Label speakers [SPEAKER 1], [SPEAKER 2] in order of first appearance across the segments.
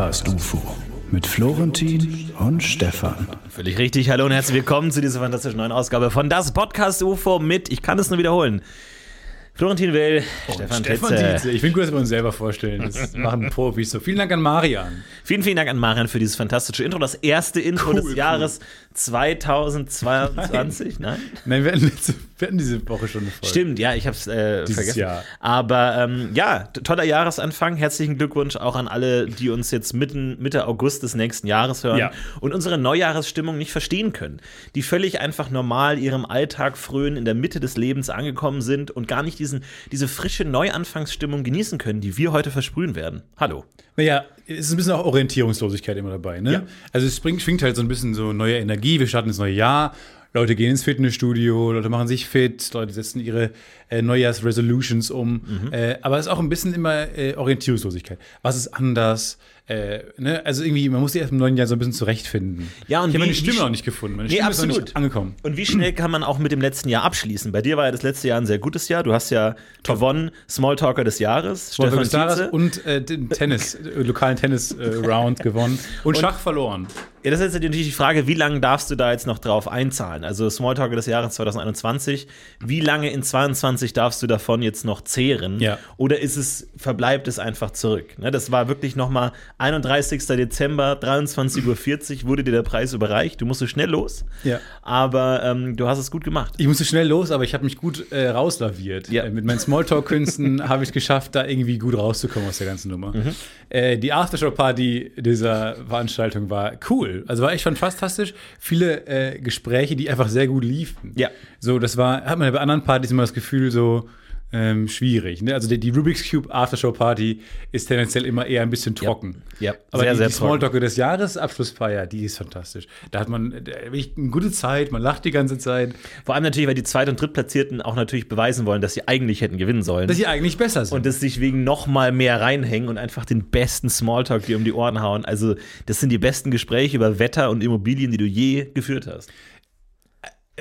[SPEAKER 1] Podcast UFO
[SPEAKER 2] mit Florentin und Stefan.
[SPEAKER 3] Völlig richtig. Hallo und herzlich willkommen zu dieser fantastischen neuen Ausgabe von Das Podcast UFO mit, ich kann es nur wiederholen, Florentin Will, Stefan,
[SPEAKER 4] Stefan
[SPEAKER 3] Tietze.
[SPEAKER 4] Tietze. Ich finde gut, dass wir uns selber vorstellen. Das machen Profis so. Vielen Dank an Marian.
[SPEAKER 3] Vielen, vielen Dank an Marian für dieses fantastische Intro. Das erste Intro
[SPEAKER 4] Cool,
[SPEAKER 3] des
[SPEAKER 4] cool.
[SPEAKER 3] Jahres 2022. Nein?
[SPEAKER 4] Nein, wir hatten, letzte, wir hatten diese Woche schon eine Folge.
[SPEAKER 3] Stimmt, ja, ich habe es äh, vergessen.
[SPEAKER 4] Jahr.
[SPEAKER 3] Aber ähm, ja, toller Jahresanfang. Herzlichen Glückwunsch auch an alle, die uns jetzt mitten, Mitte August des nächsten Jahres hören
[SPEAKER 4] Ja.
[SPEAKER 3] und unsere Neujahresstimmung nicht verstehen können. Die völlig einfach normal ihrem Alltag frönen, in der Mitte des Lebens angekommen sind und gar nicht diesen, diese frische Neuanfangsstimmung genießen können, die wir heute versprühen werden. Hallo.
[SPEAKER 4] Naja, es ist ein bisschen auch Orientierungslosigkeit immer dabei. Ne?
[SPEAKER 3] Ja.
[SPEAKER 4] Also es springt, schwingt halt so ein bisschen so neue Energie. Wir starten ins neue Jahr. Leute gehen ins Fitnessstudio, Leute machen sich fit, Leute setzen ihre äh, Neujahrsresolutions um.
[SPEAKER 3] Mhm.
[SPEAKER 4] Äh, aber es ist auch ein bisschen immer äh, Orientierungslosigkeit. Was ist anders? Äh, ne? Also irgendwie, man muss sich erst im neuen Jahr so ein bisschen zurechtfinden.
[SPEAKER 3] Ja, und
[SPEAKER 4] ich habe meine Stimme noch nicht gefunden. Meine
[SPEAKER 3] Nee,
[SPEAKER 4] Stimme ist noch
[SPEAKER 3] absolut.
[SPEAKER 4] nicht angekommen.
[SPEAKER 3] Und wie schnell kann man auch mit dem letzten Jahr abschließen? Bei dir war ja das letzte Jahr ein sehr gutes Jahr. Du hast ja gewonnen, Smalltalker des Jahres,
[SPEAKER 4] Stefan
[SPEAKER 3] Stefan
[SPEAKER 4] Tietze.
[SPEAKER 3] Tietze.
[SPEAKER 4] und äh, den Tennis, äh, lokalen Tennis-Round gewonnen und, Schach verloren.
[SPEAKER 3] Ja, das ist jetzt natürlich die Frage, wie lange darfst du da jetzt noch drauf einzahlen? Also Smalltalker des Jahres 2021, wie lange in 22 darfst du davon jetzt noch zehren?
[SPEAKER 4] Ja.
[SPEAKER 3] Oder ist es, verbleibt es einfach zurück? Ne, das war wirklich nochmal 31. Dezember, 23.40 Uhr wurde dir der Preis überreicht. Du musstest schnell los,
[SPEAKER 4] Ja.
[SPEAKER 3] aber ähm, du hast es gut gemacht.
[SPEAKER 4] Ich musste schnell los, aber ich habe mich gut äh, rauslaviert.
[SPEAKER 3] Ja.
[SPEAKER 4] Äh, mit meinen Smalltalk-Künsten habe ich es geschafft, da irgendwie gut rauszukommen aus der ganzen Nummer.
[SPEAKER 3] Mhm.
[SPEAKER 4] Äh, die Aftershow-Party dieser Veranstaltung war cool. Also war echt fantastisch. Viele äh, Gespräche, die einfach sehr gut liefen.
[SPEAKER 3] Ja.
[SPEAKER 4] So, das war, hat man ja bei anderen Partys immer das Gefühl, so ähm, schwierig. Ne? Also die, die Rubik's Cube Aftershow-Party ist tendenziell immer eher ein bisschen trocken.
[SPEAKER 3] Ja,
[SPEAKER 4] Aber
[SPEAKER 3] sehr,
[SPEAKER 4] die,
[SPEAKER 3] sehr
[SPEAKER 4] die. Smalltalk des Jahres Abschlussfeier, die ist fantastisch. Da hat man wirklich eine gute Zeit, man lacht die ganze Zeit.
[SPEAKER 3] Vor allem natürlich, weil die Zweit- und Drittplatzierten auch natürlich beweisen wollen, dass sie eigentlich hätten gewinnen sollen.
[SPEAKER 4] Dass sie eigentlich besser sind.
[SPEAKER 3] und das sich wegen noch mal mehr reinhängen und einfach den besten Smalltalk dir um die Ohren hauen. Also, das sind die besten Gespräche über Wetter und Immobilien, die du je geführt hast.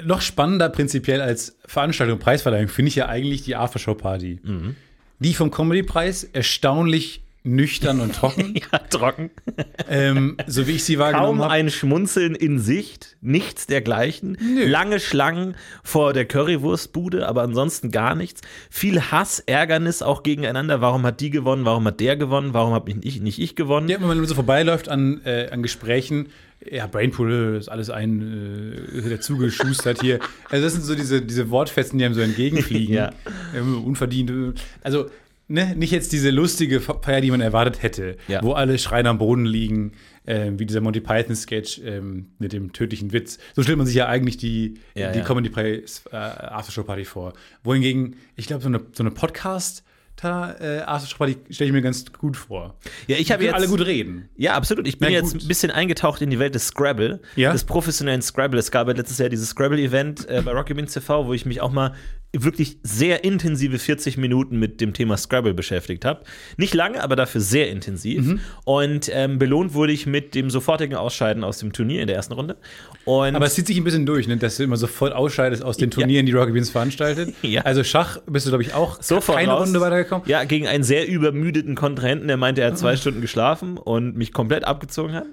[SPEAKER 4] Noch spannender prinzipiell als Veranstaltung und Preisverleihung finde ich ja eigentlich die Aftershow-Party.
[SPEAKER 3] Mhm.
[SPEAKER 4] Die vom Comedy-Preis erstaunlich nüchtern und trocken,
[SPEAKER 3] Ja, trocken.
[SPEAKER 4] ähm, so wie ich sie wahrgenommen
[SPEAKER 3] Kaum
[SPEAKER 4] habe.
[SPEAKER 3] ein Schmunzeln in Sicht, nichts dergleichen. Lange Schlangen vor der Currywurstbude, aber ansonsten gar nichts. Viel Hass, Ärgernis auch gegeneinander. Warum hat die gewonnen? Warum hat der gewonnen? Warum habe ich nicht ich gewonnen?
[SPEAKER 4] Ja, wenn man so vorbeiläuft an, äh, an Gesprächen, ja, Brainpool ist alles ein äh, dazugeschustert hier. Also das sind so diese, diese Wortfetzen, die einem so entgegenfliegen.
[SPEAKER 3] Ja.
[SPEAKER 4] Ähm, unverdient. Also ne, nicht jetzt diese lustige Feier, die man erwartet hätte,
[SPEAKER 3] Ja.
[SPEAKER 4] wo alle schreien am Boden liegen, ähm, wie dieser Monty Python-Sketch ähm, mit dem tödlichen Witz. So stellt man sich ja eigentlich die,
[SPEAKER 3] Ja,
[SPEAKER 4] die
[SPEAKER 3] ja.
[SPEAKER 4] Comedy Preis äh, Aftershow-Party vor. Wohingegen, ich glaube, so eine, so eine Podcast- äh, Aftershow-Party stelle ich mir ganz gut vor.
[SPEAKER 3] Ja, ich habe jetzt
[SPEAKER 4] alle gut reden.
[SPEAKER 3] Ja, absolut. Ich bin
[SPEAKER 4] Na
[SPEAKER 3] jetzt ein bisschen eingetaucht in die Welt des Scrabble,
[SPEAKER 4] Ja?
[SPEAKER 3] des professionellen Scrabble. Es gab ja letztes Jahr dieses Scrabble-Event äh, bei Rocky Beans TV, wo ich mich auch mal wirklich sehr intensive 40 Minuten mit dem Thema Scrabble beschäftigt habe. Nicht lange, aber dafür sehr intensiv.
[SPEAKER 4] Mhm.
[SPEAKER 3] Und ähm, belohnt wurde ich mit dem sofortigen Ausscheiden aus dem Turnier in der ersten Runde. Und
[SPEAKER 4] Aber es zieht sich ein bisschen durch, ne? dass du immer sofort ausscheidest aus den Turnieren, die Rocky Beans veranstaltet.
[SPEAKER 3] Ja.
[SPEAKER 4] Also Schach bist du, glaube ich, auch
[SPEAKER 3] sofort
[SPEAKER 4] keine
[SPEAKER 3] raus.
[SPEAKER 4] Runde weitergekommen.
[SPEAKER 3] Ja, gegen einen sehr übermüdeten Kontrahenten, der meinte, er hat zwei Stunden geschlafen und mich komplett abgezogen hat.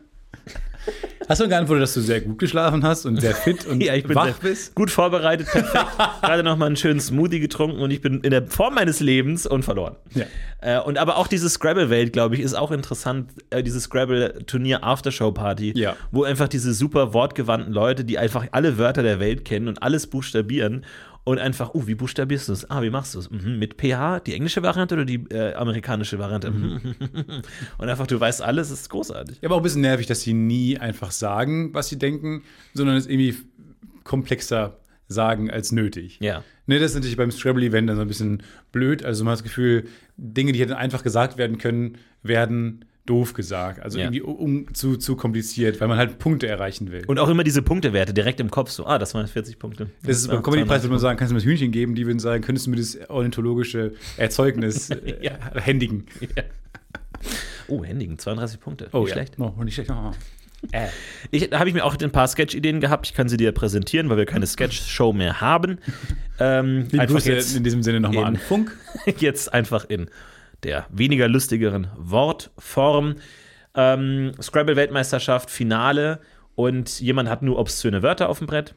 [SPEAKER 4] Hast du geantwortet, dass du sehr gut geschlafen hast und sehr fit und
[SPEAKER 3] Ja, ich bin
[SPEAKER 4] wach bist?
[SPEAKER 3] gut vorbereitet, perfekt. Gerade noch mal einen schönen Smoothie getrunken und ich bin in der Form meines Lebens und verloren.
[SPEAKER 4] Ja.
[SPEAKER 3] Äh, und aber auch diese Scrabble-Welt, glaube ich, ist auch interessant. Äh, diese Scrabble-Turnier Aftershow-Party,
[SPEAKER 4] Ja.
[SPEAKER 3] wo einfach diese super wortgewandten Leute, die einfach alle Wörter der Welt kennen und alles buchstabieren und einfach, uh, wie buchstabierst du es? Ah, wie machst du es? Mhm, mit PH, die englische Variante oder die äh, amerikanische Variante? Mhm. und einfach, du weißt alles, ist großartig.
[SPEAKER 4] Ja, aber auch ein bisschen nervig, dass sie nie einfach sagen, was sie denken, sondern es irgendwie komplexer sagen als nötig.
[SPEAKER 3] Ja.
[SPEAKER 4] Ne, das ist natürlich beim Scrabble-Event dann so ein bisschen blöd. Also man hat das Gefühl, Dinge, die hätten einfach gesagt werden können, werden doof gesagt. Also
[SPEAKER 3] Ja.
[SPEAKER 4] irgendwie um, zu, zu kompliziert, weil man halt Punkte erreichen will.
[SPEAKER 3] Und auch immer diese Punktewerte direkt im Kopf, so, ah, das waren 40 Punkte.
[SPEAKER 4] das ist beim Comedy-Preis, würde man sagen, kannst du mir das Hühnchen geben? Die würden sagen, könntest du mir das ornithologische Erzeugnis äh,
[SPEAKER 3] Ja.
[SPEAKER 4] händigen?
[SPEAKER 3] Oh, Hendigen, 32 Punkte.
[SPEAKER 4] Oh,
[SPEAKER 3] Nicht
[SPEAKER 4] ja.
[SPEAKER 3] schlecht.
[SPEAKER 4] Oh, nicht schlecht. Oh. Äh.
[SPEAKER 3] Ich, da habe ich mir auch ein paar Sketch-Ideen gehabt. Ich kann sie dir präsentieren, weil wir keine Sketch-Show mehr haben. Ähm, einfach
[SPEAKER 4] Grüße
[SPEAKER 3] jetzt,
[SPEAKER 4] in diesem Sinne nochmal an Funk.
[SPEAKER 3] jetzt einfach in der weniger lustigeren Wortform. Ähm, Scrabble-Weltmeisterschaft, Finale und jemand hat nur obszöne Wörter auf dem Brett.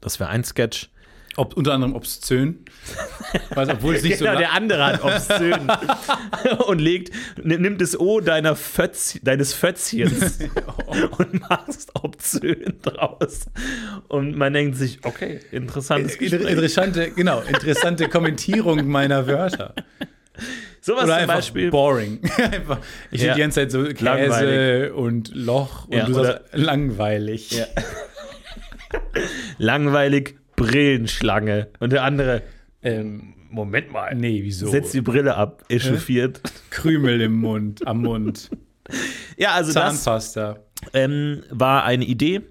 [SPEAKER 3] Das wäre ein Sketch.
[SPEAKER 4] Ob, unter anderem obszön. Weiß, obwohl es nicht so
[SPEAKER 3] genau,
[SPEAKER 4] lang-
[SPEAKER 3] der andere hat obszön und legt, nimmt das O deiner Fötz, deines Fötzchens und machst obszön draus. Und man denkt sich, okay, interessantes
[SPEAKER 4] Inter-
[SPEAKER 3] Gespräch.
[SPEAKER 4] Interessante, genau, interessante Kommentierung meiner Wörter.
[SPEAKER 3] Sowas
[SPEAKER 4] Oder
[SPEAKER 3] zum Beispiel.
[SPEAKER 4] boring. einfach, ich
[SPEAKER 3] Ja.
[SPEAKER 4] ja. die ganze Zeit so Käse
[SPEAKER 3] Langweilig.
[SPEAKER 4] und Loch und
[SPEAKER 3] Ja,
[SPEAKER 4] du sagst langweilig.
[SPEAKER 3] Ja. Langweilig, Brillenschlange. Und der andere, ähm, Moment mal.
[SPEAKER 4] Nee, wieso?
[SPEAKER 3] Setzt die Brille ab, echauffiert.
[SPEAKER 4] Krümel im Mund, am Mund,
[SPEAKER 3] Ja, also das
[SPEAKER 4] Zahnpasta.
[SPEAKER 3] ähm, war eine Idee.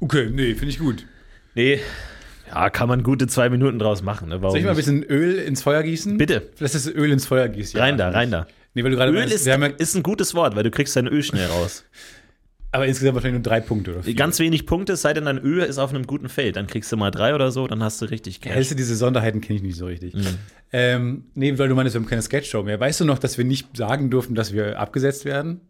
[SPEAKER 4] Okay, nee, finde ich gut.
[SPEAKER 3] Nee, ja, kann man gute zwei Minuten draus machen. Ne?
[SPEAKER 4] Soll ich mal ein bisschen Öl ins Feuer gießen?
[SPEAKER 3] Bitte.
[SPEAKER 4] Lass das Öl ins Feuer gießen.
[SPEAKER 3] Rein da, rein da.
[SPEAKER 4] Nee, weil du gerade
[SPEAKER 3] Öl
[SPEAKER 4] meinst,
[SPEAKER 3] ist,
[SPEAKER 4] ja,
[SPEAKER 3] ist ein gutes Wort, weil du kriegst dein Öl schnell raus.
[SPEAKER 4] aber insgesamt wahrscheinlich nur drei Punkte oder vier.
[SPEAKER 3] Ganz wenig Punkte, es sei denn, dein Öl ist auf einem guten Feld. Dann kriegst du mal drei oder so, dann hast du richtig Cash.
[SPEAKER 4] Hältst du diese Sonderheiten kenne ich nicht so richtig.
[SPEAKER 3] Mhm.
[SPEAKER 4] Ähm, nee, weil du meinst, wir haben keine Sketchshow mehr. Weißt du noch, dass wir nicht sagen durften, dass wir abgesetzt werden?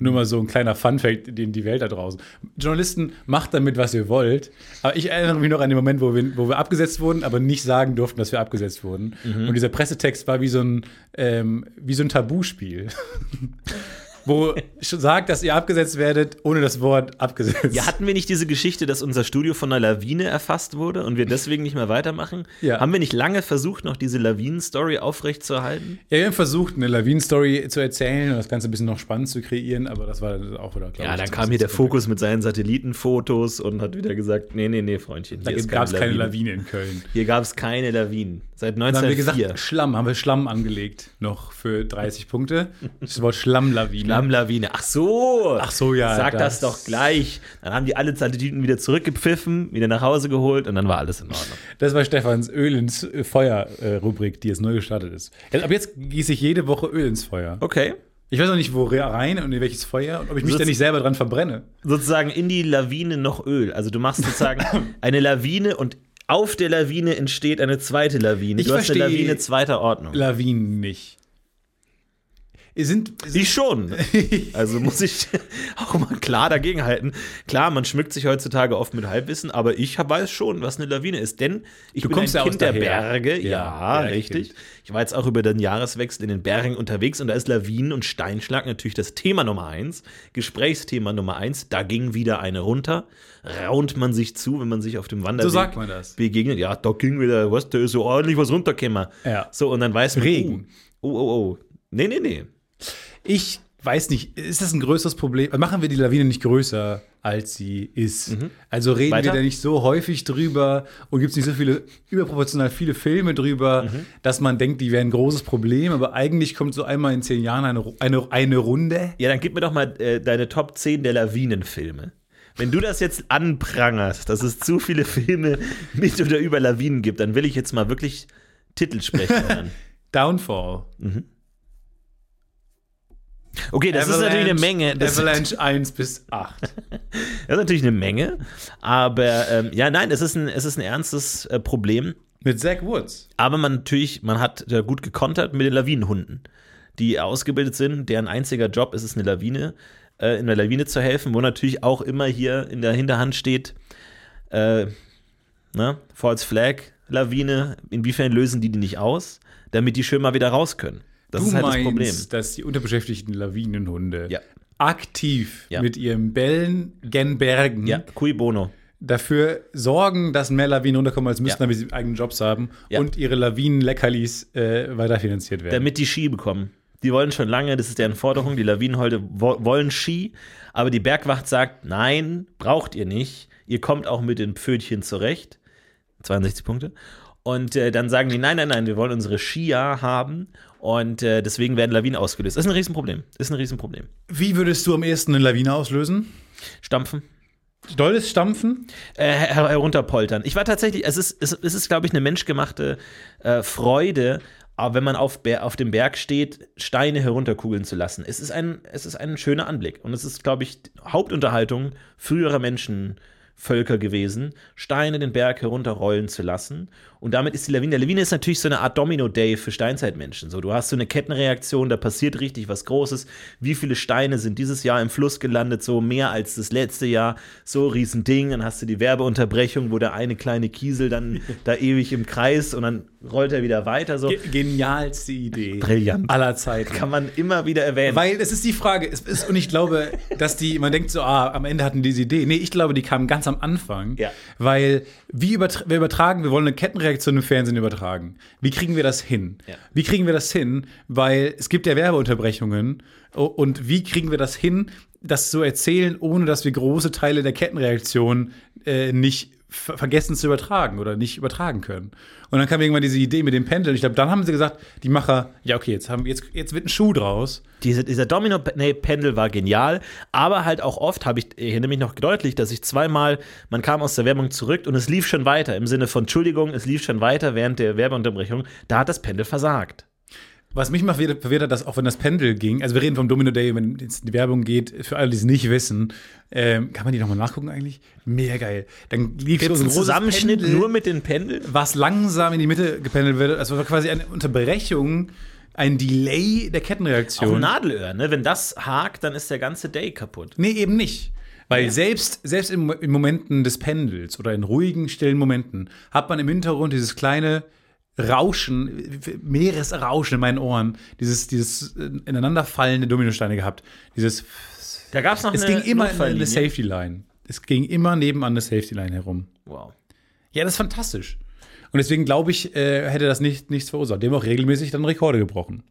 [SPEAKER 4] Nur mal so ein kleiner Funfact in die Welt da draußen. Journalisten, macht damit, was ihr wollt. Aber ich erinnere mich noch an den Moment, wo wir, wo wir abgesetzt wurden, aber nicht sagen durften, dass wir abgesetzt wurden.
[SPEAKER 3] Mhm.
[SPEAKER 4] Und dieser Pressetext war wie so ein, ähm, wie so ein Tabuspiel. wo schon sagt, dass ihr abgesetzt werdet, ohne das Wort abgesetzt.
[SPEAKER 3] Ja, hatten wir nicht diese Geschichte, dass unser Studio von einer Lawine erfasst wurde und wir deswegen nicht mehr weitermachen?
[SPEAKER 4] Ja.
[SPEAKER 3] Haben wir nicht lange versucht, noch diese Lawinen-Story aufrechtzuerhalten?
[SPEAKER 4] Ja, wir haben versucht, eine Lawinen-Story zu erzählen und das Ganze ein bisschen noch spannend zu kreieren, aber das war auch wieder, glaube
[SPEAKER 3] Ja, dann kam hier der Fokus mit seinen Satellitenfotos und hat wieder gesagt, nee, nee, nee, Freundchen, hier
[SPEAKER 4] gab es keine.
[SPEAKER 3] Lawine
[SPEAKER 4] in Köln.
[SPEAKER 3] Hier gab es keine Lawinen. Seit
[SPEAKER 4] Dann haben wir
[SPEAKER 3] 1904.
[SPEAKER 4] gesagt, Schlamm, haben wir Schlamm angelegt, noch für 30 Punkte. Das Wort Schlammlawine.
[SPEAKER 3] Schlammlawine. Ach so.
[SPEAKER 4] Ach so, ja,
[SPEAKER 3] Sag das,
[SPEAKER 4] das-
[SPEAKER 3] doch gleich. Dann haben die alle Satelliten wieder zurückgepfiffen, wieder nach Hause geholt und dann war alles in Ordnung.
[SPEAKER 4] Das war Stefans Öl ins Feuer-Rubrik, die jetzt neu gestartet ist. Ab jetzt gieße ich jede Woche Öl ins Feuer.
[SPEAKER 3] Okay.
[SPEAKER 4] Ich weiß noch nicht, wo rein und in welches Feuer und ob ich mich
[SPEAKER 3] Sitz-
[SPEAKER 4] da nicht selber dran verbrenne.
[SPEAKER 3] Sozusagen in die Lawine noch Öl. Also du machst sozusagen eine Lawine und auf der Lawine entsteht eine zweite Lawine.
[SPEAKER 4] Ich
[SPEAKER 3] du hast eine Lawine zweiter Ordnung.
[SPEAKER 4] Lawinen nicht. Sind,
[SPEAKER 3] Ich schon. Also muss ich auch mal klar dagegenhalten. Klar, man schmückt sich heutzutage oft mit Halbwissen, aber ich weiß schon, was eine Lawine ist. Denn ich
[SPEAKER 4] Du
[SPEAKER 3] bin
[SPEAKER 4] kommst
[SPEAKER 3] ein
[SPEAKER 4] ja aus
[SPEAKER 3] Kind der. Berge. Ja,
[SPEAKER 4] Ja,
[SPEAKER 3] richtig.
[SPEAKER 4] Bergkind.
[SPEAKER 3] Ich war jetzt auch über den Jahreswechsel in den Bergen unterwegs und da ist Lawinen und Steinschlag natürlich das Thema Nummer eins. Gesprächsthema Nummer eins. Da ging wieder eine runter. Raunt man sich zu, wenn man sich auf dem Wanderweg
[SPEAKER 4] So sagt man das.
[SPEAKER 3] begegnet. Ja, da ging wieder, was, da ist so ordentlich was runtergekommen.
[SPEAKER 4] Ja.
[SPEAKER 3] So, und dann weiß man,
[SPEAKER 4] Regen.
[SPEAKER 3] Oh, oh. oh. Nee, nee, nee.
[SPEAKER 4] Ich weiß nicht, ist das ein größeres Problem? Machen wir die Lawine nicht größer, als sie ist? Also reden
[SPEAKER 3] Weiter?
[SPEAKER 4] wir da nicht so häufig drüber und gibt es nicht so viele, überproportional viele Filme drüber, dass man denkt, die wären ein großes Problem, aber eigentlich kommt so einmal in zehn Jahren eine, eine, eine Runde.
[SPEAKER 3] Ja, dann gib mir doch mal äh, deine Top 10 der Lawinenfilme. Wenn du das jetzt anprangerst, dass es zu viele Filme mit oder über Lawinen gibt, dann will ich jetzt mal wirklich Titel sprechen.
[SPEAKER 4] Downfall.
[SPEAKER 3] Okay, das ist natürlich eine Menge. Das, das
[SPEAKER 4] Avalanche 1 bis 8.
[SPEAKER 3] ist natürlich eine Menge. Aber ähm, ja, nein, es ist ein, es ist ein ernstes äh, Problem.
[SPEAKER 4] Mit Zach Woods.
[SPEAKER 3] Aber man natürlich, man hat ja gut gekontert mit den Lawinenhunden, die ausgebildet sind, deren einziger Job ist es, eine Lawine, äh, in der Lawine zu helfen, wo natürlich auch immer hier in der Hinterhand steht, äh, ne, False Flag, Lawine, inwiefern lösen die die nicht aus, damit die schön mal wieder raus können. Das
[SPEAKER 4] du
[SPEAKER 3] ist halt
[SPEAKER 4] meinst,
[SPEAKER 3] das Problem.
[SPEAKER 4] dass die unterbeschäftigten Lawinenhunde
[SPEAKER 3] Ja.
[SPEAKER 4] aktiv
[SPEAKER 3] Ja.
[SPEAKER 4] mit ihrem Bellen gen Bergen
[SPEAKER 3] Ja, cui bono.
[SPEAKER 4] dafür sorgen, dass mehr Lawinen runterkommen, als müssten,
[SPEAKER 3] Ja.
[SPEAKER 4] damit sie eigenen Jobs haben
[SPEAKER 3] Ja.
[SPEAKER 4] und ihre Lawinen-Leckerlis äh, weiterfinanziert werden.
[SPEAKER 3] damit die Ski bekommen. Die wollen schon lange, das ist deren Forderung, die Lawinenholde wo wollen Ski, aber die Bergwacht sagt, nein, braucht ihr nicht, ihr kommt auch mit den Pfötchen zurecht. 62 Punkte. Und äh, dann sagen die, nein, nein, nein, wir wollen unsere Skier haben und äh, deswegen werden Lawinen ausgelöst. Das ist ein Riesenproblem. Ist ein Riesenproblem.
[SPEAKER 4] Wie würdest du am ehesten eine Lawine auslösen?
[SPEAKER 3] Stampfen.
[SPEAKER 4] Dolles Stampfen?
[SPEAKER 3] äh, her herunterpoltern. Ich war tatsächlich, es ist, es, ist glaube ich, eine menschgemachte äh, Freude, aber wenn man auf, auf dem Berg steht, Steine herunterkugeln zu lassen. Es ist ein, es ist ein schöner Anblick. Und es ist, glaube ich, Hauptunterhaltung früherer Menschenvölker gewesen, Steine den Berg herunterrollen zu lassen. Und damit ist die Lawine. Der Lawine ist natürlich so eine Art Domino-Day für Steinzeitmenschen. So, du hast so eine Kettenreaktion, da passiert richtig was Großes. Wie viele Steine sind dieses Jahr im Fluss gelandet? So mehr als das letzte Jahr. So Riesending. Dann hast du die Werbeunterbrechung, wo der eine kleine Kiesel dann da ewig im Kreis und dann rollt er wieder weiter. So.
[SPEAKER 4] Ge genialste Idee
[SPEAKER 3] Brillant.
[SPEAKER 4] aller Zeiten.
[SPEAKER 3] Kann man immer wieder erwähnen.
[SPEAKER 4] Weil es ist die Frage, ist, und ich glaube, dass die, man denkt so, ah, am Ende hatten die diese Idee. Nee, ich glaube, die kamen ganz am Anfang.
[SPEAKER 3] Ja.
[SPEAKER 4] Weil, wie übertra wir übertragen, wir wollen eine Kettenreaktion im Fernsehen übertragen. Wie kriegen wir das hin?
[SPEAKER 3] Ja.
[SPEAKER 4] Wie kriegen wir das hin? Weil es gibt ja Werbeunterbrechungen. Und wie kriegen wir das hin, das zu erzählen, ohne dass wir große Teile der Kettenreaktion äh, nicht ver vergessen zu übertragen oder nicht übertragen können. Und dann kam irgendwann diese Idee mit dem Pendel. Ich glaube, dann haben sie gesagt, die Macher, ja, okay, jetzt, haben, jetzt, jetzt wird ein Schuh draus.
[SPEAKER 3] Diese, dieser Domino-Pendel war genial, aber halt auch oft, habe ich, ich erinnere mich noch deutlich, dass ich zweimal, man kam aus der Werbung zurück und es lief schon weiter, im Sinne von Entschuldigung, es lief schon weiter während der Werbeunterbrechung, da hat das Pendel versagt.
[SPEAKER 4] Was mich mal verwirrt hat, dass auch wenn das Pendel ging, also wir reden vom Domino Day, wenn jetzt die Werbung geht, für alle, die es nicht wissen, ähm, kann man die nochmal nachgucken eigentlich? Mega geil. Dann lief so großes
[SPEAKER 3] Zusammenschnitt
[SPEAKER 4] Pendel,
[SPEAKER 3] nur mit den Pendeln?
[SPEAKER 4] was langsam in die Mitte gependelt wird. Also quasi eine Unterbrechung, ein Delay der
[SPEAKER 3] Auch
[SPEAKER 4] Kettenreaktion.
[SPEAKER 3] ein Nadelöhr, ne? Wenn das hakt, dann ist der ganze Day kaputt.
[SPEAKER 4] Nee, eben nicht. Weil selbst, selbst in, in Momenten des Pendels oder in ruhigen, stillen Momenten hat man im Hintergrund dieses kleine Rauschen, Meeresrauschen in meinen Ohren, dieses, dieses äh, ineinanderfallende Dominosteine gehabt. Dieses,
[SPEAKER 3] Da gab es noch
[SPEAKER 4] es
[SPEAKER 3] eine
[SPEAKER 4] ging immer in eine. Safety Line. Es ging immer nebenan eine Safety Line herum.
[SPEAKER 3] Wow.
[SPEAKER 4] Ja, das ist fantastisch. Und deswegen glaube ich, äh, hätte das nicht, nichts verursacht. Dem auch regelmäßig dann Rekorde gebrochen.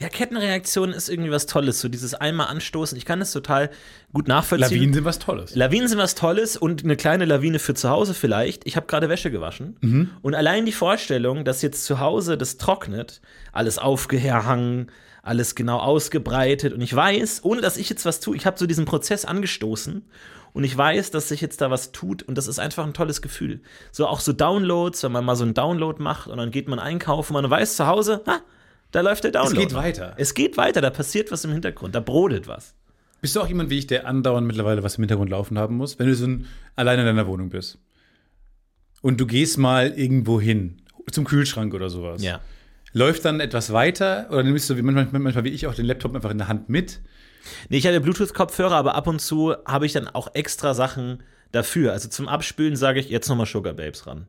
[SPEAKER 3] Ja, Kettenreaktion ist irgendwie was Tolles, so dieses einmal anstoßen. Ich kann das total gut nachvollziehen.
[SPEAKER 4] Lawinen sind was Tolles.
[SPEAKER 3] Lawinen sind was Tolles und eine kleine Lawine für zu Hause vielleicht. Ich habe gerade Wäsche gewaschen und allein die Vorstellung, dass jetzt zu Hause das trocknet, alles aufgehangen, alles genau ausgebreitet und ich weiß, ohne dass ich jetzt was tue, ich habe so diesen Prozess angestoßen und ich weiß, dass sich jetzt da was tut und das ist einfach ein tolles Gefühl. So auch so Downloads, wenn man mal so einen Download macht und dann geht man einkaufen, man weiß zu Hause, ha, da läuft der Download.
[SPEAKER 4] geht weiter.
[SPEAKER 3] Es geht weiter, da passiert was im Hintergrund, da brodelt was.
[SPEAKER 4] Bist du auch jemand wie ich, der andauernd mittlerweile was im Hintergrund laufen haben muss, wenn du so ein, alleine in deiner Wohnung bist? Und du gehst mal irgendwo hin, zum Kühlschrank oder sowas.
[SPEAKER 3] Ja.
[SPEAKER 4] Läuft dann etwas weiter oder nimmst du wie manchmal, manchmal wie ich auch den Laptop einfach in der Hand mit?
[SPEAKER 3] Nee, ich hatte Bluetooth-Kopfhörer, aber ab und zu habe ich dann auch extra Sachen dafür. Also zum Abspülen sage ich jetzt nochmal Sugar Babes ran.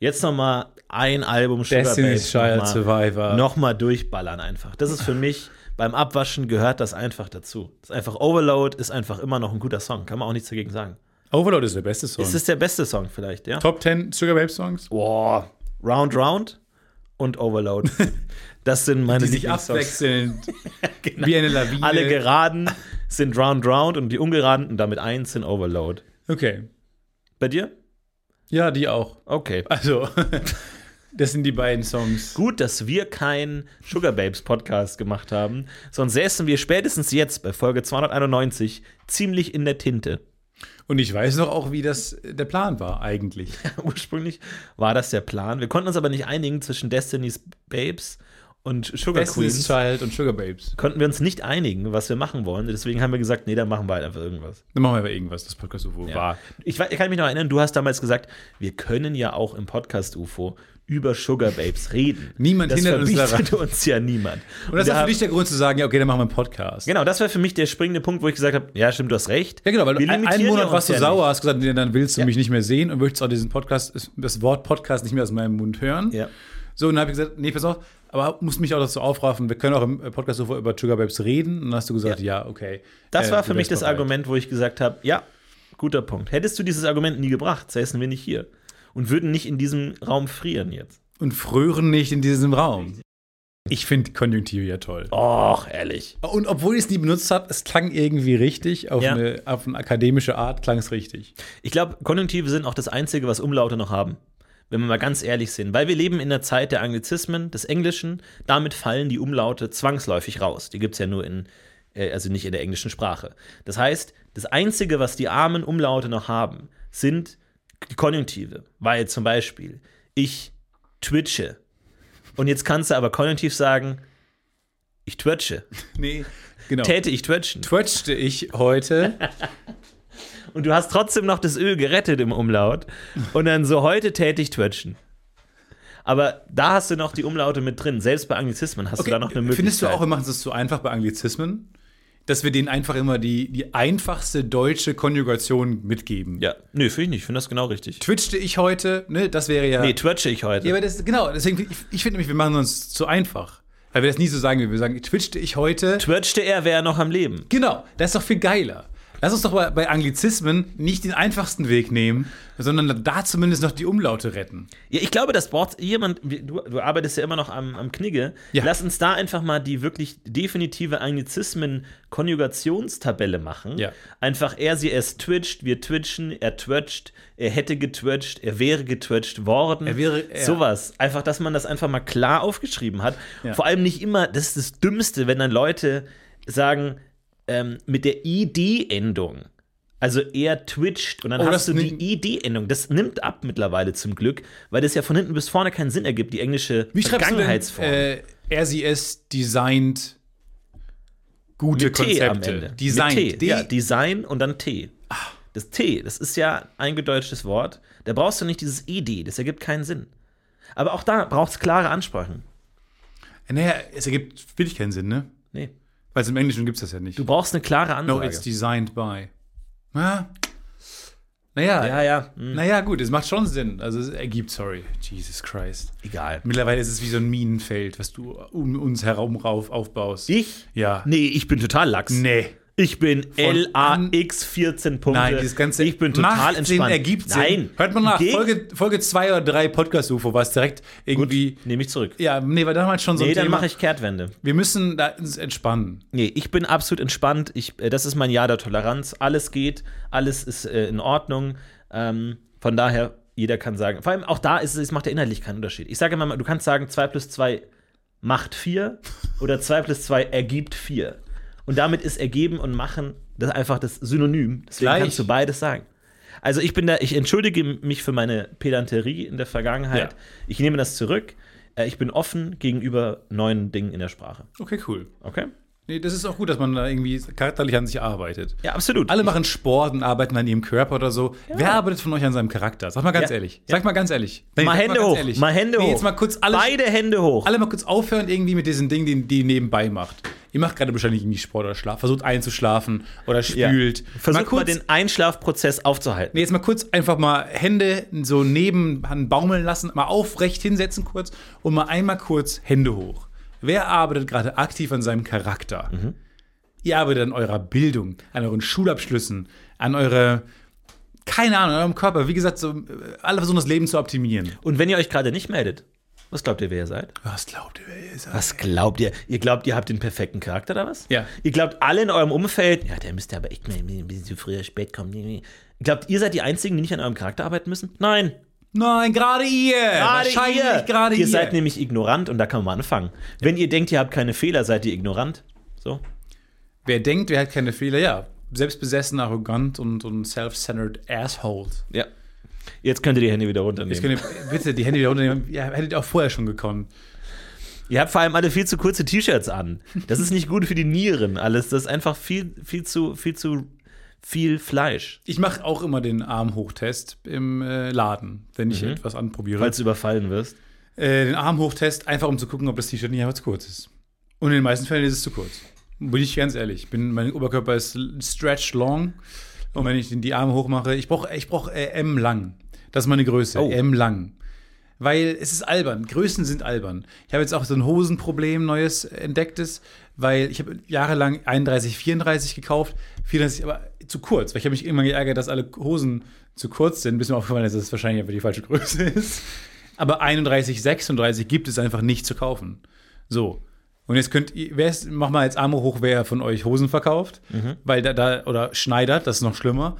[SPEAKER 3] Jetzt nochmal ein Album Sugar
[SPEAKER 4] Destiny's
[SPEAKER 3] Babes.
[SPEAKER 4] Child
[SPEAKER 3] noch mal-
[SPEAKER 4] Survivor.
[SPEAKER 3] Nochmal durchballern einfach. Das ist für mich, beim Abwaschen gehört das einfach dazu. Das ist einfach Overload, ist einfach immer noch ein guter Song. Kann man auch nichts dagegen sagen.
[SPEAKER 4] Overload ist der beste Song.
[SPEAKER 3] Ist es der beste Song vielleicht, ja?
[SPEAKER 4] Top 10 Sugar Babe Songs?
[SPEAKER 3] Boah. Round Round und Overload. Das sind meine
[SPEAKER 4] Die sich abwechselnd wie eine Lawine.
[SPEAKER 3] Alle geraden sind Round Round und die ungeraden und damit eins sind Overload.
[SPEAKER 4] Okay.
[SPEAKER 3] Bei dir?
[SPEAKER 4] Ja, die auch.
[SPEAKER 3] Okay.
[SPEAKER 4] Also, das sind die beiden Songs.
[SPEAKER 3] Gut, dass wir keinen Sugar Babes Podcast gemacht haben, sonst säßen wir spätestens jetzt bei Folge 291 ziemlich in der Tinte.
[SPEAKER 4] Und ich weiß noch auch, wie das der Plan war eigentlich.
[SPEAKER 3] Ursprünglich war das der Plan. Wir konnten uns aber nicht einigen zwischen Destiny's Babes und Sugar
[SPEAKER 4] Destiny's
[SPEAKER 3] Queens.
[SPEAKER 4] Child und Sugar Babes.
[SPEAKER 3] Konnten wir uns nicht einigen, was wir machen wollen. Deswegen haben wir gesagt, nee, dann machen wir halt einfach irgendwas.
[SPEAKER 4] Dann machen wir aber irgendwas, das Podcast UFO
[SPEAKER 3] Ja.
[SPEAKER 4] war.
[SPEAKER 3] Ich, ich kann mich noch erinnern, du hast damals gesagt, wir können ja auch im Podcast UFO über Sugar Babes reden.
[SPEAKER 4] Niemand
[SPEAKER 3] das
[SPEAKER 4] hindert uns daran.
[SPEAKER 3] uns ja niemand.
[SPEAKER 4] Und das war für dich der Grund zu sagen, ja, okay, dann machen wir einen Podcast.
[SPEAKER 3] Genau, das war für mich der springende Punkt, wo ich gesagt habe, ja, stimmt, du hast recht.
[SPEAKER 4] Ja, genau, weil
[SPEAKER 3] Wir
[SPEAKER 4] du ein, einen Monat
[SPEAKER 3] ja
[SPEAKER 4] warst du
[SPEAKER 3] ja
[SPEAKER 4] sauer, hast gesagt, nee, dann willst du
[SPEAKER 3] Ja.
[SPEAKER 4] mich nicht mehr sehen und möchtest auch diesen Podcast, das Wort Podcast nicht mehr aus meinem Mund hören.
[SPEAKER 3] Ja.
[SPEAKER 4] So, und dann habe ich gesagt, nee, pass auf, aber musst mich auch dazu aufraffen, wir können auch im Podcast UFO über Sugar Babes reden. Und dann hast du gesagt, ja, okay.
[SPEAKER 3] Das
[SPEAKER 4] Äh,
[SPEAKER 3] war für mich das
[SPEAKER 4] bereit.
[SPEAKER 3] Argument, wo ich gesagt habe, ja, guter Punkt. Hättest du dieses Argument nie gebracht, säßen wir nicht hier und würden nicht in diesem Raum frieren jetzt.
[SPEAKER 4] Und frören nicht in diesem Raum. Ich finde Konjunktive ja toll.
[SPEAKER 3] Och, ehrlich.
[SPEAKER 4] Und obwohl ich es nie benutzt habe, es klang irgendwie richtig. Auf,
[SPEAKER 3] Ja.
[SPEAKER 4] eine, auf eine akademische Art klang es richtig.
[SPEAKER 3] Ich glaube, Konjunktive sind auch das Einzige, was Umlaute noch haben. Wenn wir mal ganz ehrlich sind. Weil wir leben in der Zeit der Anglizismen, des Englischen. Damit fallen die Umlaute zwangsläufig raus. Die gibt es ja nur in, äh, also nicht in der englischen Sprache. Das heißt, das Einzige, was die armen Umlaute noch haben, sind die Konjunktive. Weil zum Beispiel ich twitche Und jetzt kannst du aber konjunktiv sagen, ich twitche.
[SPEAKER 4] Nee, genau.
[SPEAKER 3] Täte ich twitchen.
[SPEAKER 4] Twitchte ich heute.
[SPEAKER 3] Und du hast trotzdem noch das Öl gerettet im Umlaut. Und dann so heute täte ich twitchen. Aber da hast du noch die Umlaute mit drin. Selbst bei Anglizismen hast du da noch eine Möglichkeit.
[SPEAKER 4] Findest du auch, wir machen es zu einfach bei Anglizismen? Dass wir denen einfach immer die, die einfachste deutsche Konjugation mitgeben.
[SPEAKER 3] Ja, nö, finde ich nicht. Ich finde das genau richtig.
[SPEAKER 4] Twitchte ich heute, ne, das wäre ja.
[SPEAKER 3] Nee, twitche ich heute.
[SPEAKER 4] ja, aber das, genau, deswegen, ich, ich finde nämlich, wir machen uns zu einfach. Weil wir das nie so sagen, wie wir sagen, twitchte ich heute.
[SPEAKER 3] Twitchte er, wäre er noch am Leben.
[SPEAKER 4] Genau, das ist doch viel geiler. Lass uns doch bei, bei Anglizismen nicht den einfachsten Weg nehmen, sondern da zumindest noch die Umlaute retten.
[SPEAKER 3] Ja, ich glaube, das braucht jemand. Du, du arbeitest ja immer noch am, am Knigge.
[SPEAKER 4] Ja.
[SPEAKER 3] Lass uns da einfach mal die wirklich definitive Anglizismen-Konjugationstabelle machen.
[SPEAKER 4] Ja.
[SPEAKER 3] Einfach er, sie, es twitcht, wir twitchen, er twitcht, er hätte getwitcht, er wäre getwitcht worden.
[SPEAKER 4] Er wäre- ja.
[SPEAKER 3] Sowas. Einfach, dass man das einfach mal klar aufgeschrieben hat.
[SPEAKER 4] Ja.
[SPEAKER 3] Vor allem nicht immer, das ist das Dümmste, wenn dann Leute sagen, ähm, mit der ID-Endung. Also er twitcht und dann
[SPEAKER 4] Oh,
[SPEAKER 3] hast du die ID-Endung. Das nimmt ab mittlerweile zum Glück, weil das ja von hinten bis vorne keinen Sinn ergibt, die englische
[SPEAKER 4] Wie schreibst du denn,
[SPEAKER 3] Vergangenheitsform.
[SPEAKER 4] äh, sie, es designt gute
[SPEAKER 3] Mit
[SPEAKER 4] Konzepte.
[SPEAKER 3] Ende.
[SPEAKER 4] Designt.
[SPEAKER 3] Mit T.
[SPEAKER 4] D-
[SPEAKER 3] Ja, Design und dann T. Das T, das ist ja ein gedeutschtes Wort. Da brauchst du nicht dieses ED, das ergibt keinen Sinn. Aber auch da braucht es klare Ansprachen.
[SPEAKER 4] Naja, es ergibt wirklich keinen Sinn, ne?
[SPEAKER 3] Nee.
[SPEAKER 4] Weil es im Englischen gibt es das ja nicht.
[SPEAKER 3] Du brauchst eine klare
[SPEAKER 4] no,
[SPEAKER 3] Ansage.
[SPEAKER 4] it's designed by. Ja. Naja,
[SPEAKER 3] ja, ja, hm,
[SPEAKER 4] naja, gut, es macht schon Sinn. Also es ergibt, sorry. Jesus Christ.
[SPEAKER 3] egal.
[SPEAKER 4] Mittlerweile ist es wie so ein Minenfeld, was du um uns herum rauf aufbaust.
[SPEAKER 3] Ich?
[SPEAKER 4] Ja.
[SPEAKER 3] Nee, ich bin total lax.
[SPEAKER 4] Nee.
[SPEAKER 3] Ich bin
[SPEAKER 4] Von an-
[SPEAKER 3] LAX 14 Punkte.
[SPEAKER 4] Nein, dieses ganze
[SPEAKER 3] ich bin total
[SPEAKER 4] macht
[SPEAKER 3] entspannt.
[SPEAKER 4] Sinn, ergibt Sinn.
[SPEAKER 3] Nein.
[SPEAKER 4] Hört man nach Folge, Folge 2 oder 3 Podcast-UFO war es direkt irgendwie.
[SPEAKER 3] Nehme ich zurück.
[SPEAKER 4] Ja, nee, war damals schon so
[SPEAKER 3] Nee,
[SPEAKER 4] ein
[SPEAKER 3] dann mache ich Kehrtwende.
[SPEAKER 4] Wir müssen da uns entspannen.
[SPEAKER 3] Nee, ich bin absolut entspannt. Ich, äh, das ist mein Jahr der Toleranz. Alles geht, alles ist äh, in Ordnung. Ähm, von daher, jeder kann sagen, vor allem auch da ist es, es macht ja inhaltlich keinen Unterschied. Ich sage immer, mal, du kannst sagen, 2 plus 2 macht 4 oder 2 plus 2 ergibt 4. Und damit ist ergeben und machen das einfach das Synonym. Deswegen
[SPEAKER 4] Gleich.
[SPEAKER 3] kannst du beides sagen. Also ich bin da, ich entschuldige mich für meine Pedanterie in der Vergangenheit.
[SPEAKER 4] Ja.
[SPEAKER 3] Ich nehme das zurück. Äh, Ich bin offen gegenüber neuen Dingen in der Sprache.
[SPEAKER 4] Okay, cool.
[SPEAKER 3] Okay?
[SPEAKER 4] Nee, das ist auch gut, dass man da irgendwie charakterlich an sich arbeitet.
[SPEAKER 3] Ja, absolut.
[SPEAKER 4] Alle machen Sport und arbeiten an ihrem Körper oder so. Wer arbeitet von euch an seinem Charakter? Sag mal ganz
[SPEAKER 3] Ja.
[SPEAKER 4] ehrlich. Sag mal ganz ehrlich. Nee,
[SPEAKER 3] mal Hände
[SPEAKER 4] ganz
[SPEAKER 3] hoch.
[SPEAKER 4] ehrlich.
[SPEAKER 3] Mal Hände
[SPEAKER 4] nee,
[SPEAKER 3] hoch.
[SPEAKER 4] Mal kurz alle,
[SPEAKER 3] Beide Hände hoch.
[SPEAKER 4] alle mal kurz aufhören irgendwie mit diesen Dingen, die die nebenbei macht. Ihr macht gerade wahrscheinlich irgendwie Sport oder Schlaf, versucht einzuschlafen oder spült.
[SPEAKER 3] Versucht mal,
[SPEAKER 4] kurz,
[SPEAKER 3] den Einschlafprozess aufzuhalten.
[SPEAKER 4] Nee, jetzt mal kurz einfach mal Hände so neben baumeln lassen, mal aufrecht hinsetzen kurz und mal einmal kurz Hände hoch. Wer arbeitet gerade aktiv an seinem Charakter?
[SPEAKER 3] Mhm.
[SPEAKER 4] Ihr arbeitet an eurer Bildung, an euren Schulabschlüssen, an eure, keine Ahnung, an eurem Körper. Wie gesagt, so, äh, alle versuchen das Leben zu optimieren.
[SPEAKER 3] Und wenn ihr euch gerade nicht meldet, was glaubt ihr, wer ihr seid?
[SPEAKER 4] Was glaubt ihr, wer ihr seid?
[SPEAKER 3] Was glaubt ihr? Ihr glaubt, ihr habt den perfekten Charakter oder was?
[SPEAKER 4] Ja.
[SPEAKER 3] Ihr glaubt, alle in eurem Umfeld, ja, der müsste aber echt mal ein bisschen zu früher spät kommen. Glaubt, ihr seid die Einzigen, die nicht an eurem Charakter arbeiten müssen? Nein.
[SPEAKER 4] Nein, gerade ihr!
[SPEAKER 3] Gerade ihr.
[SPEAKER 4] gerade
[SPEAKER 3] ihr
[SPEAKER 4] ihr.
[SPEAKER 3] seid nämlich ignorant und da kann man anfangen. Wenn ihr denkt, ihr habt keine Fehler, seid ihr ignorant. So.
[SPEAKER 4] wer denkt, wer hat keine Fehler, ja. Selbstbesessen, arrogant und, und self-centered assholes.
[SPEAKER 3] Ja. Jetzt könnt ihr die Hände wieder runternehmen.
[SPEAKER 4] ihr bitte die Hände wieder runternehmen. Ja, hättet ihr auch vorher schon gekonnt.
[SPEAKER 3] Ihr habt vor allem alle viel zu kurze T-Shirts an. Das ist nicht gut für die Nieren alles. Das ist einfach viel, viel zu, viel zu viel Fleisch,
[SPEAKER 4] Ich mache auch immer den Armhochtest im äh, Laden, wenn ich etwas anprobiere.
[SPEAKER 3] falls du überfallen wirst.
[SPEAKER 4] äh, den Armhochtest, einfach um zu gucken, ob das T-Shirt nicht einfach zu kurz ist. Und in den meisten Fällen ist es zu kurz. Bin ich ganz ehrlich. Bin, mein Oberkörper ist stretch long. Und wenn ich die Arme hochmache, ich brauche ich brauch, äh, M lang. Das ist meine Größe.
[SPEAKER 3] Oh.
[SPEAKER 4] M lang. Weil es ist albern. Größen sind albern. Ich habe jetzt auch so ein Hosenproblem, neues entdecktes, weil ich habe jahrelang 31, 34 gekauft, 34 aber zu kurz, weil ich habe mich immer geärgert, dass alle Hosen zu kurz sind, bis mir aufgefallen ist, dass es wahrscheinlich einfach die falsche Größe ist. Aber 31, 36 gibt es einfach nicht zu kaufen. So. Und jetzt könnt ihr, wer ist, mach mal jetzt Arme hoch, wer von euch Hosen verkauft, weil da, da, oder schneidert, das ist noch schlimmer.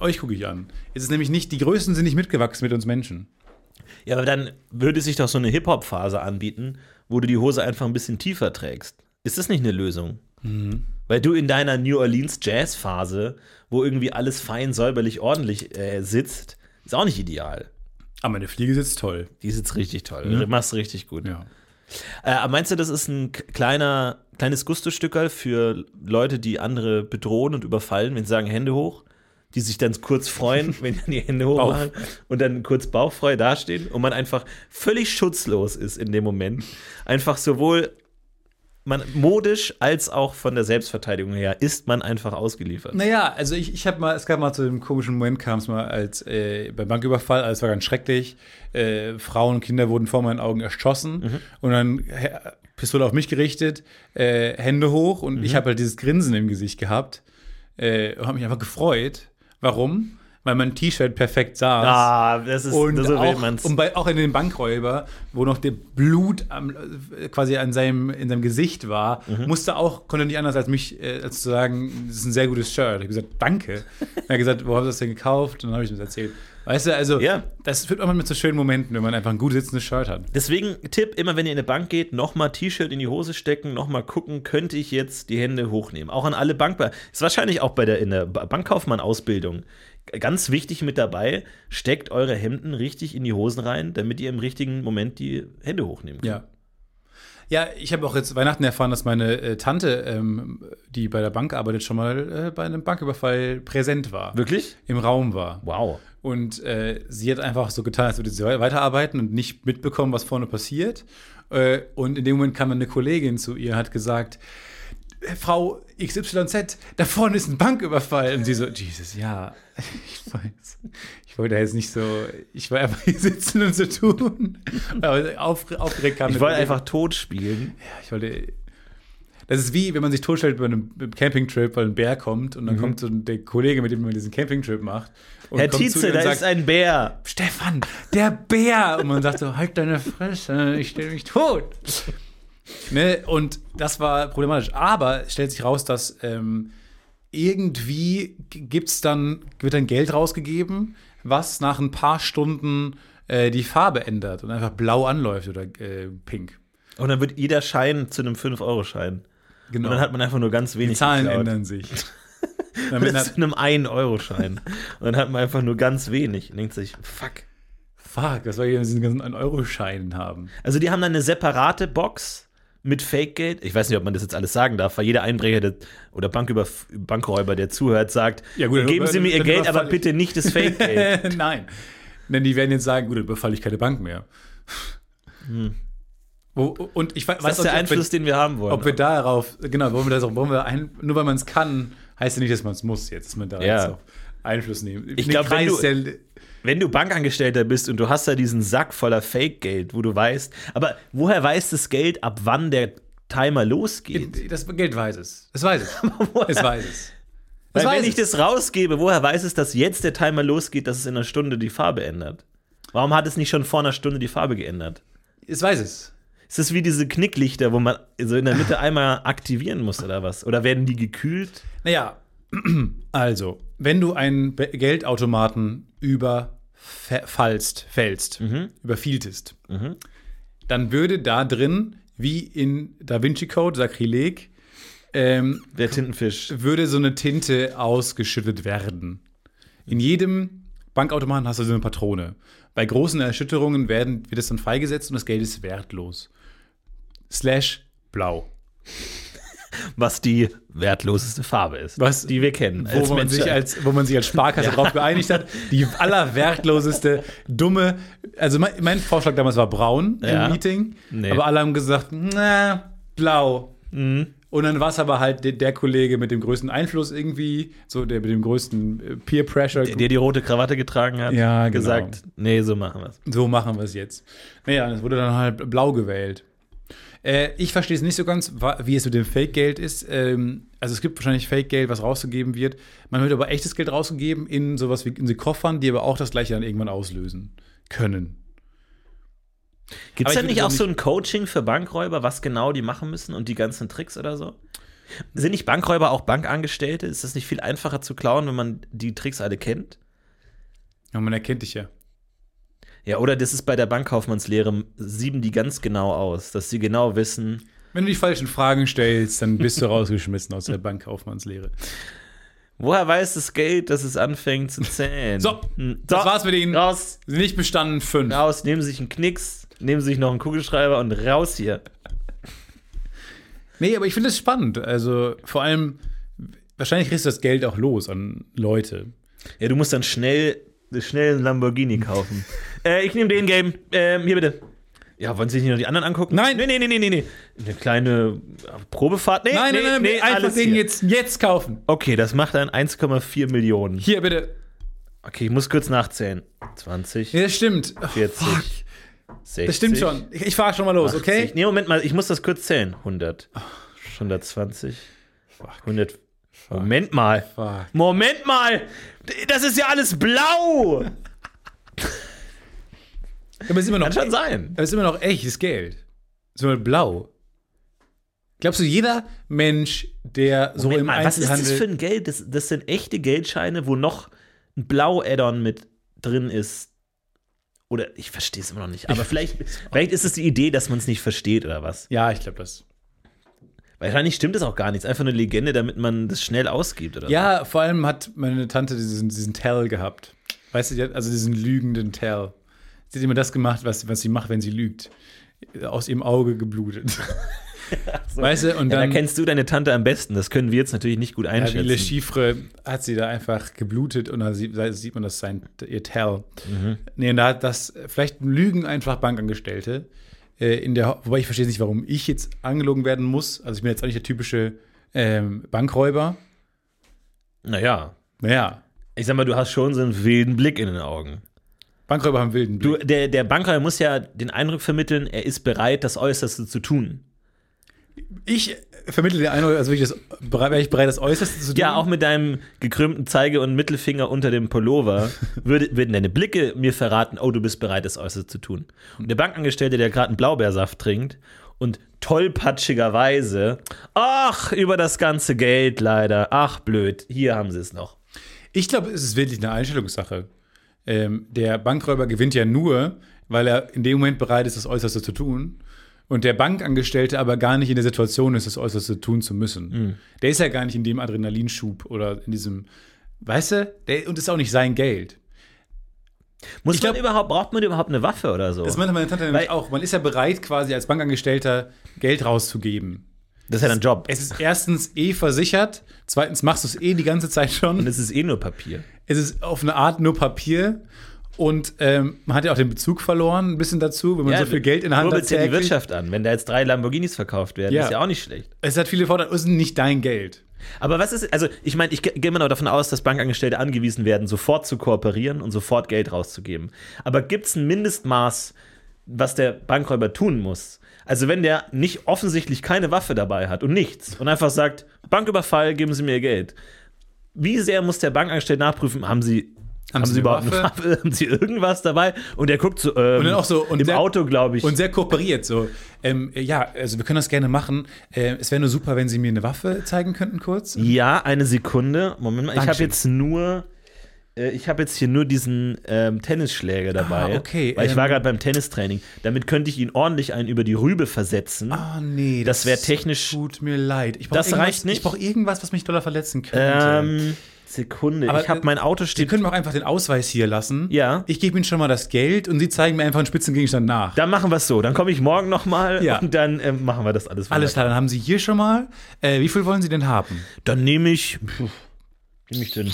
[SPEAKER 4] Euch gucke ich an. Es ist nämlich nicht, die Größen sind nicht mitgewachsen mit uns Menschen.
[SPEAKER 3] Ja, aber dann würde sich doch so eine Hip-Hop-Phase anbieten, wo du die Hose einfach ein bisschen tiefer trägst. Ist das nicht eine Lösung? Weil du in deiner New Orleans Jazz-Phase, wo irgendwie alles fein, säuberlich, ordentlich äh, sitzt, ist auch nicht ideal.
[SPEAKER 4] Aber meine Fliege sitzt toll.
[SPEAKER 3] Die sitzt richtig toll. Du machst richtig gut.
[SPEAKER 4] Ja.
[SPEAKER 3] Äh, meinst du, das ist ein kleiner, kleines Gusto-Stückerl für Leute, die andere bedrohen und überfallen, wenn sie sagen Hände hoch? Die sich dann kurz freuen, wenn die Hände hoch machen und dann kurz bauchfrei dastehen und man einfach völlig schutzlos ist in dem Moment. Einfach sowohl man modisch als auch von der Selbstverteidigung her ist man einfach ausgeliefert.
[SPEAKER 4] Naja, also ich, ich habe mal, es gab mal zu dem komischen Moment, kam es mal als äh, beim Banküberfall, alles war ganz schrecklich. Äh, Frauen und Kinder wurden vor meinen Augen erschossen und dann äh, Pistole auf mich gerichtet, äh, Hände hoch und ich habe halt dieses Grinsen im Gesicht gehabt äh, und habe mich einfach gefreut. Warum? Weil mein T-Shirt perfekt saß.
[SPEAKER 3] Ah, das ist
[SPEAKER 4] Und,
[SPEAKER 3] so will
[SPEAKER 4] auch,
[SPEAKER 3] man's.
[SPEAKER 4] und bei, auch in den Bankräuber, wo noch der Blut am, äh, quasi an seinem, in seinem Gesicht war,
[SPEAKER 3] Mhm.
[SPEAKER 4] musste auch, konnte nicht anders als mich äh, als zu sagen, das ist ein sehr gutes Shirt. Ich habe gesagt, danke. er hat gesagt, wo hast du das denn gekauft? Und dann habe ich ihm das erzählt. Weißt du, also
[SPEAKER 3] Ja.
[SPEAKER 4] das führt auch mal mit so schönen Momenten, wenn man einfach ein gut sitzendes Shirt hat.
[SPEAKER 3] Deswegen Tipp, immer wenn ihr in eine Bank geht, nochmal T-Shirt in die Hose stecken, nochmal gucken, könnte ich jetzt die Hände hochnehmen. Auch an alle Bankber. Ist wahrscheinlich auch bei der, in der Ba- Bankkaufmann-Ausbildung ganz wichtig mit dabei, steckt eure Hemden richtig in die Hosen rein, damit ihr im richtigen Moment die Hände hochnehmen könnt.
[SPEAKER 4] Ja. Ja, ich habe auch jetzt Weihnachten erfahren, dass meine äh, Tante, ähm, die bei der Bank arbeitet, schon mal äh, bei einem Banküberfall präsent war.
[SPEAKER 3] Wirklich?
[SPEAKER 4] Im Raum war.
[SPEAKER 3] Wow.
[SPEAKER 4] Und äh, sie hat einfach so getan, als würde sie weiterarbeiten und nicht mitbekommen, was vorne passiert. Äh, und in dem Moment kam eine Kollegin zu ihr, hat gesagt, "Äh, Frau XYZ, da vorne ist ein Banküberfall. Und sie so, Jesus, ja, ich weiß. Ich wollte jetzt nicht so, ich war einfach hier sitzen und so tun. Aber auf, aufgeregt kam
[SPEAKER 3] Ich wollte einfach tot spielen.
[SPEAKER 4] Ja, ich wollte. Das ist wie, wenn man sich totstellt bei einem Campingtrip, weil ein Bär kommt und dann kommt so der Kollege, mit dem man diesen Campingtrip macht. Und
[SPEAKER 3] Mhm. Herr Tietze, da
[SPEAKER 4] sagt,
[SPEAKER 3] ist ein Bär.
[SPEAKER 4] Stefan, der Bär! Und man sagt so, halt deine Fresse, ich stelle mich tot. Ne? Und das war problematisch. Aber es stellt sich raus, dass ähm, irgendwie gibt's dann, wird dann Geld rausgegeben, was nach ein paar Stunden äh, die Farbe ändert und einfach blau anläuft oder äh, pink.
[SPEAKER 3] Und dann wird jeder Schein zu einem 5-Euro-Schein.
[SPEAKER 4] Genau.
[SPEAKER 3] Und dann hat man einfach nur ganz
[SPEAKER 4] die
[SPEAKER 3] wenig
[SPEAKER 4] Zahlen
[SPEAKER 3] geklaut.
[SPEAKER 4] ändern sich.
[SPEAKER 3] Das zu einem 1-Euro-Schein. Und dann hat man einfach nur ganz wenig. Und denkt sich, fuck.
[SPEAKER 4] Fuck, was soll ich mit diesen ganzen 1-Euro-Scheinen haben?
[SPEAKER 3] Also die haben dann eine separate Box mit Fake-Geld. Ich weiß nicht, ob man das jetzt alles sagen darf, weil jeder Einbrecher der, oder Banküber Bankräuber, der zuhört, sagt,
[SPEAKER 4] Ja, gut,
[SPEAKER 3] geben Sie mir Ihr Geld, aber bitte nicht das Fake-Geld.
[SPEAKER 4] Nein. Denn die werden jetzt sagen, gut, dann überfalle ich keine Bank mehr. Wo, und ich we-
[SPEAKER 3] Das
[SPEAKER 4] weiß
[SPEAKER 3] ist der
[SPEAKER 4] auch nicht,
[SPEAKER 3] Einfluss, den wir haben wollen.
[SPEAKER 4] ob wir, ob wir darauf, genau, wollen wir das auch, wollen wir ein, nur weil man es kann, heißt ja nicht, dass man es muss jetzt, dass man da
[SPEAKER 3] Ja.
[SPEAKER 4] jetzt auch Einfluss nehmen.
[SPEAKER 3] Ich
[SPEAKER 4] Den
[SPEAKER 3] glaub, wenn du-
[SPEAKER 4] der-
[SPEAKER 3] Wenn du Bankangestellter bist und du hast da diesen Sack voller Fake-Geld, wo du weißt, aber woher weiß das Geld, ab wann der Timer losgeht?
[SPEAKER 4] das Geld weiß es. Es weiß es. es weiß es.
[SPEAKER 3] Weil
[SPEAKER 4] weiß
[SPEAKER 3] wenn ich das rausgebe, woher weiß es, dass jetzt der Timer losgeht, dass es in einer Stunde die Farbe ändert? Warum hat es nicht schon vor einer Stunde die Farbe geändert?
[SPEAKER 4] Es weiß es.
[SPEAKER 3] Ist das wie diese Knicklichter, wo man so in der Mitte einmal aktivieren muss oder was? Oder werden die gekühlt?
[SPEAKER 4] Naja, also, wenn du einen Geldautomaten überfallst, fällst, überfieltest, dann würde da drin, wie in Da Vinci Code, Sakrileg, ähm,
[SPEAKER 3] Der Tintenfisch.
[SPEAKER 4] würde so eine Tinte ausgeschüttet werden. In jedem Bankautomaten hast du so eine Patrone. Bei großen Erschütterungen werden, wird es dann freigesetzt und das Geld ist wertlos. Slash blau.
[SPEAKER 3] Was die wertloseste Farbe ist.
[SPEAKER 4] Was-
[SPEAKER 3] die wir kennen.
[SPEAKER 4] wo man, sich als, wo man sich als Sparkasse darauf geeinigt hat, die allerwertloseste, dumme, also mein, mein Vorschlag damals war braun
[SPEAKER 3] Ja.
[SPEAKER 4] im Meeting,
[SPEAKER 3] Nee.
[SPEAKER 4] aber alle haben gesagt, na, blau.
[SPEAKER 3] Mhm.
[SPEAKER 4] Und dann war es aber halt der, der Kollege mit dem größten Einfluss irgendwie, so der mit dem größten äh, Peer Pressure.
[SPEAKER 3] der die rote Krawatte getragen hat,
[SPEAKER 4] Ja, genau.
[SPEAKER 3] gesagt, nee, so machen wir es.
[SPEAKER 4] So machen wir es jetzt. Naja, es wurde dann halt blau gewählt. Äh, ich verstehe es nicht so ganz, wie es mit dem Fake-Geld ist. Ähm, also es gibt wahrscheinlich Fake-Geld, was rausgegeben wird. Man wird aber echtes Geld rausgegeben in sowas wie in die Koffern, die aber auch das gleiche dann irgendwann auslösen können.
[SPEAKER 3] Gibt es denn nicht auch so ein Coaching für Bankräuber, was genau die machen müssen und die ganzen Tricks oder so? Sind nicht Bankräuber auch Bankangestellte? Ist das nicht viel einfacher zu klauen, wenn man die Tricks alle kennt?
[SPEAKER 4] Ja, man erkennt dich ja.
[SPEAKER 3] Ja, oder das ist bei der Bankkaufmannslehre, sieben die ganz genau aus, dass sie genau wissen,
[SPEAKER 4] Wenn du die falschen Fragen stellst, dann bist du rausgeschmissen aus der Bankkaufmannslehre.
[SPEAKER 3] Woher weiß das Geld, dass es anfängt zu zählen?
[SPEAKER 4] So,
[SPEAKER 3] Hm,
[SPEAKER 4] das war's mit Ihnen.
[SPEAKER 3] Raus,
[SPEAKER 4] Nicht bestanden, fünf.
[SPEAKER 3] raus, nehmen Sie sich einen Knicks, nehmen Sie sich noch einen Kugelschreiber und raus hier.
[SPEAKER 4] Nee, aber ich finde es spannend. Also vor allem, wahrscheinlich kriegst du das Geld auch los an Leute.
[SPEAKER 3] Ja, du musst dann schnell, schnell einen Lamborghini kaufen. äh, ich nehme den Game. Ähm, hier bitte. Ja, wollen Sie sich noch die anderen angucken?
[SPEAKER 4] Nein.
[SPEAKER 3] Nee, nee, nee, nee, nee. Eine kleine Probefahrt. Nee,
[SPEAKER 4] Nein,
[SPEAKER 3] nee,
[SPEAKER 4] nein, nein,
[SPEAKER 3] nee,
[SPEAKER 4] einfach den
[SPEAKER 3] hier.
[SPEAKER 4] jetzt, jetzt kaufen.
[SPEAKER 3] Okay, das macht dann 1,4 Millionen.
[SPEAKER 4] Hier, bitte.
[SPEAKER 3] Okay, ich muss kurz nachzählen. 20,
[SPEAKER 4] Ja, das stimmt. Oh,
[SPEAKER 3] 40,
[SPEAKER 4] fuck.
[SPEAKER 3] 60.
[SPEAKER 4] Das stimmt schon. Ich, ich fahre schon mal los,
[SPEAKER 3] 80.
[SPEAKER 4] okay?
[SPEAKER 3] Nee, Moment mal, ich muss das kurz zählen. 100, 120, 100. Moment mal.
[SPEAKER 4] Fuck.
[SPEAKER 3] Moment mal! Das ist ja alles blau!
[SPEAKER 4] Aber es ist immer noch,
[SPEAKER 3] Kann schon sein.
[SPEAKER 4] aber es ist immer noch echtes Geld. Es ist immer blau. Glaubst du, jeder Mensch, der so
[SPEAKER 3] Moment
[SPEAKER 4] im
[SPEAKER 3] mal, was ist das für ein Geld? Das, das sind echte Geldscheine, wo noch ein Blau-Add-on mit drin ist. Oder ich verstehe es immer noch nicht. Aber vielleicht, vielleicht ist es die Idee, dass man es nicht versteht oder was.
[SPEAKER 4] ja, ich glaube das.
[SPEAKER 3] Wahrscheinlich stimmt es auch gar nicht. Es ist einfach eine Legende, damit man das schnell ausgibt oder
[SPEAKER 4] Ja, vor allem hat meine Tante diesen, diesen Tell gehabt. Weißt du, die hat also diesen lügenden Tell. Sie hat immer das gemacht, was, was sie macht, wenn sie lügt. Aus ihrem Auge geblutet.
[SPEAKER 3] so.
[SPEAKER 4] Weißt du, und
[SPEAKER 3] Ja, da
[SPEAKER 4] dann
[SPEAKER 3] kennst du deine Tante am besten. Das können wir jetzt natürlich nicht gut
[SPEAKER 4] ja, wie Le
[SPEAKER 3] einschätzen.
[SPEAKER 4] Chiffre hat sie da einfach geblutet und da sieht, da sieht man das sein, ihr Tell.
[SPEAKER 3] Mhm.
[SPEAKER 4] Nee, und da hat das, vielleicht lügen einfach Bankangestellte. Äh, in der, wobei ich verstehe nicht, warum ich jetzt angelogen werden muss. Also ich bin jetzt auch nicht der typische ähm, Bankräuber.
[SPEAKER 3] naja,
[SPEAKER 4] Naja,
[SPEAKER 3] ich sag mal, du hast schon so einen wilden Blick in den Augen.
[SPEAKER 4] Bankräuber haben wilden
[SPEAKER 3] Du,
[SPEAKER 4] Blick.
[SPEAKER 3] der, der Bankräuber muss ja den Eindruck vermitteln, er ist bereit, das Äußerste zu tun.
[SPEAKER 4] Ich vermittle den Eindruck, also wirklich das, wäre ich bereit, das Äußerste zu tun.
[SPEAKER 3] Ja, auch mit deinem gekrümmten Zeige- und Mittelfinger unter dem Pullover würde, würden deine Blicke mir verraten, oh, du bist bereit, das Äußerste zu tun. Und der Bankangestellte, der gerade einen Blaubeersaft trinkt und tollpatschigerweise, ach, über das ganze Geld leider, ach, blöd, hier haben sie es noch.
[SPEAKER 4] Ich glaube, es ist wirklich eine Einstellungssache. Ähm, der Bankräuber gewinnt ja nur, weil er in dem Moment bereit ist, das Äußerste zu tun. Und der Bankangestellte aber gar nicht in der Situation ist, das Äußerste tun zu müssen.
[SPEAKER 3] Mhm.
[SPEAKER 4] Der ist ja gar nicht in dem Adrenalinschub oder in diesem, weißt du, der, und ist auch nicht sein Geld.
[SPEAKER 3] Muss
[SPEAKER 4] Ich
[SPEAKER 3] man
[SPEAKER 4] glaub-
[SPEAKER 3] überhaupt, braucht man überhaupt eine Waffe oder so?
[SPEAKER 4] Das meinte meine Tante nämlich
[SPEAKER 3] Weil-
[SPEAKER 4] auch. Man ist ja bereit, quasi als Bankangestellter Geld rauszugeben.
[SPEAKER 3] Das ist ja dein Job.
[SPEAKER 4] Es ist erstens eh versichert, zweitens machst du es eh die ganze Zeit schon.
[SPEAKER 3] Und es ist eh nur Papier.
[SPEAKER 4] es ist auf eine Art nur Papier und ähm, man hat ja auch den Bezug verloren, ein bisschen dazu, wenn man so viel Geld in der Hand hat.
[SPEAKER 3] ja die. Wirtschaft an. Wenn da jetzt drei Lamborghinis verkauft werden,
[SPEAKER 4] Ja.
[SPEAKER 3] ist ja auch nicht schlecht.
[SPEAKER 4] Es hat viele Vorteile, es ist nicht dein Geld.
[SPEAKER 3] Aber was ist, also ich meine, ich ge- gehe immer noch davon aus, dass Bankangestellte angewiesen werden, sofort zu kooperieren und sofort Geld rauszugeben. Aber gibt es ein Mindestmaß, was der Bankräuber tun muss? Also wenn der nicht offensichtlich keine Waffe dabei hat und nichts und einfach sagt, Banküberfall, geben Sie mir Ihr Geld. Wie sehr muss der Bankangestellte nachprüfen, haben Sie, haben,
[SPEAKER 4] Sie
[SPEAKER 3] Sie überhaupt eine
[SPEAKER 4] Waffe?
[SPEAKER 3] Haben Sie irgendwas dabei? Und der guckt so, ähm,
[SPEAKER 4] Und dann auch so, und
[SPEAKER 3] im
[SPEAKER 4] sehr-
[SPEAKER 3] Auto, glaube ich.
[SPEAKER 4] Und sehr kooperiert so. Ähm, ja, also wir können das gerne machen. Äh, es wäre nur super, wenn Sie mir eine Waffe zeigen könnten kurz.
[SPEAKER 3] Ja, eine Sekunde. Moment mal, ich habe jetzt nur. äh, Ich habe jetzt hier nur diesen ähm, Tennisschläger dabei.
[SPEAKER 4] Ah, okay,
[SPEAKER 3] Weil ich
[SPEAKER 4] ähm,
[SPEAKER 3] war gerade beim Tennistraining. Damit könnte ich ihn ordentlich einen über die Rübe versetzen.
[SPEAKER 4] Ah, nee.
[SPEAKER 3] Das wär technisch-
[SPEAKER 4] Tut mir leid.
[SPEAKER 3] Das reicht nicht?
[SPEAKER 4] Ich brauche irgendwas, was mich doller verletzen könnte.
[SPEAKER 3] ähm, Sekunde.
[SPEAKER 4] Aber,
[SPEAKER 3] ich habe
[SPEAKER 4] äh,
[SPEAKER 3] mein Auto
[SPEAKER 4] Sie
[SPEAKER 3] steht.
[SPEAKER 4] können mir auch einfach den Ausweis hier lassen.
[SPEAKER 3] Ja.
[SPEAKER 4] Ich gebe Ihnen schon mal das Geld und Sie zeigen mir einfach einen Spitzengegenstand nach.
[SPEAKER 3] Dann machen wir es so. Dann komme ich morgen nochmal
[SPEAKER 4] Ja.
[SPEAKER 3] und dann ähm, machen wir das alles.
[SPEAKER 4] Alles
[SPEAKER 3] weiter.
[SPEAKER 4] klar, dann haben Sie hier schon mal. Äh, wie viel wollen Sie denn haben?
[SPEAKER 3] Dann nehme ich. Nehme ich denn?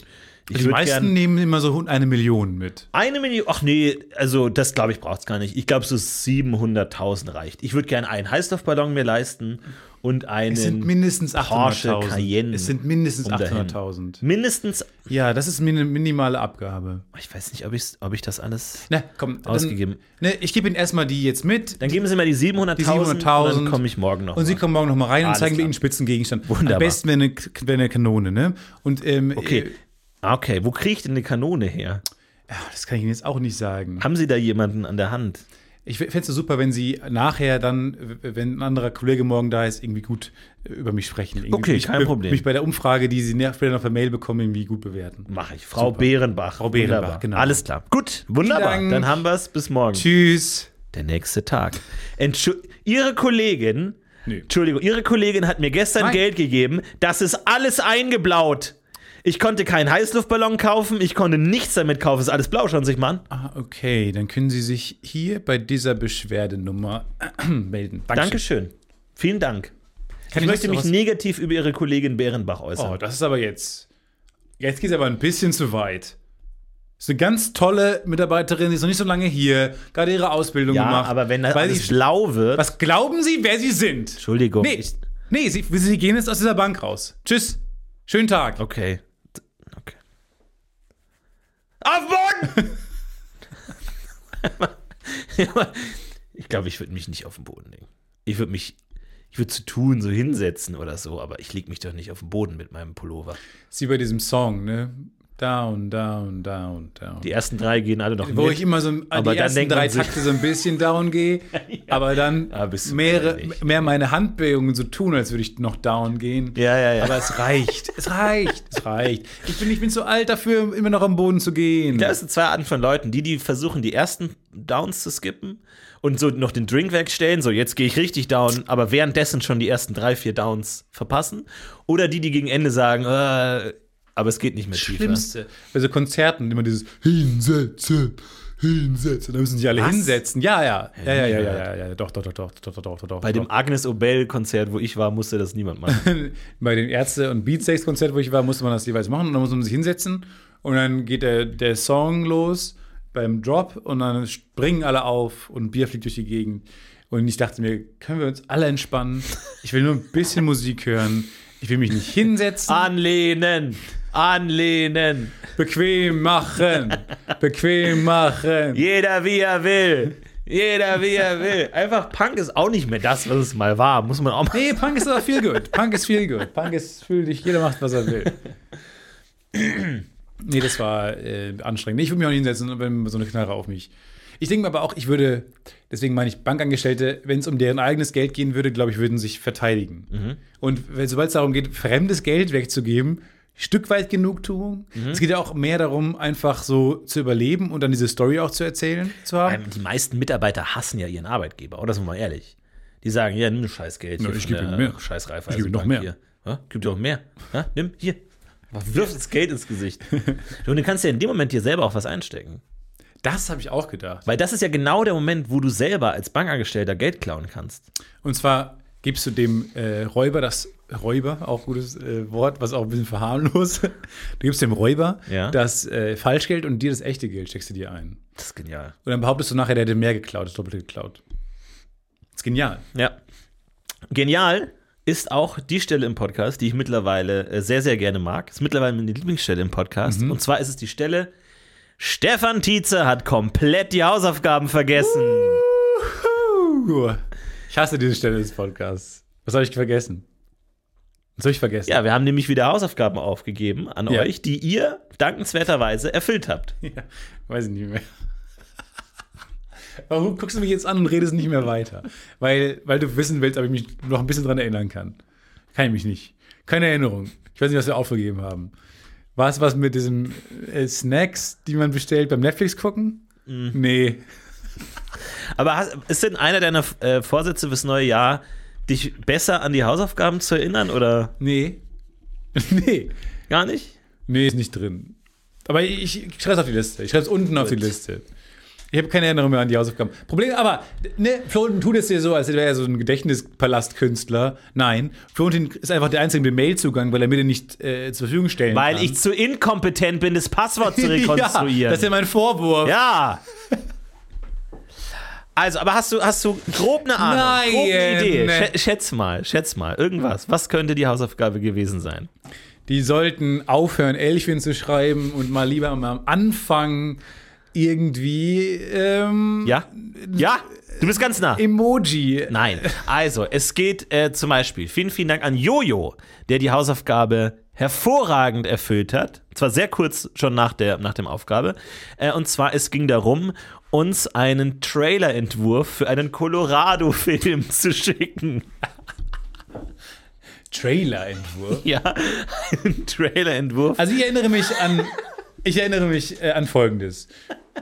[SPEAKER 3] Ich
[SPEAKER 4] Die
[SPEAKER 3] würd
[SPEAKER 4] meisten nehmen immer so eine Million mit.
[SPEAKER 3] eine Million. Ach nee, also das glaube ich braucht es gar nicht. Ich glaube, so 700.000 reicht. Ich würde gerne einen Heißluftballon mir leisten und einen.
[SPEAKER 4] Es sind mindestens
[SPEAKER 3] Porsche
[SPEAKER 4] 800.000.
[SPEAKER 3] Cayenne
[SPEAKER 4] Es sind mindestens
[SPEAKER 3] um dahin.
[SPEAKER 4] 800.000.
[SPEAKER 3] mindestens.
[SPEAKER 4] Ja, das ist eine minimale Abgabe.
[SPEAKER 3] Ich weiß nicht, ob ich, ob ich das alles.
[SPEAKER 4] Na, komm. dann-
[SPEAKER 3] Ausgegeben.
[SPEAKER 4] Ne, ich gebe Ihnen erstmal die jetzt mit.
[SPEAKER 3] Dann geben Sie mir die 700.000
[SPEAKER 4] Die 700.000.
[SPEAKER 3] und dann komme ich morgen noch.
[SPEAKER 4] Und Sie
[SPEAKER 3] mal.
[SPEAKER 4] kommen morgen noch mal rein und
[SPEAKER 3] Alles
[SPEAKER 4] zeigen mir
[SPEAKER 3] klar.
[SPEAKER 4] Ihnen Spitzengegenstand.
[SPEAKER 3] Wunderbar.
[SPEAKER 4] Am besten wäre eine, wär eine Kanone, ne? Und, ähm,
[SPEAKER 3] Okay.
[SPEAKER 4] äh,
[SPEAKER 3] Ah, Okay, wo kriege ich denn eine Kanone her?
[SPEAKER 4] ja, das kann ich Ihnen jetzt auch nicht sagen.
[SPEAKER 3] Haben Sie da jemanden an der Hand?
[SPEAKER 4] Ich fände es super, wenn Sie nachher dann, wenn ein anderer Kollege morgen da ist, irgendwie gut äh, über mich sprechen. Irgendwie
[SPEAKER 3] Okay,
[SPEAKER 4] mich,
[SPEAKER 3] kein
[SPEAKER 4] be-
[SPEAKER 3] Problem.
[SPEAKER 4] Mich bei der Umfrage, die Sie später noch per Mail bekommen, irgendwie gut bewerten.
[SPEAKER 3] Mache ich. Frau
[SPEAKER 4] Super.
[SPEAKER 3] Bärenbach.
[SPEAKER 4] Frau Bärenbach,
[SPEAKER 3] Wunderbar.
[SPEAKER 4] genau.
[SPEAKER 3] Alles klar. Gut, wunderbar. Dann haben wir es. Bis morgen.
[SPEAKER 4] Tschüss.
[SPEAKER 3] Der nächste Tag. Entschu Ihre Kollegin,
[SPEAKER 4] Nee.
[SPEAKER 3] Entschuldigung, Ihre Kollegin hat mir gestern
[SPEAKER 4] Nein.
[SPEAKER 3] Geld gegeben. Das ist alles eingeblaut. Ich konnte keinen Heißluftballon kaufen, ich konnte nichts damit kaufen. Ist alles blau, schauen Sie sich mal an.
[SPEAKER 4] Ah, okay, dann können Sie sich hier bei dieser Beschwerdenummer melden.
[SPEAKER 3] Dankeschön. Vielen Dank.
[SPEAKER 4] Kann
[SPEAKER 3] ich
[SPEAKER 4] ich
[SPEAKER 3] möchte mich negativ über Ihre Kollegin Bärenbach äußern.
[SPEAKER 4] Oh, das ist aber jetzt. Jetzt geht es aber ein bisschen zu weit. Ist eine ganz tolle Mitarbeiterin, die ist noch nicht so lange hier, gerade ihre Ausbildung
[SPEAKER 3] ja,
[SPEAKER 4] gemacht.
[SPEAKER 3] aber wenn das
[SPEAKER 4] weil
[SPEAKER 3] alles
[SPEAKER 4] sie,
[SPEAKER 3] blau wird.
[SPEAKER 4] Was glauben Sie, wer Sie sind?
[SPEAKER 3] Entschuldigung.
[SPEAKER 4] Nee,
[SPEAKER 3] Ich,
[SPEAKER 4] nee sie, sie gehen jetzt aus dieser Bank raus. Tschüss. Schönen Tag.
[SPEAKER 3] Okay. Auf den Boden! ich glaube, ich würde mich nicht auf den Boden legen. Ich würde mich, ich würde zu tun, so hinsetzen oder so, aber ich lege mich doch nicht auf den Boden mit meinem Pullover.
[SPEAKER 4] Sie bei diesem Song, ne? Down, down, down, down.
[SPEAKER 3] Die ersten drei gehen alle noch
[SPEAKER 4] Wo
[SPEAKER 3] mit.
[SPEAKER 4] ich immer so
[SPEAKER 3] Aber
[SPEAKER 4] die
[SPEAKER 3] dann
[SPEAKER 4] ersten drei Takte so ein bisschen down gehe, aber dann
[SPEAKER 3] Ah,
[SPEAKER 4] mehrere, mehr meine Handbewegungen so tun, als würde ich noch down gehen.
[SPEAKER 3] Ja, ja, ja.
[SPEAKER 4] Aber es reicht. Es reicht. Es reicht. Ich bin, ich bin zu alt dafür, immer noch am Boden zu gehen.
[SPEAKER 3] Da sind zwei Arten von Leuten, die, die versuchen, die ersten Downs zu skippen und so noch den Drink wegstellen, so jetzt gehe ich richtig down, aber währenddessen schon die ersten drei, vier Downs verpassen. Oder die, die gegen Ende sagen, äh, aber es geht nicht mehr tiefer.
[SPEAKER 4] Schlimmste. Bei so Konzerten immer dieses Hinsetzen, hinsetzen. Da müssen sich alle
[SPEAKER 3] Was?
[SPEAKER 4] hinsetzen. Ja, ja. Ja, ja, ja, ja, ja, ja. Doch, doch, doch, doch, doch, doch, doch, doch.
[SPEAKER 3] Bei dem. Agnes Obel-Konzert, wo ich war, musste das niemand machen.
[SPEAKER 4] Bei dem Ärzte- und Beatsex-Konzert, wo ich war, musste man das jeweils machen und dann muss man sich hinsetzen und dann geht der, der Song los beim Drop und dann springen alle auf und Bier fliegt durch die Gegend. Und ich dachte mir, können wir uns alle entspannen? Ich will nur ein bisschen Musik hören. Ich will mich nicht hinsetzen.
[SPEAKER 3] Anlehnen! Anlehnen!
[SPEAKER 4] Bequem machen. Bequem machen.
[SPEAKER 3] Jeder wie er will! Jeder wie er will! Einfach Punk ist auch nicht mehr das, was es mal war. Muss man auch mal.
[SPEAKER 4] Nee, Punk ist aber viel gut. Punk ist viel gut. Punk ist fühl dich, jeder macht, was er will. Nee, das war äh, anstrengend. Nee, Ich würde mich auch nicht hinsetzen, wenn so eine Knarre auf mich. Ich denke mir aber auch, ich würde, deswegen meine ich Bankangestellte, wenn es um deren eigenes Geld gehen würde, glaube ich, würden sich verteidigen. Und wenn- sobald es darum geht, fremdes Geld wegzugeben, Stück weit Genugtuung. Es geht ja auch mehr darum, einfach so zu überleben und dann diese Story auch zu erzählen zu haben.
[SPEAKER 3] Ähm, Die meisten Mitarbeiter hassen ja ihren Arbeitgeber, oder sind wir mal ehrlich? Die sagen, ja, nimm scheiß Geld hier
[SPEAKER 4] Ja, ich gebe ihm mehr.
[SPEAKER 3] scheiß Reife.
[SPEAKER 4] Ich gebe ihm noch mehr.
[SPEAKER 3] Hier. Ja, gib dir auch mehr. Ja, nimm, hier. Wirf das Geld ins Gesicht. Und du kannst ja in dem Moment dir selber auch was einstecken.
[SPEAKER 4] Das habe ich auch gedacht.
[SPEAKER 3] Weil das ist ja genau der Moment, wo du selber als Bankangestellter Geld klauen kannst.
[SPEAKER 4] Und zwar gibst du dem äh, Räuber das Räuber, auch gutes äh, Wort, was auch ein bisschen verharmlos. Du gibst dem Räuber
[SPEAKER 3] Ja.
[SPEAKER 4] das äh, Falschgeld und dir das echte Geld steckst du dir ein.
[SPEAKER 3] Das ist genial.
[SPEAKER 4] Und dann behauptest du nachher, der hätte mehr geklaut, das Doppelte geklaut. Das ist genial.
[SPEAKER 3] Ja. Genial ist auch die Stelle im Podcast, die ich mittlerweile äh, sehr, sehr gerne mag. Ist mittlerweile meine Lieblingsstelle im Podcast. Und zwar ist es die Stelle, Stefan Tietze hat komplett die Hausaufgaben vergessen.
[SPEAKER 4] Uh, ich hasse diese Stelle des Podcasts. Was habe ich vergessen? Was habe ich vergessen?
[SPEAKER 3] Ja, wir haben nämlich wieder Hausaufgaben aufgegeben an
[SPEAKER 4] Ja.
[SPEAKER 3] euch, die ihr dankenswerterweise erfüllt habt.
[SPEAKER 4] Ja, weiß ich nicht mehr. Warum guckst du mich jetzt an und redest nicht mehr weiter? Weil, weil du wissen willst, ob ich mich noch ein bisschen dran erinnern kann. Kann ich mich nicht. Keine Erinnerung. Ich weiß nicht, was wir aufgegeben haben. War es was mit diesem äh, Snacks, die man bestellt beim Netflix gucken? Nee.
[SPEAKER 3] Aber hast, ist denn einer deiner äh, Vorsätze fürs neue Jahr, dich besser an die Hausaufgaben zu erinnern oder
[SPEAKER 4] Nee. nee.
[SPEAKER 3] gar nicht?
[SPEAKER 4] Nee, ist nicht drin. Aber ich, ich schreibe es auf die Liste. Ich schreibe es unten auf die Liste. Ich habe keine Erinnerung mehr an die Hausaufgaben. Problem, aber, ne, Florentin tut es dir so, als wäre er so ein Gedächtnispalastkünstler. Nein, Florentin ist einfach der Einzige mit Mailzugang, weil er mir den nicht äh, zur Verfügung stellen
[SPEAKER 3] Weil
[SPEAKER 4] kann.
[SPEAKER 3] ich zu inkompetent bin, das Passwort zu
[SPEAKER 4] ja,
[SPEAKER 3] rekonstruieren.
[SPEAKER 4] das ist ja mein Vorwurf.
[SPEAKER 3] Ja. Also, aber hast du, hast du grob eine Ahnung?
[SPEAKER 4] Nein.
[SPEAKER 3] Grob eine Idee? Schä- Schätz mal, schätz mal. Irgendwas. Was könnte die Hausaufgabe gewesen sein?
[SPEAKER 4] Die sollten aufhören, Elchwin zu schreiben und mal lieber mal am Anfang irgendwie ähm,
[SPEAKER 3] Ja? Ja? Du bist ganz nah.
[SPEAKER 4] Emoji.
[SPEAKER 3] Nein. Also, es geht äh, zum Beispiel, vielen, vielen Dank an Jojo, der die Hausaufgabe hervorragend erfüllt hat. Zwar sehr kurz schon nach, der, nach dem Aufgabe. Äh, und zwar, es ging darum, uns einen Trailerentwurf für einen Colorado-Film zu schicken.
[SPEAKER 4] Trailerentwurf.
[SPEAKER 3] Ja, einen Trailerentwurf.
[SPEAKER 4] Also ich erinnere mich an, ich erinnere mich äh, an Folgendes,